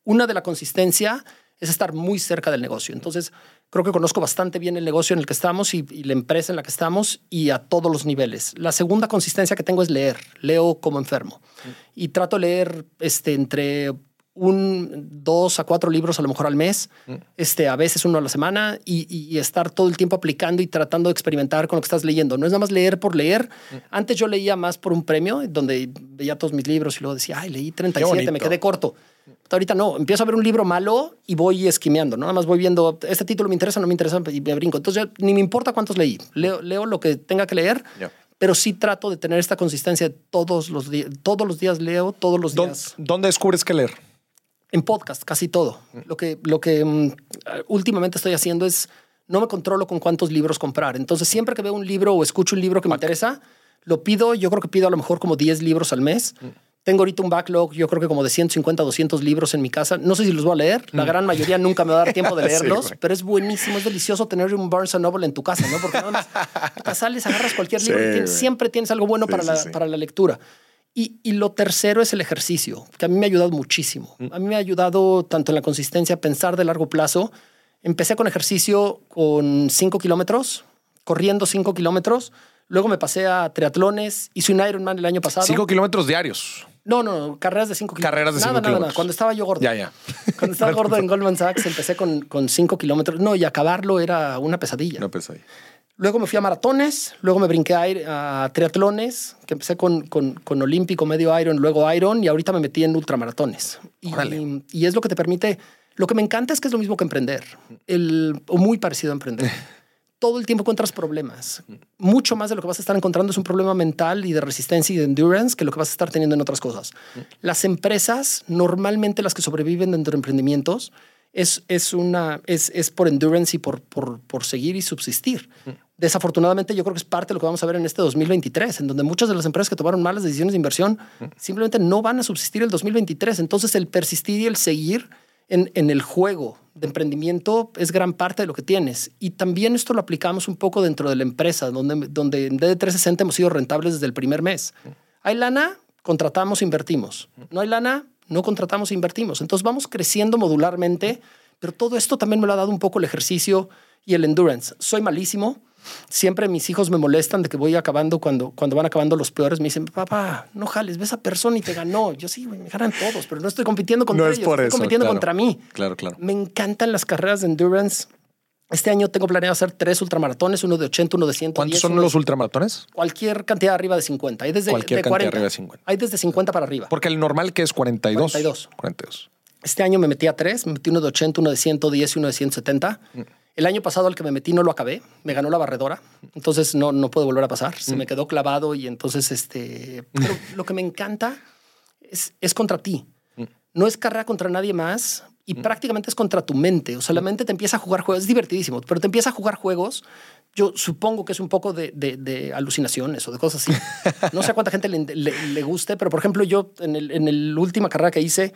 una de la consistencia es estar muy cerca del negocio. Entonces, creo que conozco bastante bien el negocio en el que estamos y, y la empresa en la que estamos y a todos los niveles. La segunda consistencia que tengo es leer. Leo como enfermo. Y trato de leer este, entre un, dos a cuatro libros a lo mejor al mes, este, a veces uno a la semana y, y- y estar todo el tiempo aplicando y tratando de experimentar con lo que estás leyendo. No es nada más leer por leer. Antes yo leía más por un premio, donde veía todos mis libros y luego decía, ay, leí 37, me quedé corto. Ahorita no, empiezo a ver un libro malo y voy esquimeando, ¿no? Nada más voy viendo, este título me interesa, no me interesa y me brinco. Entonces ya ni me importa cuántos leí. Leo, leo lo que tenga que leer, pero sí trato de tener esta consistencia de todos los días. Todos los días leo, todos los ¿Dó- días. ¿Dónde descubres qué leer? En podcast, casi todo. Lo que, lo que mm, últimamente estoy haciendo es no me controlo con cuántos libros comprar. Entonces, siempre que veo un libro o escucho un libro que me interesa, lo pido. Yo creo que pido a lo mejor como 10 libros al mes. Tengo ahorita un backlog, yo creo que como de 150, 200 libros en mi casa. No sé si los voy a leer. La gran mayoría nunca me va a dar tiempo de (laughs) Sí, leerlos, güey. pero es buenísimo, es delicioso tener un Barnes Noble en tu casa, ¿no? Porque nada más sales, agarras cualquier libro Sí, y tienes- siempre tienes algo bueno Sí, para, sí, la, sí. para la lectura. Y, y lo tercero es el ejercicio, que a mí me ha ayudado muchísimo. Mm. A mí me ha ayudado tanto en la consistencia, pensar de largo plazo. Empecé con ejercicio con 5 kilómetros, corriendo 5 kilómetros. Luego me pasé a triatlones. Hice un Ironman el año pasado. Cinco kilómetros diarios. No, no, no, carreras de 5 kilómetros. Carreras de nada, cinco nada, nada. Cuando estaba yo gordo. Ya, ya. Cuando estaba gordo en Goldman Sachs empecé con, con 5 kilómetros. No, y acabarlo era una pesadilla. Pues ahí. Luego me fui a maratones, luego me brinqué a, triatlones, que empecé con, con, con olímpico, medio Iron, luego Iron, y ahorita me metí en ultramaratones. Y, es lo que te permite, lo que me encanta es que es lo mismo que emprender, el, o muy parecido a emprender. Todo el tiempo encuentras problemas. Mucho más de lo que vas a estar encontrando es un problema mental y de resistencia y de endurance que lo que vas a estar teniendo en otras cosas. Las empresas, normalmente las que sobreviven dentro de emprendimientos, es, es, una, es, es por endurance y por, por, por seguir y subsistir. Desafortunadamente, yo creo que es parte de lo que vamos a ver en este 2023, en donde muchas de las empresas que tomaron malas decisiones de inversión simplemente no van a subsistir el 2023. Entonces, el persistir y el seguir en, en el juego de emprendimiento es gran parte de lo que tienes. Y también esto lo aplicamos un poco dentro de la empresa, donde, donde en DD360 hemos sido rentables desde el primer mes. Hay lana, contratamos, invertimos. No hay lana, no contratamos, invertimos. Entonces vamos creciendo modularmente, pero todo esto también me lo ha dado un poco el ejercicio y el endurance. Soy malísimo. Siempre mis hijos me molestan de que voy acabando cuando, cuando van acabando los peores. Me dicen, papá, no jales, ve a esa persona y te ganó. Yo sí, me ganan todos, pero no estoy compitiendo contra No es ellos, por estoy eso, compitiendo claro. contra mí. Claro, claro. Me encantan las carreras de endurance. Este año tengo planeado hacer tres ultramaratones, uno de 80, uno de 110. ¿Cuántos son de- los ultramaratones? Cualquier cantidad arriba de 50. Hay desde Cualquier de cantidad 40. arriba de 50. Hay desde 50 para arriba. Porque el normal que es 42. 42. 42. Este año me metí a tres, me metí uno de 80, uno de 110 y uno de 170. El año pasado al que me metí no lo acabé, me ganó la barredora, entonces no, no puedo volver a pasar, se me quedó clavado y entonces este... Pero (laughs) lo que me encanta es, es contra ti, no es carrera contra nadie más y prácticamente es contra tu mente, o sea, la mente te empieza a jugar juegos, es divertidísimo, pero te empieza a jugar juegos, yo supongo que es un poco de, de- de alucinaciones o de cosas así. (laughs) No sé a cuánta gente le, le- le guste, pero por ejemplo yo en el, en el última carrera que hice,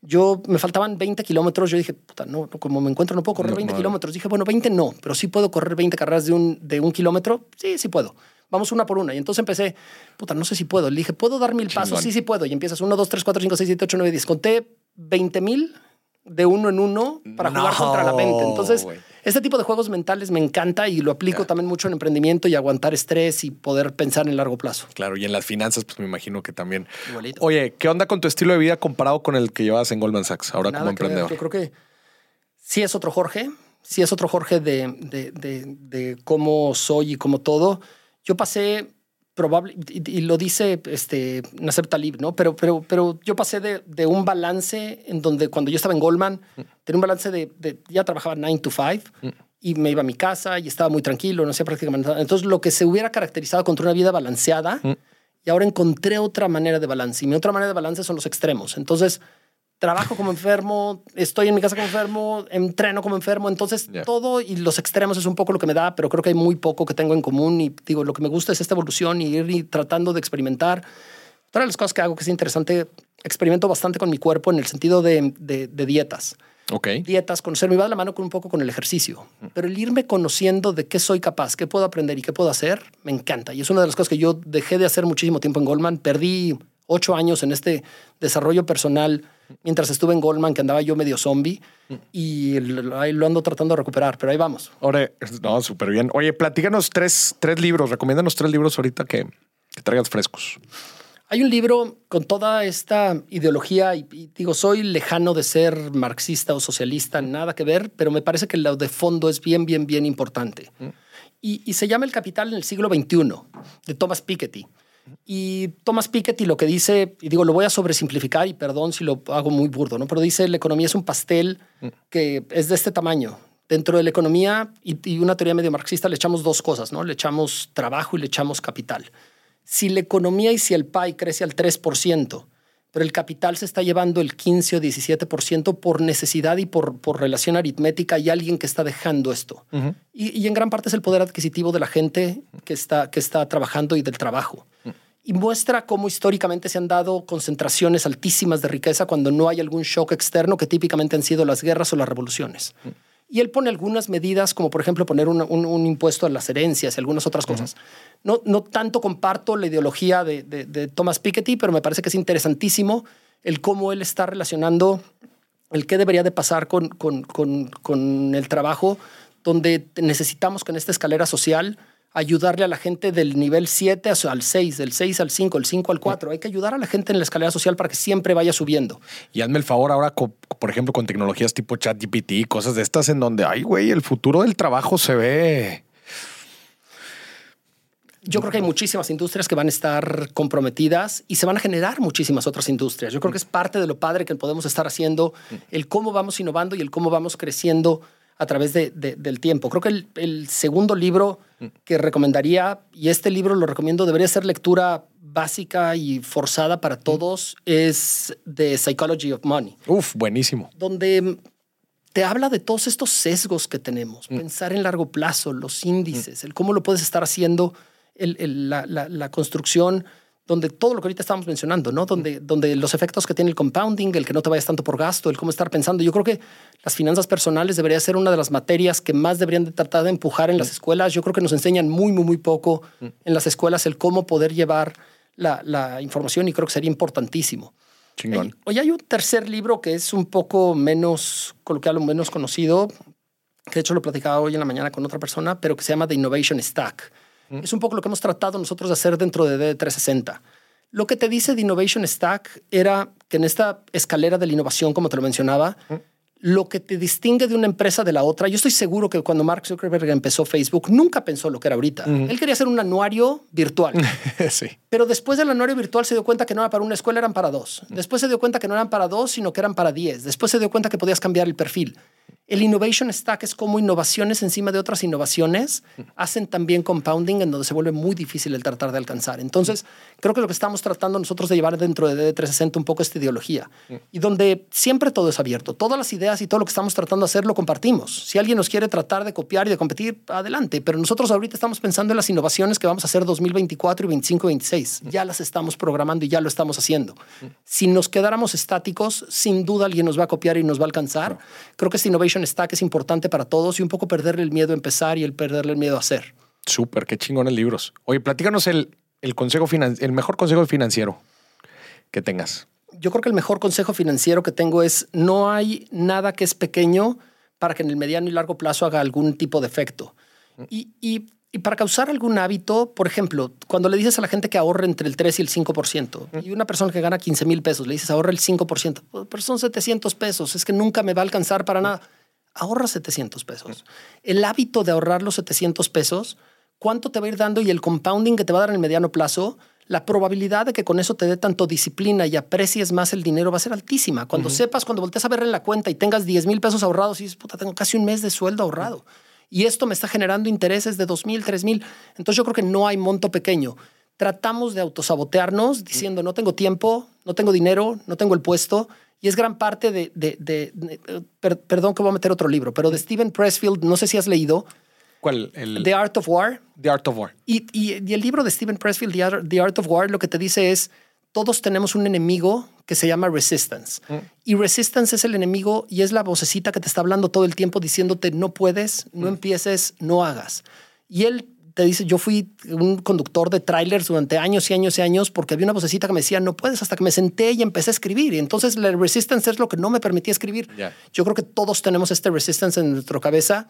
yo me faltaban 20 kilómetros. Yo dije, puta, no, no, como me encuentro, no puedo correr No, 20 no. kilómetros. Dije, bueno, 20 no, pero sí puedo correr 20 carreras de un, de un kilómetro. Sí, sí puedo. Vamos una por una. Y entonces empecé, puta, no sé si puedo. Le dije, ¿puedo dar mil pasos? Chingón. Sí, sí puedo. Y empiezas 1, 2, 3, 4, 5, 6, 7, 8, 9, 10. Conté 20 mil de uno en uno para jugar No, contra la mente. Entonces, este tipo de juegos mentales me encanta y lo aplico también mucho en emprendimiento y aguantar estrés y poder pensar en largo plazo. Claro, y en las finanzas, pues me imagino que también. Igualito. Oye, ¿qué onda con tu estilo de vida comparado con el que llevas en Goldman Sachs ahora Nada como ver. emprendedor? Yo creo que sí es otro Jorge, sí es otro Jorge de, de, de- de cómo soy y cómo todo. Yo pasé probable, y, y lo dice este, Nasser Talib, ¿no? Pero, pero, pero yo pasé de, de un balance en donde cuando yo estaba en Goldman, tenía un balance de, de- ya trabajaba 9 to 5 y me iba a mi casa y estaba muy tranquilo, no hacía prácticamente nada. Entonces, lo que se hubiera caracterizado contra una vida balanceada, y ahora encontré otra manera de balance. Y mi otra manera de balance son los extremos. Entonces, trabajo como enfermo, estoy en mi casa como enfermo, entreno como enfermo. Entonces, todo y los extremos es un poco lo que me da, pero creo que hay muy poco que tengo en común. Y digo, lo que me gusta es esta evolución y ir y tratando de experimentar. Otra de las cosas que hago que es interesante, experimento bastante con mi cuerpo en el sentido de, de- de dietas Ok. dietas, conocerme, va de la mano con un poco con el ejercicio. Pero el irme conociendo de qué soy capaz, qué puedo aprender y qué puedo hacer, me encanta. Y es una de las cosas que yo dejé de hacer muchísimo tiempo en Goldman. Perdí ocho años en este desarrollo personal mientras estuve en Goldman, que andaba yo medio zombie. Y ahí lo ando tratando de recuperar, pero ahí vamos. Ahora, no, súper bien. Oye, platícanos tres, tres libros, recomiéndanos tres libros ahorita que, que traigas frescos. Hay un libro con toda esta ideología y, y digo, soy lejano de ser marxista o socialista, nada que ver, pero me parece que lo de fondo es bien, bien, bien importante. Y, y se llama El Capital en el siglo XXI, de Thomas Piketty. Y Thomas Piketty lo que dice, y digo, lo voy a sobresimplificar y perdón si lo hago muy burdo, ¿no? Pero dice, la economía es un pastel que es de este tamaño. Dentro de la economía y, una teoría medio marxista le echamos dos cosas, ¿no? Le echamos trabajo y le echamos capital. Si la economía y si el PIB crece al 3%, pero el capital se está llevando el 15 o 17% por necesidad y por, por relación aritmética y alguien que está dejando esto. y, y en gran parte es el poder adquisitivo de la gente que está, que está trabajando y del trabajo. Y muestra cómo históricamente se han dado concentraciones altísimas de riqueza cuando no hay algún shock externo que típicamente han sido las guerras o las revoluciones. Y él pone algunas medidas, como por ejemplo poner un, un- un impuesto a las herencias y algunas otras cosas. No, no tanto comparto la ideología de, de- de Thomas Piketty, pero me parece que es interesantísimo el cómo él está relacionando el qué debería de pasar con, con, con, con el trabajo, donde necesitamos que en esta escalera social ayudarle a la gente del nivel 7 al 6, del 6 al 5, del 5 al 4. Hay que ayudar a la gente en la escalera social para que siempre vaya subiendo. Y hazme el favor ahora, por ejemplo, con tecnologías tipo ChatGPT y cosas de estas en donde, ay, güey, el futuro del trabajo se ve. Yo creo que hay muchísimas industrias que van a estar comprometidas y se van a generar muchísimas otras industrias. Yo creo que es parte de lo padre que podemos estar haciendo, el cómo vamos innovando y el cómo vamos creciendo a través de- de- del tiempo. Creo que el, el segundo libro que recomendaría, y este libro lo recomiendo, debería ser lectura básica y forzada para todos, es The Psychology of Money. Uf, buenísimo. donde te habla de todos estos sesgos que tenemos, pensar en largo plazo, los índices, el cómo lo puedes estar haciendo, el- el- la, la- la construcción, donde todo lo que ahorita estamos mencionando, ¿no? Donde, donde los efectos que tiene el compounding, el que no te vayas tanto por gasto, el cómo estar pensando. Yo creo que las finanzas personales debería ser una de las materias que más deberían de tratar de empujar en las escuelas. Yo creo que nos enseñan muy, muy, muy poco en las escuelas el cómo poder llevar la, la información y creo que sería importantísimo. Chingón. Hoy hay un tercer libro que es un poco menos coloquial o menos conocido, que de hecho lo platicaba hoy en la mañana con otra persona, pero que se llama The Innovation Stack. Es un poco lo que hemos tratado nosotros de hacer dentro de D360. Lo que te dice The Innovation Stack era que en esta escalera de la innovación, como te lo mencionaba, lo que te distingue de una empresa de la otra, yo estoy seguro que cuando Mark Zuckerberg empezó Facebook, nunca pensó lo que era ahorita. Él quería hacer un anuario virtual. (laughs) sí. Pero después del anuario virtual se dio cuenta que no era para una escuela, eran para dos. Después se dio cuenta que no eran para dos, sino que eran para diez. Después se dio cuenta que podías cambiar el perfil. El Innovation Stack es como innovaciones encima de otras innovaciones hacen también compounding en donde se vuelve muy difícil el tratar de alcanzar. Entonces, creo que lo que estamos tratando nosotros de llevar dentro de D360 un poco esta ideología y donde siempre todo es abierto. Todas las ideas y todo lo que estamos tratando de hacer lo compartimos. Si alguien nos quiere tratar de copiar y de competir, adelante. Pero nosotros ahorita estamos pensando en las innovaciones que vamos a hacer 2024 y 25 y 26. Ya las estamos programando y ya lo estamos haciendo. Si nos quedáramos estáticos, sin duda alguien nos va a copiar y nos va a alcanzar. Creo que este Innovation Stack es importante para todos y un poco perderle el miedo a empezar y el perderle el miedo a hacer. Súper, qué chingones libros. Oye, platícanos el, el consejo el mejor consejo financiero que tengas. Yo creo que el mejor consejo financiero que tengo es no hay nada que es pequeño para que en el mediano y largo plazo haga algún tipo de efecto. Y, y- y para causar algún hábito, por ejemplo, cuando le dices a la gente que ahorre entre el 3 y el 5%, y una persona que gana 15 mil pesos, le dices ahorra el 5%, "Oh, pero son 700 pesos, es que nunca me va a alcanzar para nada. Ahorra 700 pesos. El hábito de ahorrar los 700 pesos, ¿cuánto te va a ir dando? Y el compounding que te va a dar en el mediano plazo, la probabilidad de que con eso te dé tanto disciplina y aprecies más el dinero va a ser altísima. Cuando sepas, cuando voltees a ver en la cuenta y tengas 10 mil pesos ahorrados y dices, puta, tengo casi un mes de sueldo ahorrado. Y esto me está generando intereses de 2 mil, 3 mil. Entonces yo creo que no hay monto pequeño. Tratamos de autosabotearnos diciendo, no tengo tiempo, no tengo dinero, no tengo el puesto. Y es gran parte de, de- de- de- per- perdón que voy a meter otro libro, pero de Steven Pressfield, no sé si has leído, ¿Cuál? El, The Art of War. The Art of War. Y, y- y el libro de Stephen Pressfield, The Art, The Art of War, lo que te dice es, todos tenemos un enemigo que se llama resistance. Y resistance es el enemigo y es la vocecita que te está hablando todo el tiempo diciéndote, no puedes, no empieces, no hagas. Y él te dice, yo fui un conductor de trailers durante años y años y años porque había una vocecita que me decía, no puedes, hasta que me senté y empecé a escribir. Y entonces la resistance es lo que no me permitía escribir. Ya. Yo creo que todos tenemos este resistance en nuestra cabeza.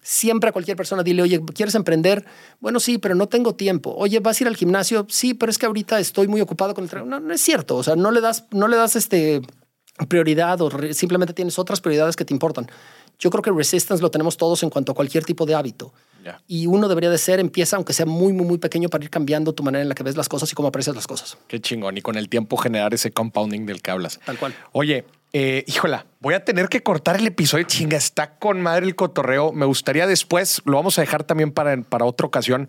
Siempre a cualquier persona dile, oye, ¿quieres emprender? Bueno, sí, pero no tengo tiempo. Oye, ¿vas a ir al gimnasio? Sí, pero es que ahorita estoy muy ocupado con el trabajo. No, no es cierto. O sea, no le das, no le das este prioridad o simplemente tienes otras prioridades que te importan. Yo creo que resistance lo tenemos todos en cuanto a cualquier tipo de hábito. Y uno debería de ser, empieza aunque sea muy, muy, muy pequeño para ir cambiando tu manera en la que ves las cosas y cómo aprecias las cosas. Qué chingón. Y con el tiempo generar ese compounding del que hablas. Tal cual. Oye, eh, híjola, voy a tener que cortar el episodio. Chinga, está con madre el cotorreo. Me gustaría después, lo vamos a dejar también para, para otra ocasión,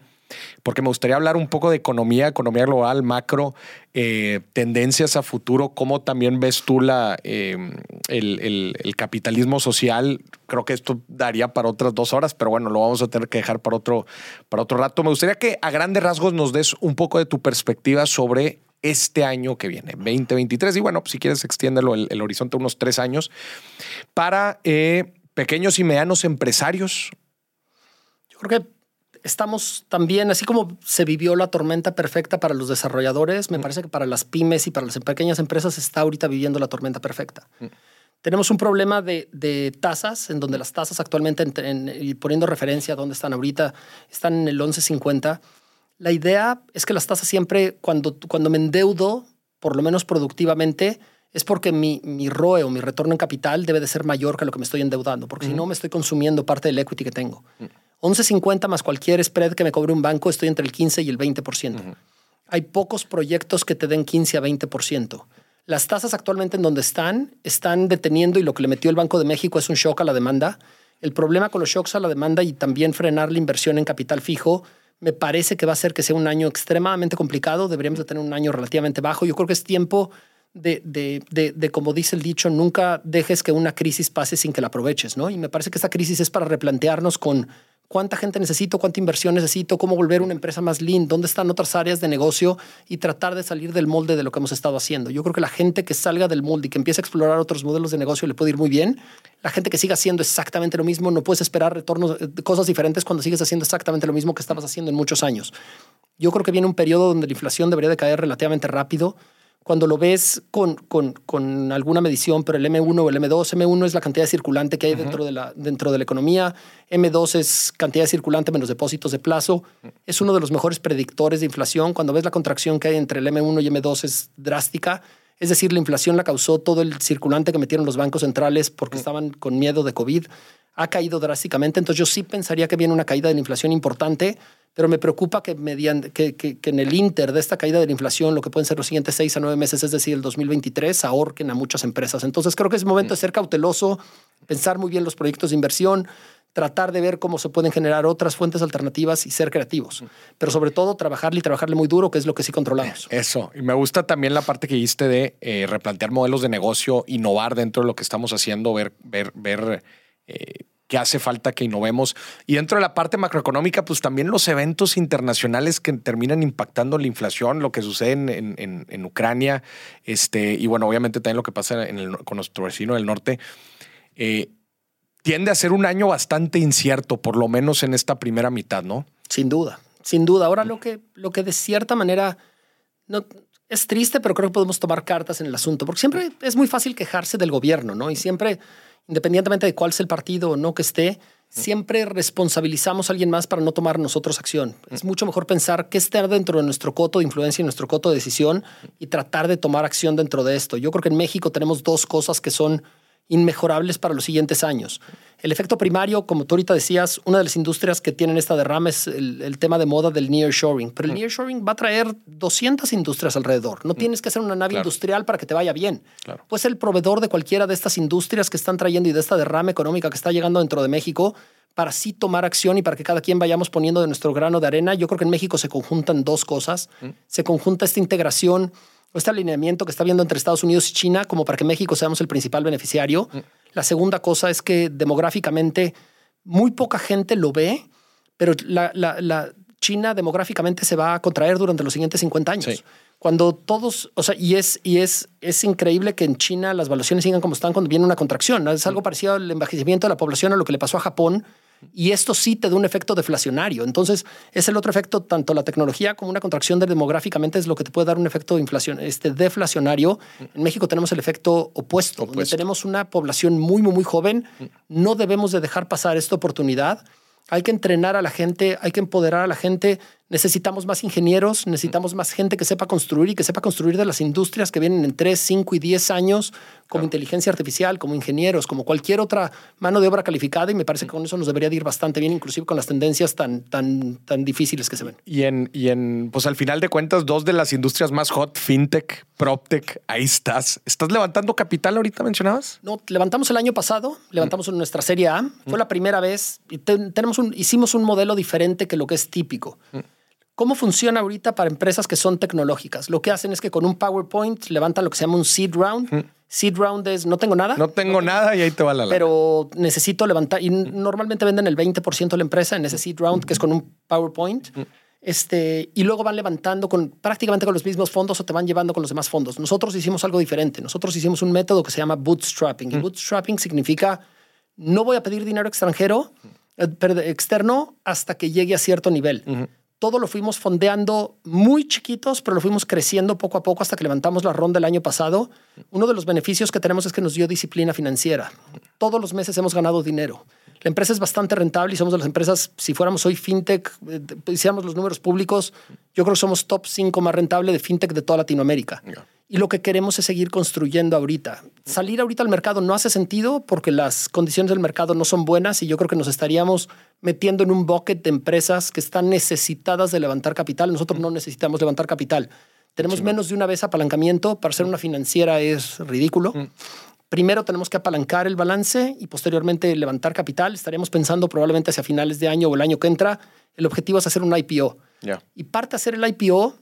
porque me gustaría hablar un poco de economía, economía global, macro, eh, tendencias a futuro, cómo también ves tú la, eh, el, capitalismo social. Creo que esto daría para otras dos horas, pero bueno, lo vamos a tener que dejar para otro, para otro rato. Me gustaría que a grandes rasgos nos des un poco de tu perspectiva sobre este año que viene, 2023. Y bueno, si quieres, extiéndelo el, el horizonte unos tres años para eh, pequeños y medianos empresarios. Yo creo que estamos también, así como se vivió la tormenta perfecta para los desarrolladores, me mm. parece que para las pymes y para las pequeñas empresas está ahorita viviendo la tormenta perfecta. Mm. Tenemos un problema de, de, tasas, en donde las tasas actualmente, y poniendo referencia a dónde están ahorita, están en el 11.50. La idea es que las tasas siempre, cuando, cuando me endeudo, por lo menos productivamente, es porque mi, mi ROE o mi retorno en capital debe de ser mayor que lo que me estoy endeudando, porque si no me estoy consumiendo parte del equity que tengo. 11.50 más cualquier spread que me cobre un banco, estoy entre el 15 y el 20%. Hay pocos proyectos que te den 15 a 20%. Las tasas actualmente en donde están, están deteniendo y lo que le metió el Banco de México es un shock a la demanda. El problema con los shocks a la demanda y también frenar la inversión en capital fijo me parece que va a ser que sea un año extremadamente complicado. Deberíamos de tener un año relativamente bajo. Yo creo que es tiempo de, de, de, como dice el dicho, nunca dejes que una crisis pase sin que la aproveches, ¿no? Y me parece que esta crisis es para replantearnos con cuánta gente necesito, cuánta inversión necesito, cómo volver una empresa más lean, dónde están otras áreas de negocio y tratar de salir del molde de lo que hemos estado haciendo. Yo creo que la gente que salga del molde y que empiece a explorar otros modelos de negocio le puede ir muy bien. La gente que siga haciendo exactamente lo mismo, no puedes esperar retornos, eh, cosas diferentes cuando sigues haciendo exactamente lo mismo que estabas haciendo en muchos años. Yo creo que viene un periodo donde la inflación debería de caer relativamente rápido cuando lo ves con, con, con, alguna medición, pero el M1 o el M2, M1 es la cantidad circulante que hay dentro, de la, dentro de la economía, M2 es cantidad circulante menos depósitos de plazo, es uno de los mejores predictores de inflación. Cuando ves la contracción que hay entre el M1 y M2 es drástica, es decir, la inflación la causó todo el circulante que metieron los bancos centrales porque estaban con miedo de COVID, ha caído drásticamente, entonces yo sí pensaría que viene una caída de la inflación importante pero me preocupa que, mediante, que, en el inter de esta caída de la inflación, lo que pueden ser los siguientes seis a nueve meses, es decir, el 2023, ahorquen a muchas empresas. Entonces creo que es momento de ser cauteloso, pensar muy bien los proyectos de inversión, tratar de ver cómo se pueden generar otras fuentes alternativas y ser creativos. Pero sobre todo trabajarle y trabajarle muy duro, que es lo que sí controlamos. Eso. Y me gusta también la parte que diste de eh, replantear modelos de negocio, innovar dentro de lo que estamos haciendo, ver, ver, ver eh, que hace falta que innovemos. Y dentro de la parte macroeconómica, pues también los eventos internacionales que terminan impactando la inflación, lo que sucede en, en, Ucrania, este, y bueno, obviamente también lo que pasa con nuestro vecino del norte, eh, tiende a ser un año bastante incierto, por lo menos en esta primera mitad, ¿no? Sin duda, sin duda. Ahora lo que, lo que de cierta manera no, es triste, pero creo que podemos tomar cartas en el asunto, porque siempre es muy fácil quejarse del gobierno, ¿no? Y siempre independientemente de cuál es el partido o no que esté, siempre responsabilizamos a alguien más para no tomar nosotros acción. Es mucho mejor pensar qué está dentro de nuestro coto de influencia y nuestro coto de decisión y tratar de tomar acción dentro de esto. Yo creo que en México tenemos dos cosas que son inmejorables para los siguientes años. El efecto primario, como tú ahorita decías, una de las industrias que tienen esta derrama es el, tema de moda del nearshoring. Pero el mm. nearshoring va a traer 200 industrias alrededor. No mm. tienes que hacer una nave industrial para que te vaya bien. Claro. Pues el proveedor de cualquiera de estas industrias que están trayendo y de esta derrama económica que está llegando dentro de México para sí tomar acción y para que cada quien vayamos poniendo de nuestro grano de arena. Yo creo que en México se conjuntan dos cosas. Mm. Se conjunta esta integración este alineamiento que está viendo entre Estados Unidos y China como para que México seamos el principal beneficiario. Mm. La segunda cosa es que demográficamente muy poca gente lo ve, pero la, China demográficamente se va a contraer durante los siguientes 50 años. Cuando todos, o sea, y es, y es, es increíble que en China las valuaciones sigan como están cuando viene una contracción. Es algo mm. parecido al envejecimiento de la población a lo que le pasó a Japón y esto sí te da un efecto deflacionario. Entonces, es el otro efecto, tanto la tecnología como una contracción demográficamente es lo que te puede dar un efecto de inflación, este deflacionario. En México tenemos el efecto opuesto, donde tenemos una población muy, muy, muy joven. No debemos de dejar pasar esta oportunidad. Hay que entrenar a la gente, hay que empoderar a la gente Necesitamos más ingenieros, necesitamos más gente que sepa construir y que sepa construir de las industrias que vienen en 3, 5 y 10 años, como inteligencia artificial, como ingenieros, como cualquier otra mano de obra calificada. Y me parece que con eso nos debería ir bastante bien, inclusive con las tendencias tan, tan, tan difíciles que se ven. Y en, y en, pues al final de cuentas, dos de las industrias más hot, fintech, proptech, ahí estás. ¿Estás levantando capital ahorita mencionabas? No, levantamos el año pasado, levantamos en nuestra serie A. Fue la primera vez y tenemos un, hicimos un modelo diferente que lo que es típico. ¿Cómo funciona ahorita para empresas que son tecnológicas? Lo que hacen es que con un PowerPoint levantan lo que se llama un seed round. Seed round es no tengo nada. No tengo nada y ahí te va la lana. pero necesito levantar. Y normalmente venden el 20% de la empresa en ese seed round, que es con un PowerPoint. Este, y luego van levantando con prácticamente con los mismos fondos o te van llevando con los demás fondos. Nosotros hicimos algo diferente. Nosotros hicimos un método que se llama bootstrapping. Y bootstrapping significa no voy a pedir dinero extranjero, eh, externo, hasta que llegue a cierto nivel. Todo lo fuimos fondeando muy chiquitos, pero lo fuimos creciendo poco a poco hasta que levantamos la ronda el año pasado. Uno de los beneficios que tenemos es que nos dio disciplina financiera. Todos los meses hemos ganado dinero. La empresa es bastante rentable y somos de las empresas, si fuéramos hoy fintech, eh, hiciéramos los números públicos, yo creo que somos top 5 más rentable de fintech de toda Latinoamérica. Y lo que queremos es seguir construyendo ahorita. Salir ahorita al mercado no hace sentido porque las condiciones del mercado no son buenas y yo creo que nos estaríamos metiendo en un bucket de empresas que están necesitadas de levantar capital. Nosotros no necesitamos levantar capital. Tenemos menos de una vez apalancamiento. Para ser una financiera es ridículo. Primero tenemos que apalancar el balance y posteriormente levantar capital. Estaríamos pensando probablemente hacia finales de año o el año que entra. El objetivo es hacer un IPO. Ya. Y parte de hacer el IPO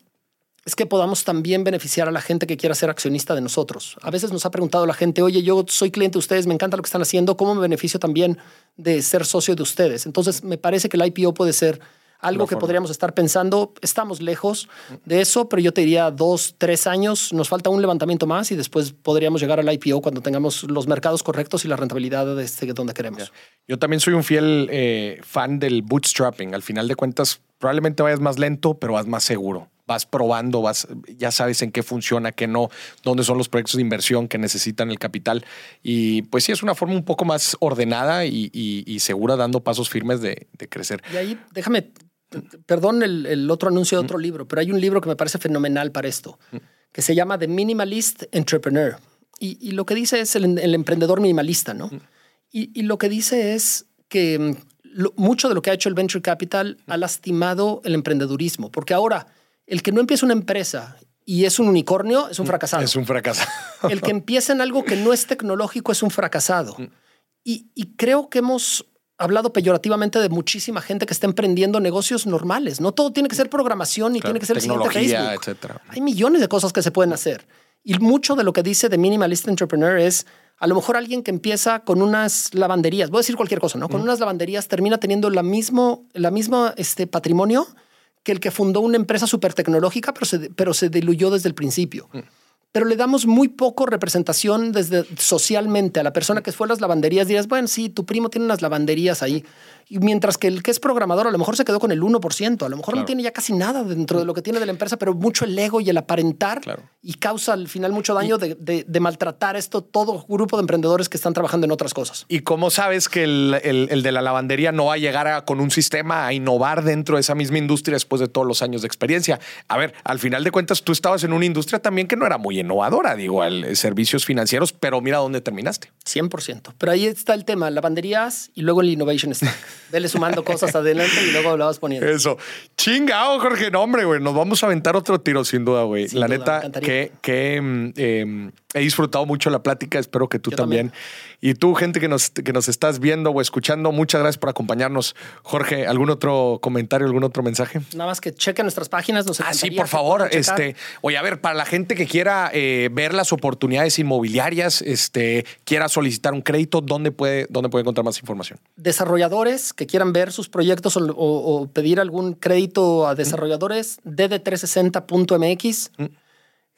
es que podamos también beneficiar a la gente que quiera ser accionista de nosotros. A veces nos ha preguntado la gente, oye, yo soy cliente de ustedes, me encanta lo que están haciendo, ¿cómo me beneficio también de ser socio de ustedes? Entonces, me parece que el IPO puede ser algo que forma. podríamos estar pensando. Estamos lejos de eso, pero yo te diría dos, tres años. Nos falta un levantamiento más y después podríamos llegar al IPO cuando tengamos los mercados correctos y la rentabilidad de este, donde queremos. Yo también soy un fiel eh, fan del bootstrapping. Al final de cuentas, probablemente vayas más lento, pero vas más seguro. Vas probando, vas, ya sabes en qué funciona, qué no, dónde son los proyectos de inversión que necesitan el capital. Y pues sí, es una forma un poco más ordenada y, y- y segura, dando pasos firmes de, de crecer. Y ahí, déjame, perdón el, el otro anuncio de otro libro, pero hay un libro que me parece fenomenal para esto, que se llama The Minimalist Entrepreneur. Y, y lo que dice es el, el emprendedor minimalista, ¿no? Y, y lo que dice es que mm, lo- mucho de lo que ha hecho el venture capital ha lastimado el emprendedurismo, porque ahora el que no empieza una empresa y es un unicornio es un fracasado. Es un fracaso. El que empieza en algo que no es tecnológico es un fracasado. Y, y creo que hemos hablado peyorativamente de muchísima gente que está emprendiendo negocios normales. No todo tiene que ser programación y Claro, tiene que ser el siguiente Facebook. etcétera. Hay millones de cosas que se pueden hacer. Y mucho de lo que dice de Minimalist Entrepreneur es a lo mejor alguien que empieza con unas lavanderías, voy a decir cualquier cosa, ¿no? Con unas lavanderías termina teniendo la mismo, la misma este, patrimonio que el que fundó una empresa súper tecnológica, pero se, pero se diluyó desde el principio. Pero le damos muy poco representación desde socialmente a la persona que fue a las lavanderías. Dirás, bueno, sí, tu primo tiene unas lavanderías ahí. Y mientras que el que es programador a lo mejor se quedó con el 1%, a lo mejor no tiene ya casi nada dentro de lo que tiene de la empresa, pero mucho el ego y el aparentar Claro. y causa al final mucho daño de, de- de maltratar esto todo grupo de emprendedores que están trabajando en otras cosas. ¿Y cómo sabes que el, el- el de la lavandería no va a llegar a- con un sistema a innovar dentro de esa misma industria después de todos los años de experiencia? A ver, al final de cuentas, tú estabas en una industria también que no era muy innovadora, digo, al- eh, servicios financieros, pero mira dónde terminaste. 100%. Pero ahí está el tema, lavanderías y luego el innovation stack. Vele sumando cosas adelante y luego lo vas poniendo. Eso. Chingado, Jorge. No, hombre, güey. Nos vamos a aventar otro tiro, sin duda, güey. Sin La duda, neta, que, que mm, eh, he disfrutado mucho la plática. Espero que tú también. también. Y tú, gente que nos, que nos estás viendo o escuchando, muchas gracias por acompañarnos. Jorge, ¿algún otro comentario, algún otro mensaje? Nada más que chequen nuestras páginas. Nos Ah, sí, por favor. Este, oye, a ver, para la gente que quiera eh, ver las oportunidades inmobiliarias, este, quiera solicitar un crédito, ¿dónde puede, dónde puede encontrar más información? desarrolladores que quieran ver sus proyectos o, o- o pedir algún crédito a desarrolladores, dd360.mx.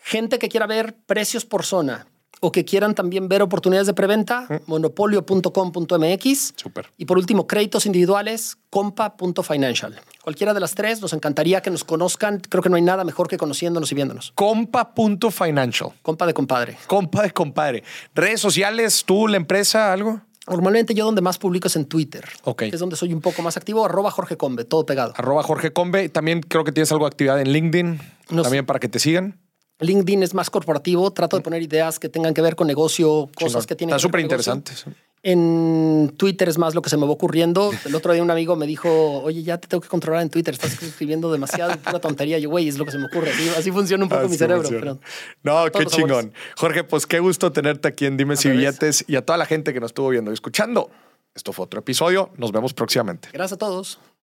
Gente que quiera ver precios por zona o que quieran también ver oportunidades de preventa, monopolio.com.mx. Súper. Y por último, créditos individuales, compa.financial. Cualquiera de las tres, nos encantaría que nos conozcan. Creo que no hay nada mejor que conociéndonos y viéndonos. Compa.financial. Compa de compadre. Compa de compadre. Redes sociales, tú, la empresa, algo. Normalmente yo donde más publico es en Twitter, Ok. es donde soy un poco más activo, arroba Jorge Combe, todo pegado. Arroba Jorge Combe. También creo que tienes algo de actividad en LinkedIn. No también para que te sigan. LinkedIn es más corporativo, trato de poner ideas que tengan que ver con negocio, cosas Chingón. que tienen Está que ver súper interesante. En Twitter es más lo que se me va ocurriendo. El otro día un amigo me dijo, oye, ya te tengo que controlar en Twitter, estás escribiendo demasiado, pura tontería. Yo, güey, es lo que se me ocurre. Así, así funciona un poco mi cerebro. pero no, qué chingón. Jorge, pues qué gusto tenerte aquí en Dime si billetes y a toda la gente que nos estuvo viendo y escuchando. Esto fue otro episodio. Nos vemos próximamente. Gracias a todos.